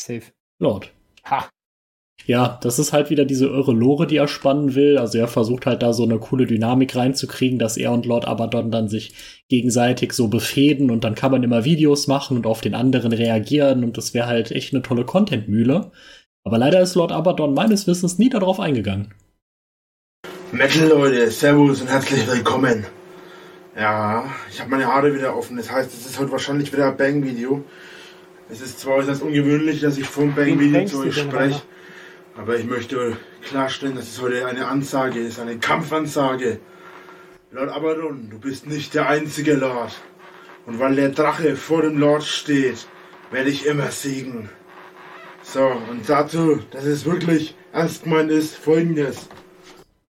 Safe. Lord. Ha. Ja, das ist halt wieder diese irre Lore, die er spannen will. Also er versucht halt da so eine coole Dynamik reinzukriegen, dass er und Lord Abaddon dann sich gegenseitig so befehden und dann kann man immer Videos machen und auf den anderen reagieren und das wäre halt echt eine tolle Contentmühle. Aber leider ist Lord Abaddon meines Wissens nie darauf eingegangen. Metal Leute, Servus und herzlich willkommen. Ja, ich habe meine Haare wieder offen. Das heißt, es ist heute wahrscheinlich wieder ein Bang-Video. Es ist zwar äußerst ungewöhnlich, dass ich vom Bang-Video zu euch spreche, aber ich möchte klarstellen, dass es heute eine Ansage ist, eine Kampfansage. Lord Abaddon, du bist nicht der einzige Lord. Und weil der Drache vor dem Lord steht, werde ich immer siegen. So, und dazu, dass es wirklich ernst gemeint ist, folgendes.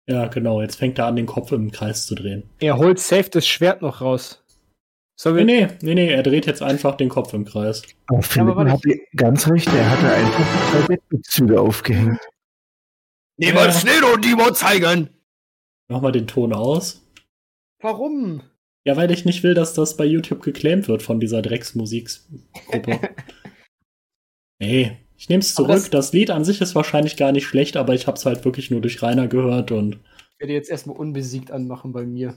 Ja, genau. Jetzt fängt er an, den Kopf im Kreis zu drehen. Er holt safe das Schwert noch raus. So, nee, nee, nee, nee, er dreht jetzt einfach den Kopf im Kreis. Aber Philipp ja, hatte ganz recht, er hatte einfach zwei Bettbezüge aufgehängt. Niemals ja. Nero Dimo zeigen! Mach mal den Ton aus. Warum? Ja, weil ich nicht will, dass das bei YouTube geclaimt wird von dieser Drecksmusikgruppe. *laughs* nee, ich nehme es zurück. Das, das, Lied an sich ist wahrscheinlich gar nicht schlecht, aber ich habe es halt wirklich nur durch Rainer gehört und. Ich werde jetzt erstmal unbesiegt anmachen bei mir.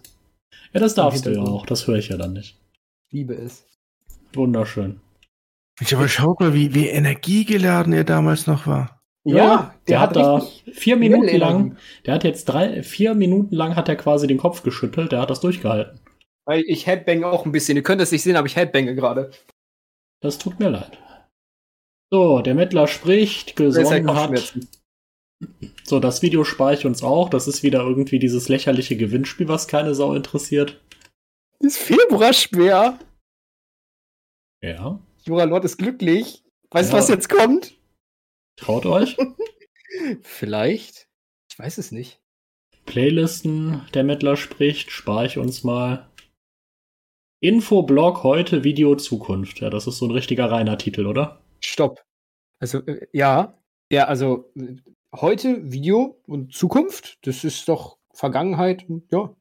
Ja, das darfst du ja auch. Das höre ich ja dann nicht. Liebe es. Wunderschön. Ich aber schaut mal, wie, wie energiegeladen er damals noch war. Ja, ja der, der, hat, hat da vier Minuten lang, der hat jetzt drei, vier Minuten lang hat er quasi den Kopf geschüttelt, der hat das durchgehalten. Weil ich headbange auch ein bisschen. Ihr könnt es nicht sehen, aber ich headbange gerade. Das tut mir leid. So, der Mittler spricht, gesonnen hat. So, das Video spare ich uns auch. Das ist wieder irgendwie dieses lächerliche Gewinnspiel, was keine Sau interessiert. Das Februar schwer. Ja. Jura Lord ist glücklich. Weißt du, ja. was jetzt kommt? Traut euch? *laughs* Vielleicht. Ich weiß es nicht. Playlisten, der Mittler spricht, spare ich uns mal. Infoblog heute, Video Zukunft. Ja, das ist so ein richtiger reiner Titel, oder? Stopp. Also, äh, ja. Ja, also heute Video und Zukunft, das ist doch Vergangenheit. Ja.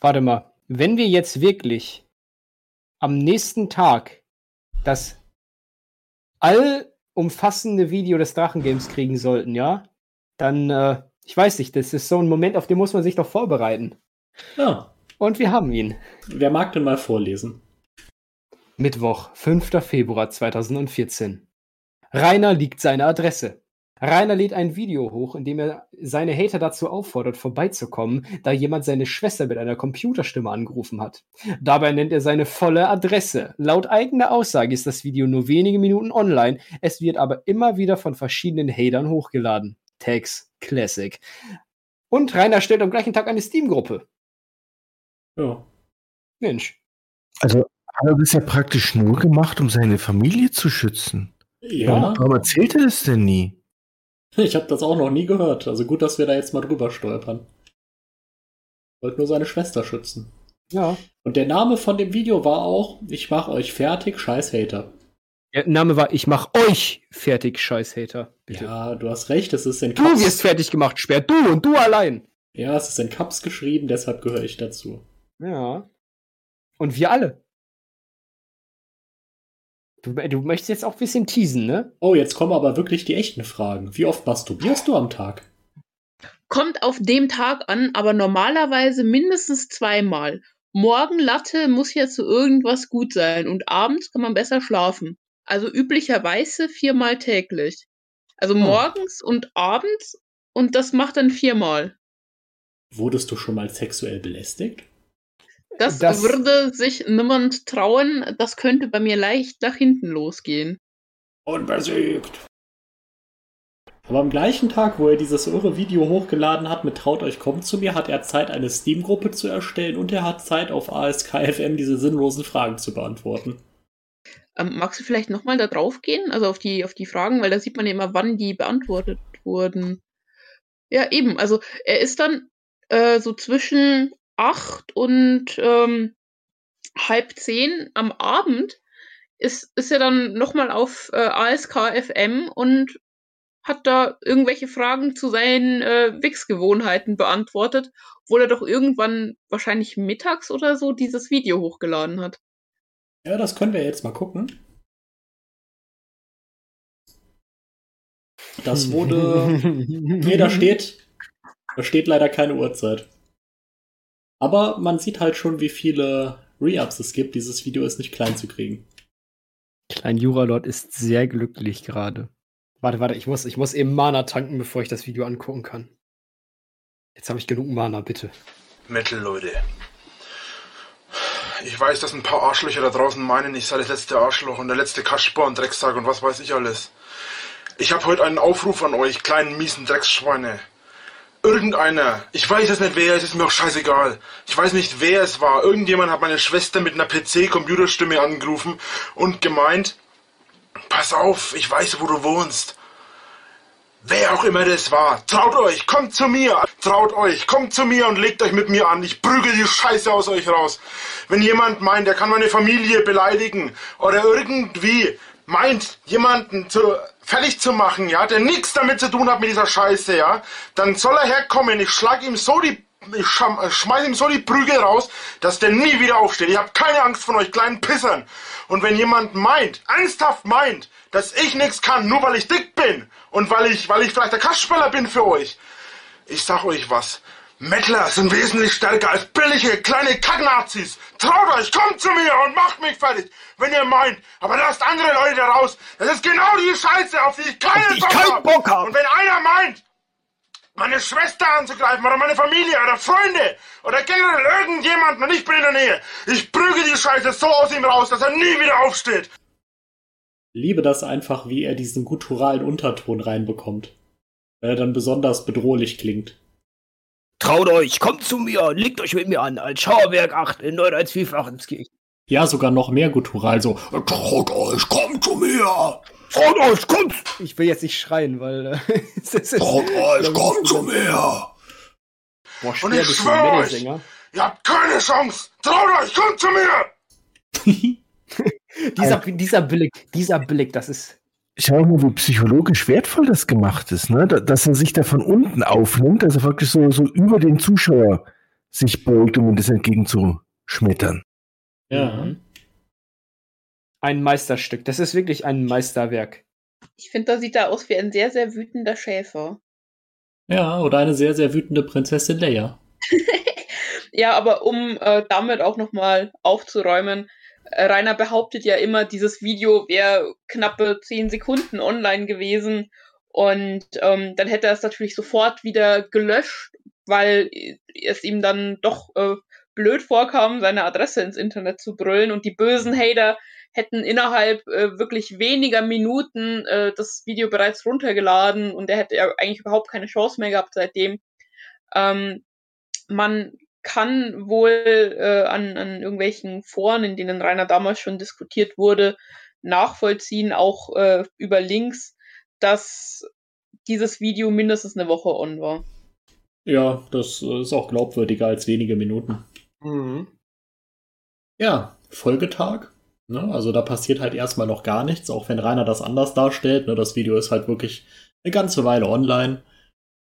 Warte mal. Wenn wir jetzt wirklich am nächsten Tag das allumfassende Video des Drachengames kriegen sollten, ja, dann, äh, ich weiß nicht, das ist so ein Moment, auf den muss man sich doch vorbereiten. Ja. Und wir haben ihn. Wer mag denn mal vorlesen? Mittwoch, 5. Februar 2014. Rainer liegt seine Adresse. Rainer lädt ein Video hoch, in dem er seine Hater dazu auffordert, vorbeizukommen, da jemand seine Schwester mit einer Computerstimme angerufen hat. Dabei nennt er seine volle Adresse. Laut eigener Aussage ist das Video nur wenige Minuten online, es wird aber immer wieder von verschiedenen Hatern hochgeladen. Tags Classic. Und Rainer stellt am gleichen Tag eine Steam-Gruppe. Ja. Mensch. Also hat er das ja praktisch nur gemacht, um seine Familie zu schützen. Ja. Warum erzählt er das denn nie? Ich habe das auch noch nie gehört. Also gut, dass wir da jetzt mal drüber stolpern. Wollte nur seine Schwester schützen. Ja. Und der Name von dem Video war auch, ich mach euch fertig, scheiß Hater. Der Name war, ich mach euch fertig, scheiß Hater. Bitte. Ja, du hast recht, es ist in Cups. Du wirst fertig gemacht, Speer, du und du allein. Ja, es ist in Cups geschrieben, deshalb gehöre ich dazu. Ja. Und wir alle. Du, du möchtest jetzt auch ein bisschen teasen, ne? Oh, jetzt kommen aber wirklich die echten Fragen. Wie oft masturbierst du am Tag? Kommt auf dem Tag an, aber normalerweise mindestens zweimal. Morgen Latte muss ja zu irgendwas gut sein und abends kann man besser schlafen. Also üblicherweise viermal täglich. Also hm. morgens und abends und das macht dann viermal. Wurdest du schon mal sexuell belästigt? Das, Das- würde sich niemand trauen. Das könnte bei mir leicht nach hinten losgehen. Unbesiegt. Aber am gleichen Tag, wo er dieses irre Video hochgeladen hat mit Traut euch kommt zu mir, hat er Zeit, eine Steam-Gruppe zu erstellen und er hat Zeit, auf ASKFM diese sinnlosen Fragen zu beantworten. Ähm, magst du vielleicht nochmal da drauf gehen? Also auf die, auf die Fragen, weil da sieht man ja immer, wann die beantwortet wurden. Ja, eben. Also er ist dann äh, so zwischen acht und ähm, halb zehn am Abend ist, ist er dann nochmal auf äh, ASK FM und hat da irgendwelche Fragen zu seinen äh, Wix-Gewohnheiten beantwortet, obwohl er doch irgendwann wahrscheinlich mittags oder so dieses Video hochgeladen hat. Ja, das können wir jetzt mal gucken. Das wurde. *laughs* nee, da steht. Da steht leider keine Uhrzeit. Aber man sieht halt schon, wie viele Re-Ups es gibt. Dieses Video ist nicht klein zu kriegen. Klein Juralord ist sehr glücklich gerade. Warte, warte, ich muss, ich muss eben Mana tanken, bevor ich das Video angucken kann. Jetzt habe ich genug Mana, bitte. Metal, Leute. Ich weiß, dass ein paar Arschlöcher da draußen meinen, ich sei das letzte Arschloch und der letzte Kasper und Drecksack und was weiß ich alles. Ich habe heute einen Aufruf an euch, kleinen miesen Drecksschweine. Irgendeiner, ich weiß es nicht wer, es ist mir auch scheißegal. Ich weiß nicht wer es war. Irgendjemand hat meine Schwester mit einer PC-Computerstimme angerufen und gemeint, pass auf, ich weiß, wo du wohnst. Wer auch immer das war, traut euch, kommt zu mir, traut euch, kommt zu mir und legt euch mit mir an. Ich prügel die Scheiße aus euch raus. Wenn jemand meint, er kann meine Familie beleidigen oder irgendwie meint, jemanden zu, fertig zu machen, ja, der nichts damit zu tun hat mit dieser Scheiße, ja, dann soll er herkommen. Ich schlag ihm so die, ich äh, schmeiß ihm so die Prügel raus, dass der nie wieder aufsteht. Ich habe keine Angst von euch kleinen Pissern. Und wenn jemand meint, ernsthaft meint, dass ich nichts kann, nur weil ich dick bin und weil ich, weil ich vielleicht der Kastspeller bin für euch, ich sag euch was. Mettler sind wesentlich stärker als billige kleine Kacknazis. Traut euch, kommt zu mir und macht mich fertig, wenn ihr meint. Aber lasst andere Leute raus. Das ist genau die Scheiße, auf die ich keinen Bock, hab. Bock hab. Und wenn einer meint, meine Schwester anzugreifen oder meine Familie oder Freunde oder generell irgendjemanden und ich bin in der Nähe, ich prüge die Scheiße so aus ihm raus, dass er nie wieder aufsteht. Liebe das einfach, wie er diesen gutturalen Unterton reinbekommt. Weil er dann besonders bedrohlich klingt. Traut euch, kommt zu mir, legt euch mit mir an, als Schauerberg 8 in Neudeutsch-Vielfachenskirchen. Ja, sogar noch mehr guttural, so. Traut euch, kommt zu mir! Traut euch, kommt! Ich will jetzt nicht schreien, weil äh, *laughs* es ist Traut euch, kommt zu mir! boah, Und ich bist du schwör ein euch, ihr habt keine Chance. Traut euch, kommt zu mir. *laughs* *laughs* Dieser, dieser Blick, dieser Blick, das ist. Schau mal, wie psychologisch wertvoll das gemacht ist, ne? Da- Dass er sich da von unten aufnimmt, also wirklich so, so über den Zuschauer sich beugt, um ihm das entgegenzuschmettern. Ja. Mhm. Ein Meisterstück. Das ist wirklich ein Meisterwerk. Ich finde, da sieht er aus wie ein sehr, sehr wütender Schäfer. Ja, oder eine sehr, sehr wütende Prinzessin Leia. *laughs* Ja, aber um äh, damit auch nochmal aufzuräumen, Rainer behauptet ja immer, dieses Video wäre knappe 10 Sekunden online gewesen. Und ähm, dann hätte er es natürlich sofort wieder gelöscht, weil es ihm dann doch äh, blöd vorkam, seine Adresse ins Internet zu brüllen. Und die bösen Hater hätten innerhalb äh, wirklich weniger Minuten äh, das Video bereits runtergeladen. Und er hätte ja eigentlich überhaupt keine Chance mehr gehabt seitdem. Ähm, man kann wohl äh, an, an irgendwelchen Foren, in denen Rainer damals schon diskutiert wurde, nachvollziehen, auch äh, über Links, dass dieses Video mindestens eine Woche on war. Ja, das äh, ist auch glaubwürdiger als wenige Minuten. Mhm. Ja, Folgetag. Ne? Also da passiert halt erstmal noch gar nichts, auch wenn Rainer das anders darstellt. Ne? Das Video ist halt wirklich eine ganze Weile online.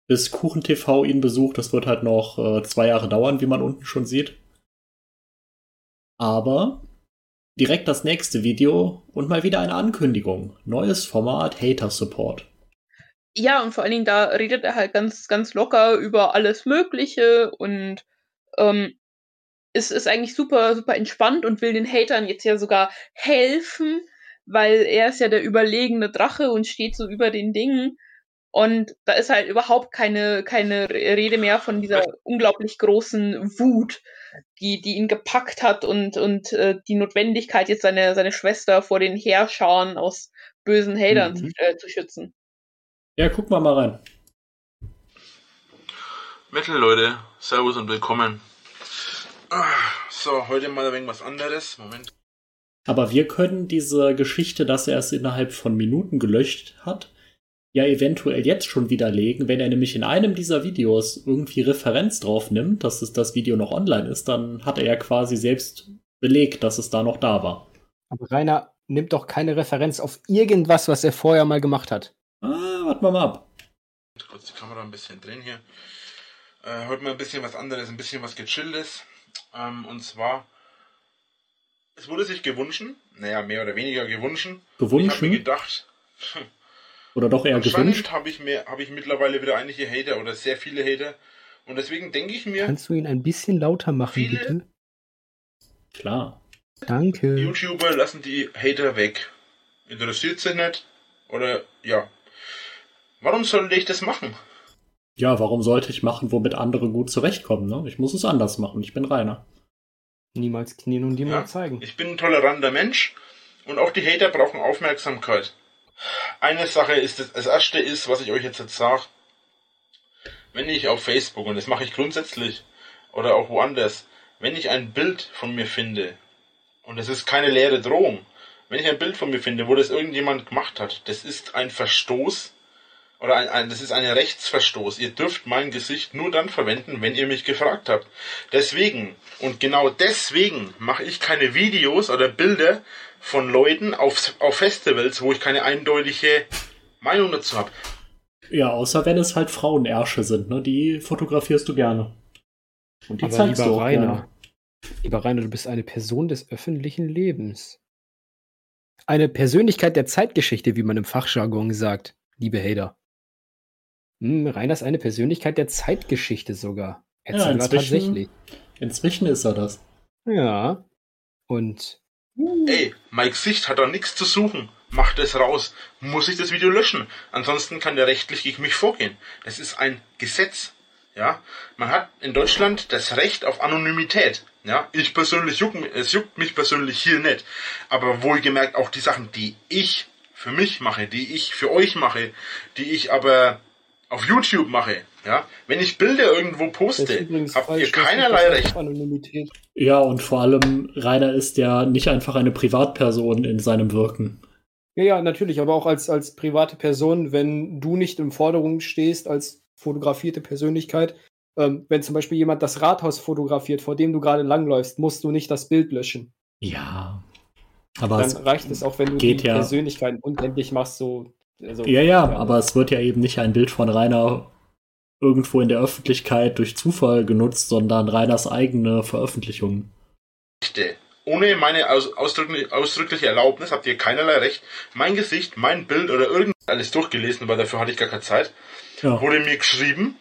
Bis KuchenTV ihn besucht, das wird halt noch äh, zwei Jahre dauern, wie man unten schon sieht. Aber direkt das nächste Video und mal wieder eine Ankündigung. Neues Format Hater Support. Ja, und vor allen Dingen, da redet er halt ganz, ganz locker über alles Mögliche und ähm, ist, ist eigentlich super, super entspannt und will den Hatern jetzt ja sogar helfen, weil er ist ja der überlegene Drache und steht so über den Dingen. Und da ist halt überhaupt keine, keine Rede mehr von dieser unglaublich großen Wut, die, die ihn gepackt hat und, und äh, die Notwendigkeit, jetzt seine, seine Schwester vor den Heerscharen aus bösen Hatern Mhm. zu, äh, zu schützen. Ja, guck mal mal rein. Metal Leute, Servus und willkommen. So, heute mal ein wenig was anderes. Moment. Aber wir können diese Geschichte, dass er es innerhalb von Minuten gelöscht hat, ja eventuell jetzt schon widerlegen. Wenn er nämlich in einem dieser Videos irgendwie Referenz drauf nimmt, dass es das Video noch online ist, dann hat er ja quasi selbst belegt, dass es da noch da war. Aber Rainer nimmt doch keine Referenz auf irgendwas, was er vorher mal gemacht hat. Ah, warten wir mal ab. Kurz die Kamera ein bisschen drehen hier. Äh, heute mal ein bisschen was anderes, ein bisschen was gechilltes. Ähm, und zwar, es wurde sich gewünscht, naja, mehr oder weniger gewünscht. Ich habe mir Gewünscht gedacht, *laughs* oder doch eher gewünscht. habe ich, mir- habe ich mittlerweile wieder einige Hater oder sehr viele Hater. Und deswegen denke ich mir, Kannst du ihn ein bisschen lauter machen, Viele- bitte? Klar. Danke. YouTuber lassen die Hater weg. Interessiert sie nicht? Oder ja. Warum sollte ich das machen? Ja, warum sollte ich machen, womit andere gut zurechtkommen? Ne? Ich muss es anders machen. Ich bin Rainer. Niemals knien und Ja. niemals zeigen. Ich bin ein toleranter Mensch und auch die Hater brauchen Aufmerksamkeit. Eine Sache ist, das, das erste ist, was ich euch jetzt, jetzt sage, wenn ich auf Facebook, und das mache ich grundsätzlich, oder auch woanders, wenn ich ein Bild von mir finde, und es ist keine leere Drohung, wenn ich ein Bild von mir finde, wo das irgendjemand gemacht hat, das ist ein Verstoß, oder ein, ein, das ist ein Rechtsverstoß. Ihr dürft mein Gesicht nur dann verwenden, wenn ihr mich gefragt habt. Deswegen, und genau deswegen mache ich keine Videos oder Bilder von Leuten auf, auf Festivals, wo ich keine eindeutige Meinung dazu habe. Ja, außer wenn es halt Frauenersche sind, ne? Die fotografierst du gerne. Und die Aber zeigst lieber du auch Rainer, gerne. lieber Rainer, du bist eine Person des öffentlichen Lebens. Eine Persönlichkeit der Zeitgeschichte, wie man im Fachjargon sagt, liebe Hater. Hm, Rainer ist eine Persönlichkeit der Zeitgeschichte sogar. Ja, Jetzt sogar inzwischen- tatsächlich. Inzwischen ist er das. Ja. Und Ey, mein Gesicht hat da nichts zu suchen. Macht es raus. Muss ich das Video löschen. Ansonsten kann der rechtlich gegen mich vorgehen. Das ist ein Gesetz. Ja, man hat in Deutschland das Recht auf Anonymität. Ja, ich persönlich juck, es juckt mich persönlich hier nicht. Aber wohlgemerkt auch die Sachen, die ich für mich mache, die ich für euch mache, die ich aber auf YouTube mache. Ja, wenn ich Bilder irgendwo poste, habt falsch, ihr keinerlei Recht. auf Anonymität. Ja, und vor allem, Rainer ist ja nicht einfach eine Privatperson in seinem Wirken. Ja, ja, natürlich, aber auch als, als private Person, wenn du nicht in Forderung stehst als fotografierte Persönlichkeit, ähm, wenn zum Beispiel jemand das Rathaus fotografiert, vor dem du gerade langläufst, musst du nicht das Bild löschen. Ja. Aber Dann es, reicht es auch, wenn du geht die ja. Persönlichkeiten unendlich machst, so. Also, ja, ja, aber es wird ja eben nicht ein Bild von Rainer irgendwo in der Öffentlichkeit durch Zufall genutzt, sondern Rainers eigene Veröffentlichung. Ohne meine aus, ausdrückliche, ausdrückliche Erlaubnis habt ihr keinerlei Recht. Mein Gesicht, mein Bild oder irgend alles durchgelesen, weil dafür hatte ich gar keine Zeit, Ja. wurde mir geschrieben,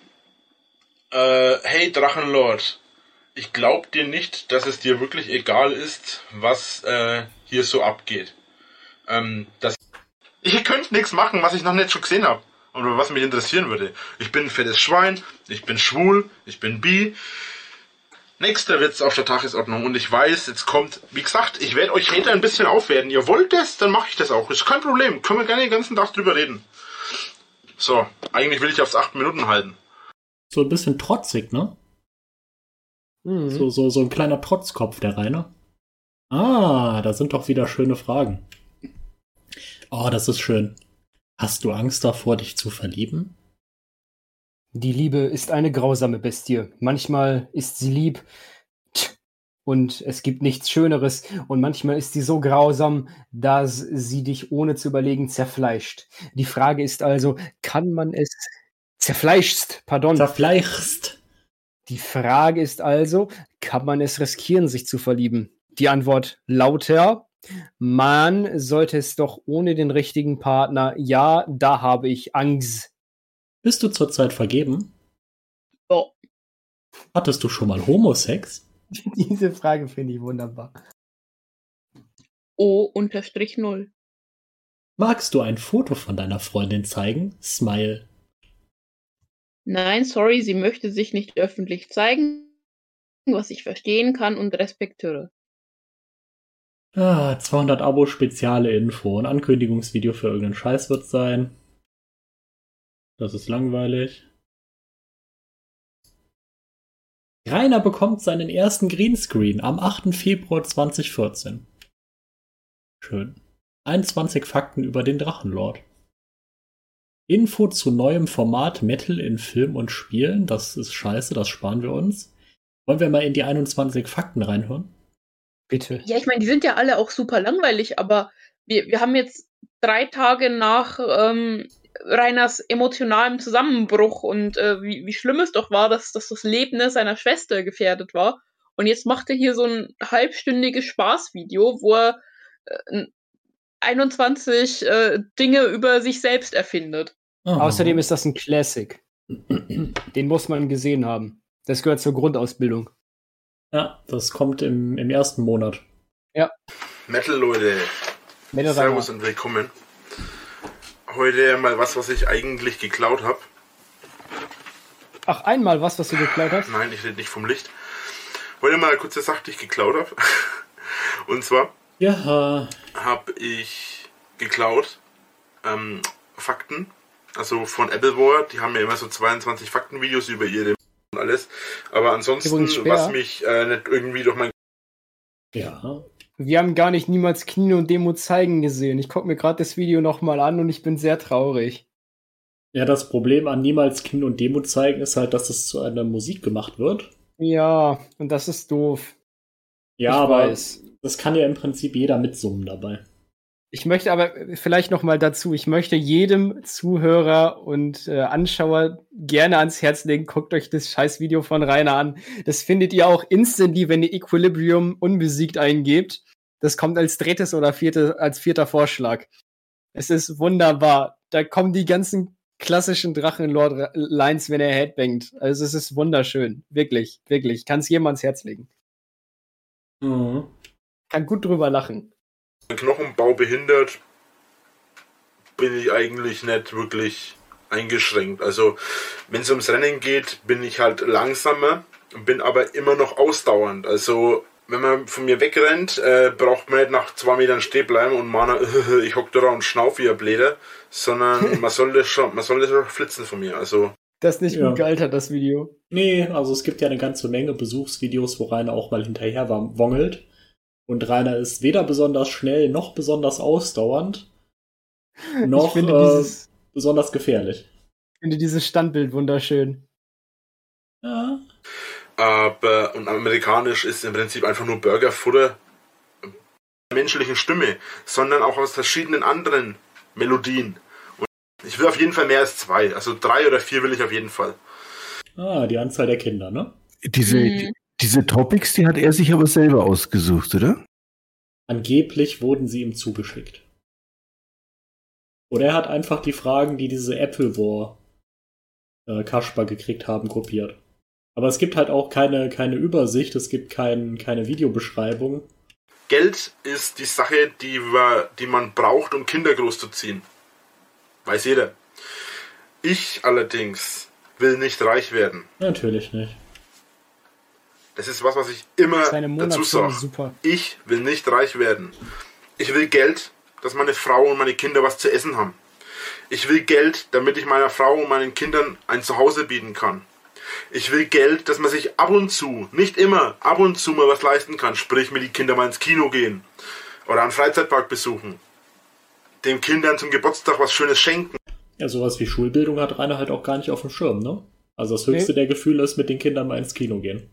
äh, hey Drachenlord, ich glaub dir nicht, dass es dir wirklich egal ist, was äh, hier so abgeht. Ähm, das Ihr könnt nichts machen, was ich noch nicht schon gesehen habe. Oder was mich interessieren würde. Ich bin ein fettes Schwein, ich bin schwul, ich bin bi. Nächster Witz auf der Tagesordnung und ich weiß, jetzt kommt, wie gesagt, ich werde euch Hater ein bisschen aufwerten. Ihr wollt das, dann mache ich das auch. Ist kein Problem. Können wir gerne den ganzen Tag drüber reden. So, eigentlich will ich aufs 8 Minuten halten. So ein bisschen trotzig, ne? Mhm. So, so, so ein kleiner Trotzkopf, der Rainer. Ah, da sind doch wieder schöne Fragen. Oh, das ist schön. Hast du Angst davor, dich zu verlieben? Die Liebe ist eine grausame Bestie. Manchmal ist sie lieb und es gibt nichts Schöneres. Und manchmal ist sie so grausam, dass sie dich ohne zu überlegen zerfleischt. Die Frage ist also, kann man es zerfleischst, pardon. Zerfleischst. Die Frage ist also, kann man es riskieren, sich zu verlieben? Die Antwort lauter, man sollte es doch ohne den richtigen Partner. Ja, da habe ich Angst. Bist du zurzeit vergeben? Ja. Hattest du schon mal Homosex? *laughs* Diese Frage finde ich wunderbar. O unterstrich null. Magst du ein Foto von deiner Freundin zeigen? Smile. Nein, sorry, sie möchte sich nicht öffentlich zeigen, was ich verstehen kann und respektiere. Ah, 200 Abo, spezielle Info. Ein Ankündigungsvideo für irgendeinen Scheiß wird sein. Das ist langweilig. Rainer bekommt seinen ersten Greenscreen am 8. Februar 2014. Schön. 21 Fakten über den Drachenlord. Info zu neuem Format Metal in Film und Spielen. Das ist scheiße, das sparen wir uns. Wollen wir mal in die 21 Fakten reinhören? Bitte. Ja, ich meine, die sind ja alle auch super langweilig, aber wir, wir haben jetzt drei Tage nach ähm, Rainers emotionalem Zusammenbruch und äh, wie, wie schlimm es doch war, dass, dass das Leben seiner Schwester gefährdet war. Und jetzt macht er hier so ein halbstündiges Spaßvideo, wo er äh, 21 äh, Dinge über sich selbst erfindet. Oh. Außerdem ist das ein Classic. Den muss man gesehen haben. Das gehört zur Grundausbildung. Ja, das kommt im, im ersten Monat. Metal-Leute, Männer Servus und willkommen. Heute mal was, was ich eigentlich geklaut habe. Ach, einmal was, was du geklaut hast? Nein, ich rede nicht vom Licht. Heute mal eine kurze Sache, die ich geklaut habe. *laughs* Und zwar Ja, habe ich geklaut ähm, Fakten, also von Appleware. Die haben ja immer so 22 Faktenvideos über ihre und alles. Aber ansonsten, was mich äh, nicht irgendwie durch mein ja. Wir haben gar nicht niemals Kino und Demo zeigen gesehen. Ich gucke mir gerade das Video nochmal an und ich bin sehr traurig. Ja, das Problem an niemals Kind und Demo zeigen ist halt, dass es zu einer Musik gemacht wird. Ja, und das ist doof. Ja, Ich aber weiß. das kann ja im Prinzip jeder mitsummen dabei. Ich möchte aber vielleicht noch mal dazu, ich möchte jedem Zuhörer und äh, Anschauer gerne ans Herz legen, guckt euch das scheiß Video von Rainer an. Das findet ihr auch instantly, wenn ihr Equilibrium unbesiegt eingebt. Das kommt als drittes oder vierte, als vierter Vorschlag. Es ist wunderbar. Da kommen die ganzen klassischen Drachenlord-Lines, wenn er headbangt. Also es ist wunderschön. Wirklich, wirklich. Kann es jedem ans Herz legen. Mhm. Kann gut drüber lachen. Knochenbau behindert, bin ich eigentlich nicht wirklich eingeschränkt. Also, wenn es ums Rennen geht, bin ich halt langsamer, bin aber immer noch ausdauernd. Also, wenn man von mir wegrennt, äh, braucht man nicht nach zwei Metern stehen bleiben und man, *laughs* ich hock da und schnauf wie ein Bläder, sondern *laughs* man soll das schon, man soll das schon flitzen von mir. Also, Das ist nicht Ja. gut gealtert, das Video. Nee, also es gibt ja eine ganze Menge Besuchsvideos, wo Rainer auch mal hinterher wongelt. Und Rainer ist weder besonders schnell noch besonders ausdauernd, noch ich finde, äh, dieses, besonders gefährlich. ich finde dieses Standbild wunderschön. Ja. aber, und amerikanisch ist im Prinzip einfach nur Burgerfutter der menschlichen Stimme, sondern auch aus verschiedenen anderen Melodien. Und ich will auf jeden Fall mehr als zwei, also drei oder vier will ich auf jeden Fall. Ah, die Anzahl der Kinder, ne? Diese, Mhm. Diese Topics, die hat er sich aber selber ausgesucht, oder? Angeblich wurden sie ihm zugeschickt. Oder er hat einfach die Fragen, die diese Apple War äh, Kasper gekriegt haben, kopiert. Aber es gibt halt auch keine, keine Übersicht, es gibt kein, keine Videobeschreibung. Geld ist die Sache, die, wir, die man braucht, um Kinder großzuziehen. Weiß jeder. Ich allerdings will nicht reich werden. Natürlich nicht. Das ist was, was ich immer dazu sage. super. Ich will nicht reich werden. Ich will Geld, dass meine Frau und meine Kinder was zu essen haben. Ich will Geld, damit ich meiner Frau und meinen Kindern ein Zuhause bieten kann. Ich will Geld, dass man sich ab und zu, nicht immer, ab und zu mal was leisten kann. Sprich, mit die Kinder mal ins Kino gehen oder einen Freizeitpark besuchen. Den Kindern zum Geburtstag was Schönes schenken. Ja, sowas wie Schulbildung hat Rainer halt auch gar nicht auf dem Schirm, ne? Also das höchste der Gefühle ist, mit den Kindern mal ins Kino gehen.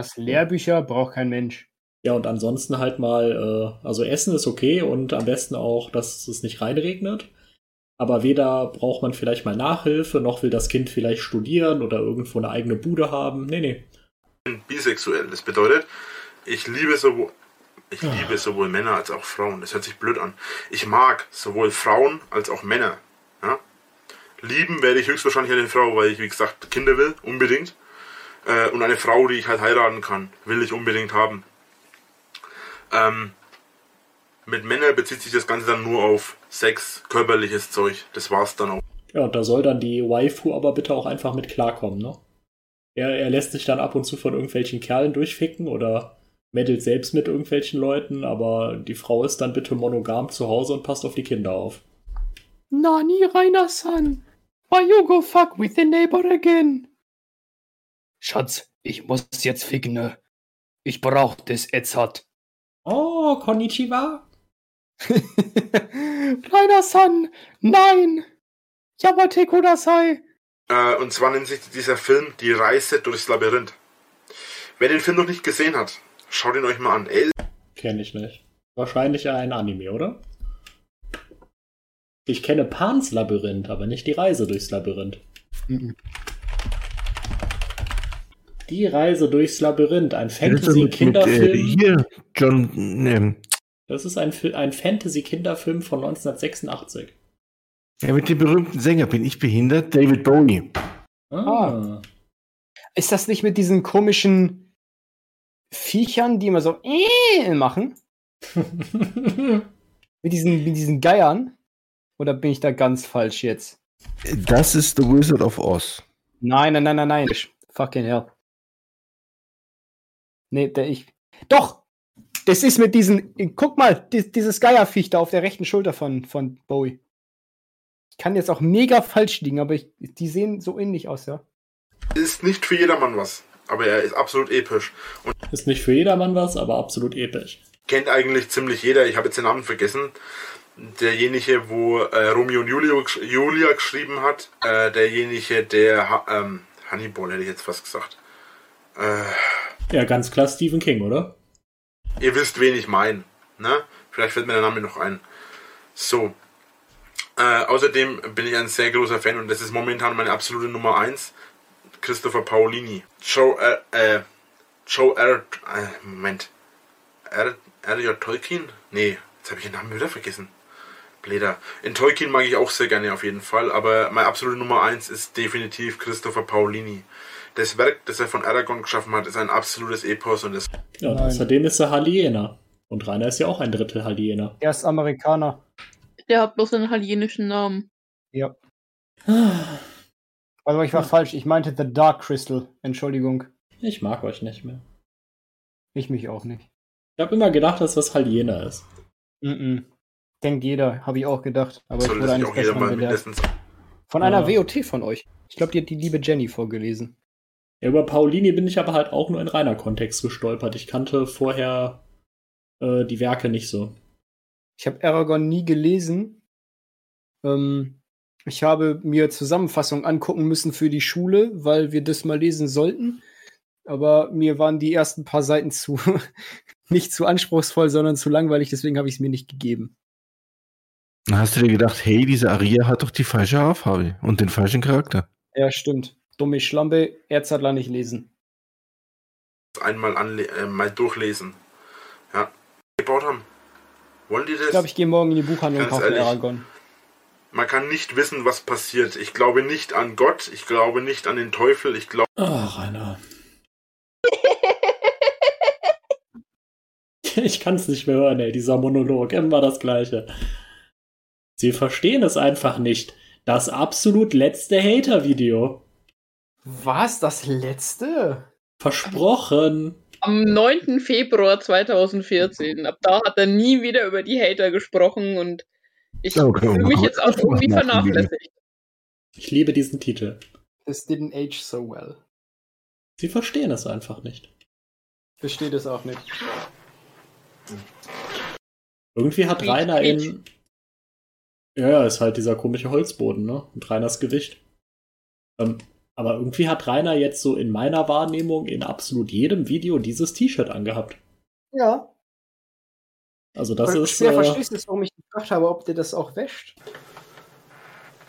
Was Lehrbücher braucht kein Mensch. Ja, und ansonsten halt mal, äh, also Essen ist okay und am besten auch, dass es nicht reinregnet. Aber weder braucht man vielleicht mal Nachhilfe, noch will das Kind vielleicht studieren oder irgendwo eine eigene Bude haben. Nee, nee. bin bisexuell. Das bedeutet, ich liebe sowohl, ich Ah. liebe sowohl Männer als auch Frauen. Das hört sich blöd an. Ich mag sowohl Frauen als auch Männer. Ja? Lieben werde ich höchstwahrscheinlich eine Frau, weil ich, wie gesagt, Kinder will, unbedingt. Äh, und eine Frau, die ich halt heiraten kann, will ich unbedingt haben. Ähm, mit Männern bezieht sich das Ganze dann nur auf Sex, körperliches Zeug. Das war's dann auch. Ja, und da soll dann die Waifu aber bitte auch einfach mit klarkommen, ne? Er, er lässt sich dann ab und zu von irgendwelchen Kerlen durchficken oder meddelt selbst mit irgendwelchen Leuten, aber die Frau ist dann bitte monogam zu Hause und passt auf die Kinder auf. Nani, Rainer-san. Why you go fuck with the neighbor again? Schatz, ich muss jetzt ficken, ne? Ich brauch das Edzard. Oh, konnichiwa. *laughs* Rainer-san, nein. Yamate Kudasai. Äh, und zwar nennt sich dieser Film Die Reise durchs Labyrinth. Wer den Film noch nicht gesehen hat, schaut ihn euch mal an. Er Kenne ich nicht. Wahrscheinlich ein Anime, oder? Ich kenne Pans Labyrinth, aber nicht die Reise durchs Labyrinth. Mhm. Die Reise durchs Labyrinth, ein mit, äh, Fantasy-Kinderfilm. hier, John, ähm, Das ist ein, ein Fantasy-Kinderfilm von 1986. ja, mit dem berühmten Sänger bin ich behindert, David Bowie. Ah. Ist das nicht mit diesen komischen Viechern, die immer so äh machen? *laughs* Mit diesen, mit diesen Geiern? Oder bin ich da ganz falsch jetzt? Das ist The Wizard of Oz. Nein, nein, nein, nein, nein. Fucking hell. Nee, der ich. Doch! Das ist mit diesen. Guck mal, di- dieses Geierviech da auf der rechten Schulter von, von Bowie. Ich kann jetzt auch mega falsch liegen, aber ich, die sehen so ähnlich aus, ja. ist nicht für jedermann was, aber er ist absolut episch. Und Ist nicht für jedermann was, aber absolut episch. kennt eigentlich ziemlich jeder. Ich habe jetzt den Namen vergessen. Derjenige, wo äh, Romeo und Julio, Julia geschrieben hat. Äh, derjenige, der ha ähm, Hannibal hätte ich jetzt fast gesagt. Äh, Ja, ganz klar Stephen King, oder? ihr wisst, wen ich meine. Ne? Vielleicht fällt mir der Name noch ein. So. Äh, außerdem bin ich ein sehr großer Fan und das ist momentan meine absolute Nummer 1. Christopher Paolini. Joe, äh, äh, Joe R. Äh, Moment. R. R. J. Tolkien? Nee, jetzt habe ich den Namen wieder vergessen. Bläder. In Tolkien mag ich auch sehr gerne auf jeden Fall, aber meine absolute Nummer 1 ist definitiv Christopher Paolini. Das Werk, das er von Aragorn geschaffen hat, ist ein absolutes Epos und das Ja, und Nein. außerdem ist er Haliener. Und Rainer ist ja auch ein Drittel Haliener. Er ist Amerikaner. Der hat bloß einen italienischen Namen. Ja. Also ich war falsch. Ich meinte The Dark Crystal. Entschuldigung. Ich mag euch nicht mehr. Ich mich auch nicht. Ich habe immer gedacht, dass das Haliener ist. Mhm. Denkt jeder, habe ich auch gedacht. Aber ich sollte wurde eines auch jeder mal mindestens Von einer Ja. WOT von euch. Ich glaube, die hat die liebe Jenny vorgelesen. Ja, über Paulini bin ich aber halt auch nur in reiner Kontext gestolpert. Ich kannte vorher äh, die Werke nicht so. Ich habe Aragorn nie gelesen. Ähm, ich habe mir Zusammenfassungen angucken müssen für die Schule, weil wir das mal lesen sollten. Aber mir waren die ersten paar Seiten zu *laughs* nicht zu anspruchsvoll, sondern zu langweilig, deswegen habe ich es mir nicht gegeben. Dann hast du dir gedacht, hey, diese Aria hat doch die falsche Haarfarbe und den falschen Charakter. Ja, stimmt. Dumme Schlampe, Erzadler nicht lesen. einmal anle äh, mal durchlesen. Ja. Gebaut haben. Wollen die das? Ich glaube, ich gehe morgen in die Buchhandlung und Ganz kaufe ehrlich. Aragorn. Man kann nicht wissen, was passiert. Ich glaube nicht an Gott, ich glaube nicht an den Teufel, ich glaube Ach, Rainer. *laughs* Ich kann es nicht mehr hören, ey, dieser Monolog, immer das gleiche. Sie verstehen es einfach nicht. Das absolut letzte Hater-Video. Was? Das letzte? Versprochen. Am 9. Februar 2014. Ab da hat er nie wieder über die Hater gesprochen und ich Okay, fühle mich jetzt auch irgendwie vernachlässigt. Ich liebe diesen Titel. This didn't age so well. Sie verstehen es einfach nicht. Verstehe das auch nicht. Irgendwie hat Rainer in. Ja, ja, ist halt dieser komische Holzboden, ne? Und Rainers Gewicht. Ähm, aber irgendwie hat Rainer jetzt so in meiner Wahrnehmung in absolut jedem Video dieses T-Shirt angehabt. Ja. Also das Aber ist. schwer Äh, verstehst du, warum ich gefragt habe, ob der das auch wäscht?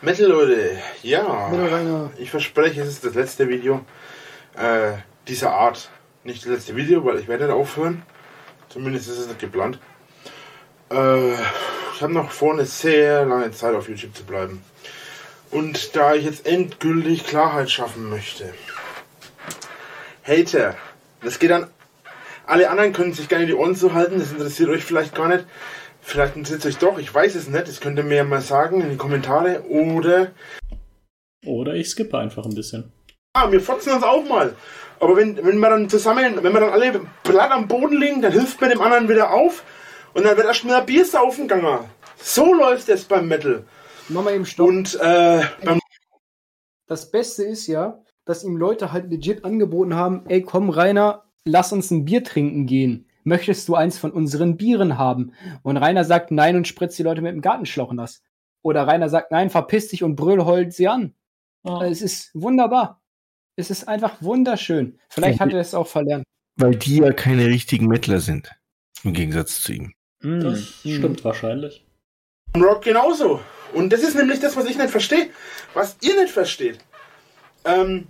Metal Leute, ja. Mittelreiner. Ich verspreche, es ist das letzte Video äh, dieser Art. Nicht das letzte Video, weil ich werde nicht aufhören. Zumindest ist es nicht geplant. Äh, ich habe noch vor, eine sehr lange Zeit auf YouTube zu bleiben. Und da ich jetzt endgültig Klarheit schaffen möchte. Hater, das geht an. Alle anderen können sich gerne die Ohren zuhalten, das interessiert euch vielleicht gar nicht. Vielleicht interessiert es euch doch, ich weiß es nicht, das könnt ihr mir ja mal sagen in die Kommentare. Oder Oder ich skippe einfach ein bisschen. Ah, wir fotzen uns auch mal. Aber wenn, wenn wir dann zusammen, wenn wir dann alle platt am Boden liegen, dann hilft man dem anderen wieder auf und dann wird erst mal ein Bier saufen gegangen. So läuft es beim Metal. Mach mal eben Stopp. Und äh, beim Das Beste ist ja, dass ihm Leute halt legit angeboten haben, ey komm Rainer, lass uns ein Bier trinken gehen. Möchtest du eins von unseren Bieren haben? Und Rainer sagt nein und spritzt die Leute mit dem Gartenschlauch nass. Oder Rainer sagt nein, verpiss dich und brüll heult sie an. Ja. Es ist wunderbar. Es ist einfach wunderschön. Vielleicht hat er es auch verlernt. Weil die ja keine richtigen Mettler sind. Im Gegensatz zu ihm. Das Mhm. stimmt wahrscheinlich. Rock genauso. Und das ist nämlich das, was ich nicht verstehe. Was ihr nicht versteht. Ähm,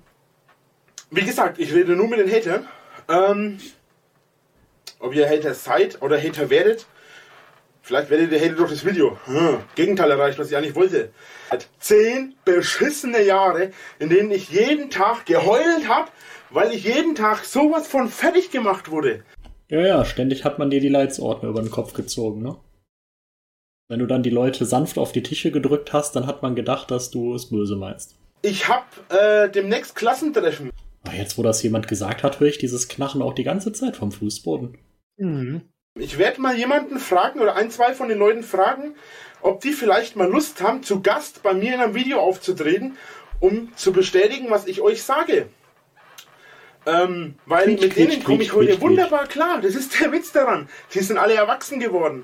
wie gesagt, ich rede nur mit den Hatern. Ähm, ob ihr Hater seid oder Hater werdet. Vielleicht werdet ihr Hater durch das Video. Hm, Gegenteil erreicht, was ich eigentlich wollte. Zehn beschissene Jahre, in denen ich jeden Tag geheult habe, weil ich jeden Tag sowas von fertig gemacht wurde. Ja, ja, ständig hat man dir die Leitsordner über den Kopf gezogen, ne? Wenn du dann die Leute sanft auf die Tische gedrückt hast, dann hat man gedacht, dass du es böse meinst. Ich hab äh, demnächst Klassentreffen. Aber jetzt, wo das jemand gesagt hat, höre ich dieses Knachen auch die ganze Zeit vom Fußboden. Mhm. Ich werde mal jemanden fragen oder ein, zwei von den Leuten fragen, ob die vielleicht mal Lust haben, zu Gast bei mir in einem Video aufzutreten, um zu bestätigen, was ich euch sage. Ähm, weil Quietsch, mit denen komme ich heute wunderbar klar. Das ist der Witz daran. Die sind alle erwachsen geworden.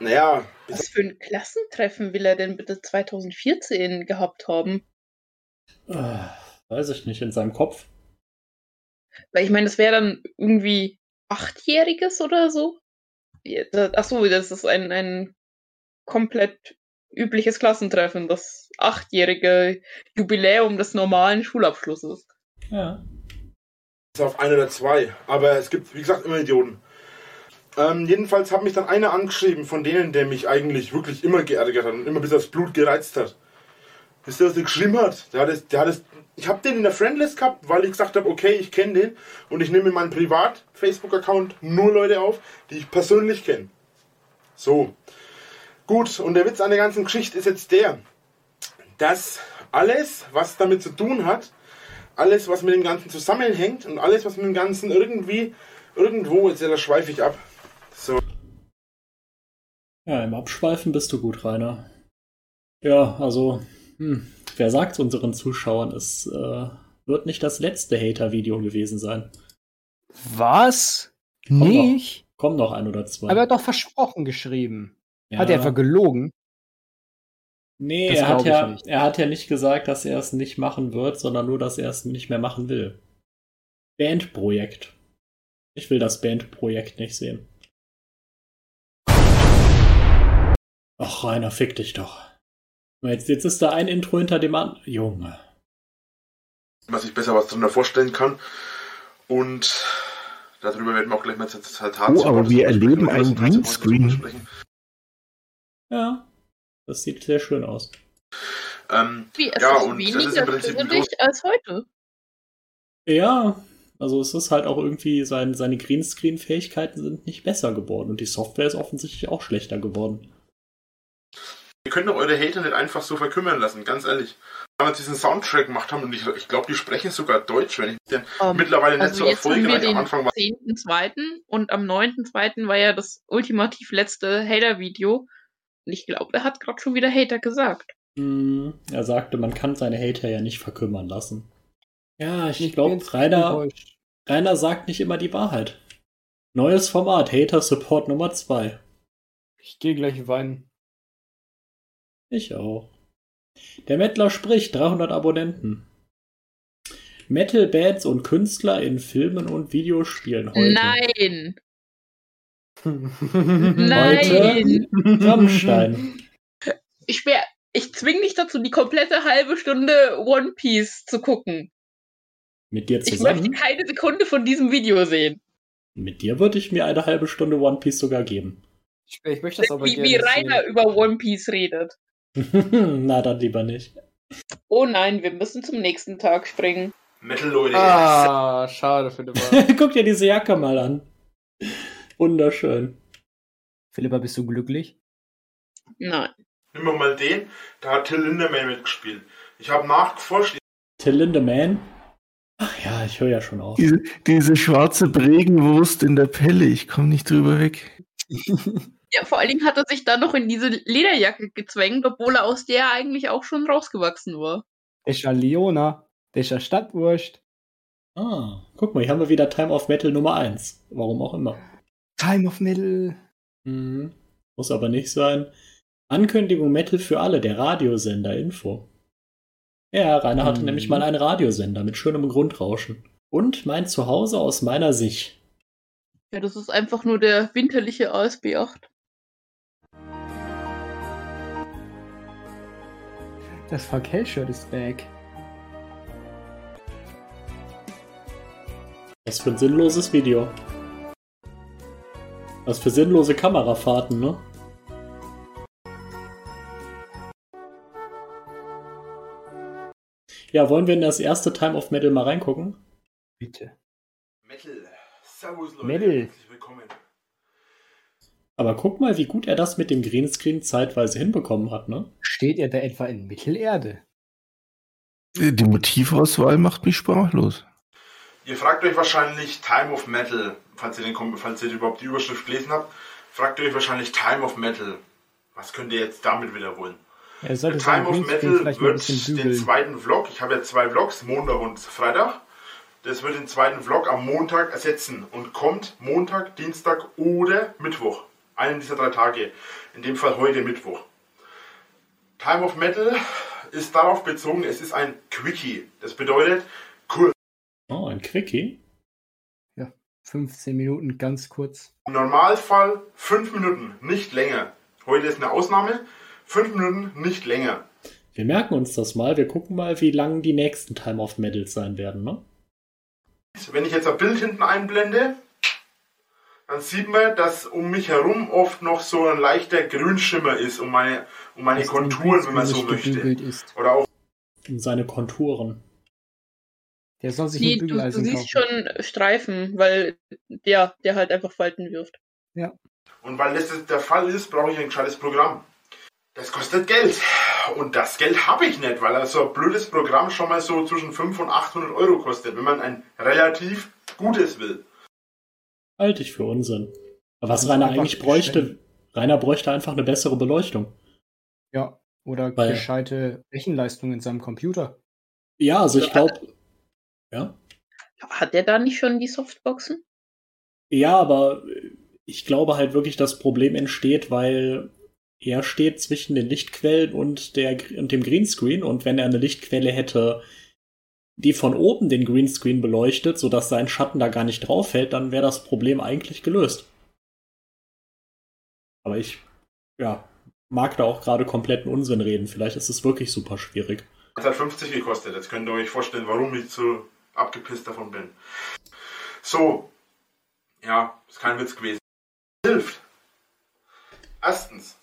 Naja, Was für ein Klassentreffen will er denn bitte 2014 gehabt haben? Äh, weiß ich nicht, in seinem Kopf. Weil ich meine, das wäre dann irgendwie Achtjähriges oder so. Ja, da- Ach so, das ist ein, ein komplett übliches Klassentreffen, das achtjährige Jubiläum des normalen Schulabschlusses. Ja. ist auf ein oder zwei. Aber es gibt, wie gesagt, immer Idioten. Ähm, jedenfalls hat mich dann einer angeschrieben von denen, der mich eigentlich wirklich immer geärgert hat und immer bis aufs Blut gereizt hat. Wisst ihr, was der geschrieben hat? Der hat es, der hat es, ich habe den in der Friendlist gehabt, weil ich gesagt habe, okay, ich kenne den und ich nehme in meinen Privat-Facebook-Account nur Leute auf, die ich persönlich kenne. So. Gut, und der Witz an der ganzen Geschichte ist jetzt der, dass alles, was damit zu tun hat, alles, was mit dem Ganzen zusammenhängt und alles, was mit dem Ganzen irgendwie, irgendwo, jetzt da schweife ich ab. Ja, im Abschweifen bist du gut, Rainer. Ja, also, hm, wer sagt unseren Zuschauern, es äh, wird nicht das letzte Hater-Video gewesen sein. Was? Komm. Nicht? Kommen noch ein oder zwei. Aber er hat doch versprochen geschrieben. ja. Hat er einfach gelogen? Nee, Das er hat, ja, nicht. er hat ja nicht gesagt, dass er es nicht machen wird, sondern nur, dass er es nicht mehr machen will. Bandprojekt. Ich will das Bandprojekt nicht sehen. Ach, Rainer, fick dich doch. Jetzt, jetzt ist da ein Intro hinter dem anderen. Junge. Was ich besser was drunter vorstellen kann. Und darüber werden wir auch gleich mal Zitat Oh, aber wir erleben einen Greenscreen. Ja. Das sieht sehr schön aus. Ähm, Wie, es Ja, ist und das ist weniger im Prinzip als heute. Ja, also es ist halt auch irgendwie, sein, seine Greenscreen-Fähigkeiten sind nicht besser geworden und die Software ist offensichtlich auch schlechter geworden. Ihr könnt doch eure Hater nicht einfach so verkümmern lassen, ganz ehrlich. Damals diesen Soundtrack gemacht haben und ich, ich glaube, die sprechen sogar Deutsch, wenn ich den Ähm, mittlerweile nicht also so haben wir erfolgreich am Anfang war. 10.2. und am 9.2. war ja das ultimativ letzte Hater-Video. Und ich glaube, er hat gerade schon wieder Hater gesagt. Hm, er sagte, man kann seine Hater ja nicht verkümmern lassen. Ja, ich, bin glaube, jetzt Rainer. Rainer sagt nicht immer die Wahrheit. Neues Format, Hater Support Nummer 2. Ich gehe gleich weinen. Ich auch. Der Mettler spricht, 300 Abonnenten. Metal-Bands und Künstler in Filmen und Videospielen heute. Nein! *laughs* Heute Nein! Rammstein. Ich, wär, ich zwing dich dazu, die komplette halbe Stunde One Piece zu gucken. Mit dir Ich möchte zusammen? keine Sekunde von diesem Video sehen. Mit dir würde ich mir eine halbe Stunde One Piece sogar geben. Ich, ich möchte das aber Wie, gerne wie Rainer sehen. über One Piece redet. *laughs* Na, dann lieber nicht. Oh nein, wir müssen zum nächsten Tag springen. Metal-Leute. Ah, schade, Philippa. *laughs* Guck dir diese Jacke mal an. Wunderschön. Philippa, bist du glücklich? Nein. Wir mal den, da hat Till Lindemann mitgespielt. Ich habe nachgeforscht. Till Lindemann. Ach ja, ich höre ja schon auf. Diese, diese schwarze Bregenwurst in der Pelle, ich komme nicht drüber weg. *laughs* Ja, vor allen Dingen hat er sich dann noch in diese Lederjacke gezwängt, obwohl er aus der eigentlich auch schon rausgewachsen war. Das ist ja Leona. Das ist ja Stadtwurst. Ah, guck mal, hier haben wir wieder Time of Metal Nummer 1. Warum auch immer. Time of Middle. Mhm. Muss aber nicht sein. Ankündigung Metal für alle, der Radiosender Info. Ja, Rainer hatte Mhm. nämlich mal einen Radiosender mit schönem Grundrauschen. Und mein Zuhause aus meiner Sicht. Ja, das ist einfach nur der winterliche ASB 8. Das VK-Shirt ist back. Was für ein sinnloses Video. Was für sinnlose Kamerafahrten, ne? Ja, wollen wir in das erste Time of Metal mal reingucken? Bitte. Metal. Servus, Leute. Metal. Herzlich willkommen. Aber guck mal, wie gut er das mit dem Greenscreen zeitweise hinbekommen hat, ne? Steht er da etwa in Mittelerde? Die Motivauswahl macht mich sprachlos. Ihr fragt euch wahrscheinlich Time of Metal, falls ihr, den, falls ihr überhaupt die Überschrift gelesen habt, fragt ihr euch wahrscheinlich Time of Metal. Was könnt ihr jetzt damit wieder wollen? Er sollte Time of Metal wird den zweiten Vlog, ich habe ja zwei Vlogs, Montag und Freitag, das wird den zweiten Vlog am Montag ersetzen und kommt Montag, Dienstag oder Mittwoch. Einen dieser drei Tage. In dem Fall heute Mittwoch. Time of Metal ist darauf bezogen, es ist ein Quickie. Das bedeutet kurz. Oh, ein Quickie. 15 Minuten, ganz kurz. Im Normalfall 5 Minuten, nicht länger. Heute ist eine Ausnahme. 5 Minuten, nicht länger. Wir merken uns das mal. Wir gucken mal, wie lang die nächsten Time of Metals sein werden, ne? Wenn ich jetzt ein Bild hinten einblende, dann sieht man, dass um mich herum oft noch so ein leichter Grünschimmer ist, um meine, um meine Konturen, wenn man so möchte. ist. Oder auch Um seine Konturen. Der soll sich ein du, du Bügeleisen siehst kaufen. schon Streifen, weil der, der halt einfach Falten wirft. Und weil das der Fall ist, brauche ich ein gescheites Programm. Das kostet Geld. Und das Geld habe ich nicht, weil also ein blödes Programm schon mal so zwischen 500 und 800 Euro kostet, wenn man ein relativ gutes will. Halte ich für Unsinn. Aber was Rainer eigentlich bräuchte, Rainer bräuchte einfach eine bessere Beleuchtung. Ja. Oder Weil- gescheite Rechenleistung in seinem Computer. Ja, also ich glaube. Ja? Hat der da nicht schon die Softboxen? Ja, aber ich glaube halt wirklich, das Problem entsteht, weil er steht zwischen den Lichtquellen und, der, und dem Greenscreen und wenn er eine Lichtquelle hätte, die von oben den Greenscreen beleuchtet, sodass sein Schatten da gar nicht drauf fällt, dann wäre das Problem eigentlich gelöst. Aber ich, ja, mag da auch gerade kompletten Unsinn reden. Vielleicht ist es wirklich super schwierig. Das hat 50 gekostet. Jetzt könnt ihr euch vorstellen, warum ich so abgepisst davon bin. So. Ja, ist kein Witz gewesen. Hilft. Erstens.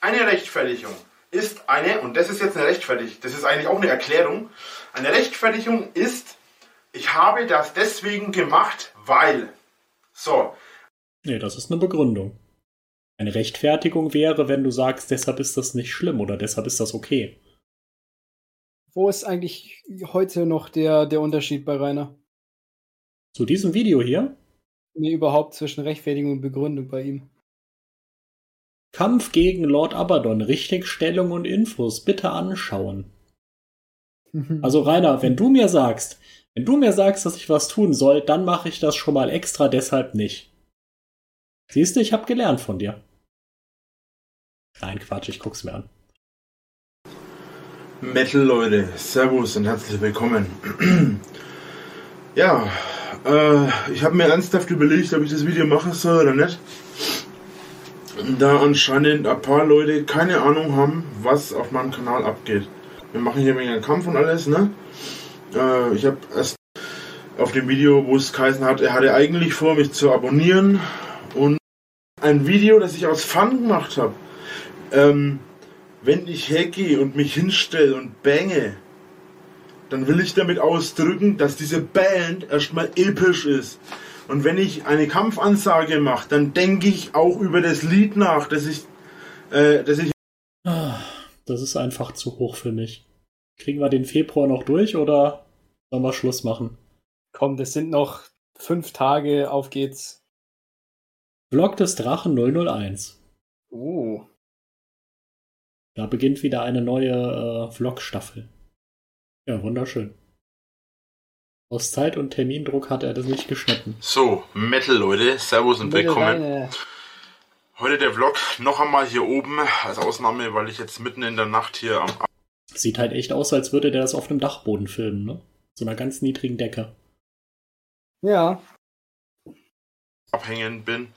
Eine Rechtfertigung ist eine, und das ist jetzt eine Rechtfertigung, das ist eigentlich auch eine Erklärung. Eine Rechtfertigung ist, ich habe das deswegen gemacht, weil. So. Nee, das ist eine Begründung. Eine Rechtfertigung wäre, wenn du sagst, deshalb ist das nicht schlimm oder deshalb ist das okay. Wo ist eigentlich heute noch der, der Unterschied bei Rainer? Zu diesem Video hier, Nee, überhaupt zwischen Rechtfertigung und Begründung bei ihm. Kampf gegen Lord Abaddon, Richtigstellung und Infos, bitte anschauen. *laughs* Also Rainer, wenn du mir sagst, wenn du mir sagst, dass ich was tun soll, dann mache ich das schon mal extra deshalb nicht. Siehst du, ich habe gelernt von dir. Nein, Quatsch, ich guck's mir an. Metal Leute, Servus und herzlich willkommen. *clears throat* ja, äh, ich habe mir ernsthaft überlegt, ob ich das Video machen soll oder nicht. Da anscheinend ein paar Leute keine Ahnung haben, was auf meinem Kanal abgeht. Wir machen hier wegen Kampf und alles, ne? Äh, ich habe erst auf dem Video, wo es geheißen hat, er hatte eigentlich vor, mich zu abonnieren und ein Video, das ich aus Fun gemacht habe. Ähm, wenn ich hergehe und mich hinstelle und bange, dann will ich damit ausdrücken, dass diese Band erstmal episch ist. Und wenn ich eine Kampfansage mache, dann denke ich auch über das Lied nach, das ich, äh, das ich Ah, Das ist einfach zu hoch für mich. Kriegen wir den Februar noch durch oder sollen wir Schluss machen? Komm, das sind noch fünf Tage, auf geht's. Vlog des Drachen 001. Oh. Da beginnt wieder eine neue äh, Vlog-Staffel. Ja, wunderschön. Aus Zeit- und Termindruck hat er das nicht geschnitten. So, Metal, Leute. Servus und willkommen. Heute der Vlog noch einmal hier oben als Ausnahme, weil ich jetzt mitten in der Nacht hier am Sieht halt echt aus, als würde der das auf einem Dachboden filmen, ne? So einer ganz niedrigen Decke. Ja. Abhängen bin.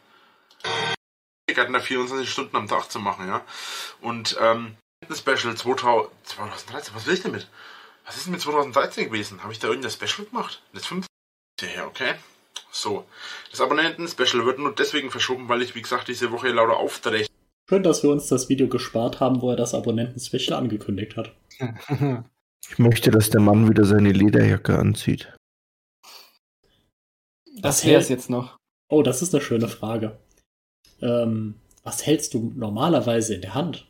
Ich hatte da 24 Stunden am Tag zu machen, ja. Und ähm, ein Special 2000, 2013, was will ich damit? Was ist denn mit 2013 gewesen? Habe ich da irgendein Special gemacht? Das 5. Ja, okay. So. Das Abonnenten-Special wird nur deswegen verschoben, weil ich, wie gesagt, diese Woche lauter Aufträge Schön, dass wir uns das Video gespart haben, wo er das Abonnenten-Special angekündigt hat. *laughs* Ich möchte, dass der Mann wieder seine Lederjacke anzieht. Das Was wär's hält- jetzt noch. Oh, das ist eine schöne Frage. Ähm, was hältst du normalerweise in der Hand?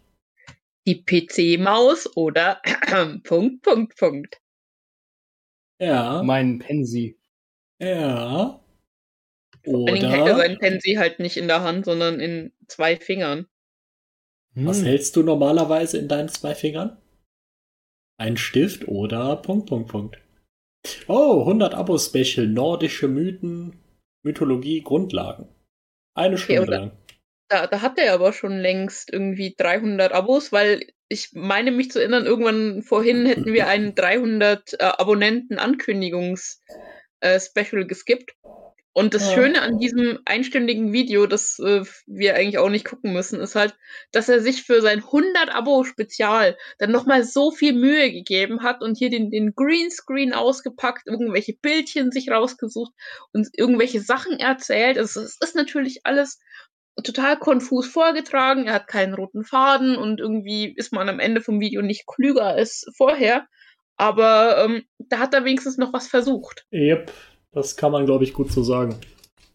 Die PC-Maus oder *clears throat* Punkt, Punkt, Punkt. Ja. Mein Pensi. Ja. Henning hält er Oder seinen Pensi halt nicht in der Hand, sondern in zwei Fingern. was Hm. hältst du normalerweise in deinen zwei Fingern? Ein Stift oder Punkt, Punkt, Punkt. Oh, 100 Abo-Special, nordische Mythen, Mythologie, Grundlagen. Eine Stunde oder- lang. Da, da hat er aber schon längst irgendwie 300 Abos, weil ich meine mich zu erinnern, irgendwann vorhin *laughs* hätten wir einen 300 äh, Abonnenten-Ankündigungs-Special geskippt. Und das Ja. Schöne an diesem einstündigen Video, das äh, wir eigentlich auch nicht gucken müssen, ist halt, dass er sich für sein 100-Abo-Spezial dann nochmal so viel Mühe gegeben hat und hier den, den Greenscreen ausgepackt, irgendwelche Bildchen sich rausgesucht und irgendwelche Sachen erzählt. Also es ist natürlich alles total konfus vorgetragen. Er hat keinen roten Faden und irgendwie ist man am Ende vom Video nicht klüger als vorher. Aber ähm, da hat er wenigstens noch was versucht. Yep, das kann man, glaube ich, gut so sagen.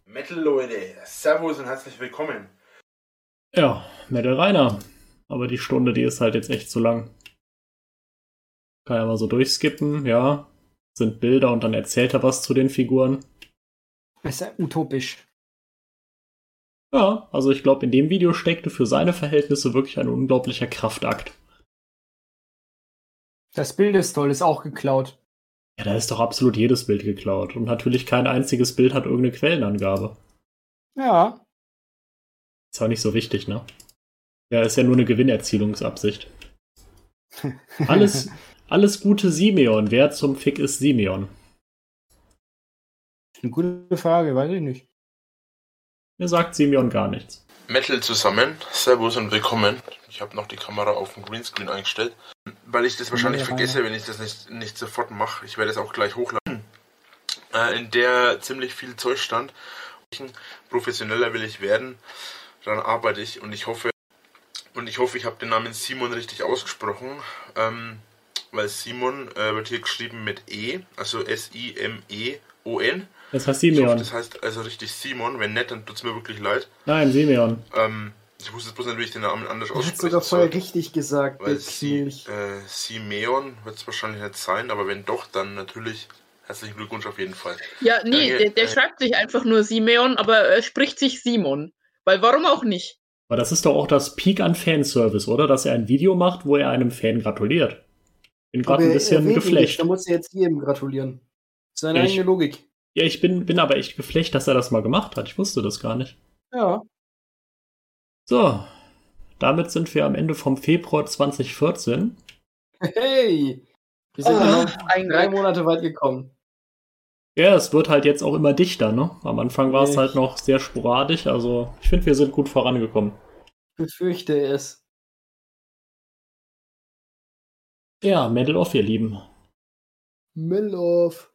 Metal, Leute. Servus und herzlich willkommen. Ja, Metal Rainer. Aber die Stunde, die ist halt jetzt echt zu lang. Kann ja mal so durchskippen, ja. Sind Bilder und dann erzählt er was zu den Figuren. ist ja utopisch. Ja, also ich glaube, in dem Video steckte für seine Verhältnisse wirklich ein unglaublicher Kraftakt. Das Bild ist toll, ist auch geklaut. Ja, da ist doch absolut jedes Bild geklaut. Und natürlich kein einziges Bild hat irgendeine Quellenangabe. Ja. Ist auch nicht so wichtig, ne? Ja, ist ja nur eine Gewinnerzielungsabsicht. *laughs* Alles, alles gute Simeon. Wer zum Fick ist Simeon? Eine gute Frage, weiß ich nicht. Mir sagt Simeon gar nichts. Metal zusammen. Servus und willkommen. Ich habe noch die Kamera auf dem Greenscreen eingestellt, weil ich das wahrscheinlich Kamera. vergesse, wenn ich das nicht, nicht sofort mache. Ich werde es auch gleich hochladen. Äh, in der ziemlich viel Zeug stand. Professioneller will ich werden. Daran arbeite ich und ich hoffe, und ich hoffe, ich habe den Namen Simon richtig ausgesprochen. Ähm, weil Simon äh, wird hier geschrieben mit E, also S-I-M-E-O-N. Das heißt Ich hoffe, Simeon. das heißt also richtig Simon. Wenn nicht, dann tut's mir wirklich leid. Nein, Simeon. Ähm, ich muss jetzt bloß natürlich den Namen anders Ich hätte aussprechen. sogar vorher richtig gesagt. weil Sie, äh, Simeon wird es wahrscheinlich nicht sein, aber wenn doch, dann natürlich herzlichen Glückwunsch auf jeden Fall. Ja, nee, Danke, der, der äh, schreibt sich einfach nur Simeon, aber er spricht sich Simon. Weil warum auch nicht? Aber das ist doch auch das Peak an Fanservice, oder? Dass er ein Video macht, wo er einem Fan gratuliert. Bin gerade ein bisschen geflecht. nicht, Da muss er jetzt jedem gratulieren. Seine ich- eigene Logik. Ja, ich bin, bin aber echt geflecht, dass er das mal gemacht hat. Ich wusste das gar nicht. Ja. So, damit sind wir am Ende vom Februar 2014. Hey! Wir sind Ah, noch ein drei. Monate weit gekommen. Ja, es wird halt jetzt auch immer dichter, ne? Am Anfang war es halt noch sehr sporadisch, also ich finde, wir sind gut vorangekommen. Ich befürchte es. Ja, Medal of, ihr Lieben. Melov.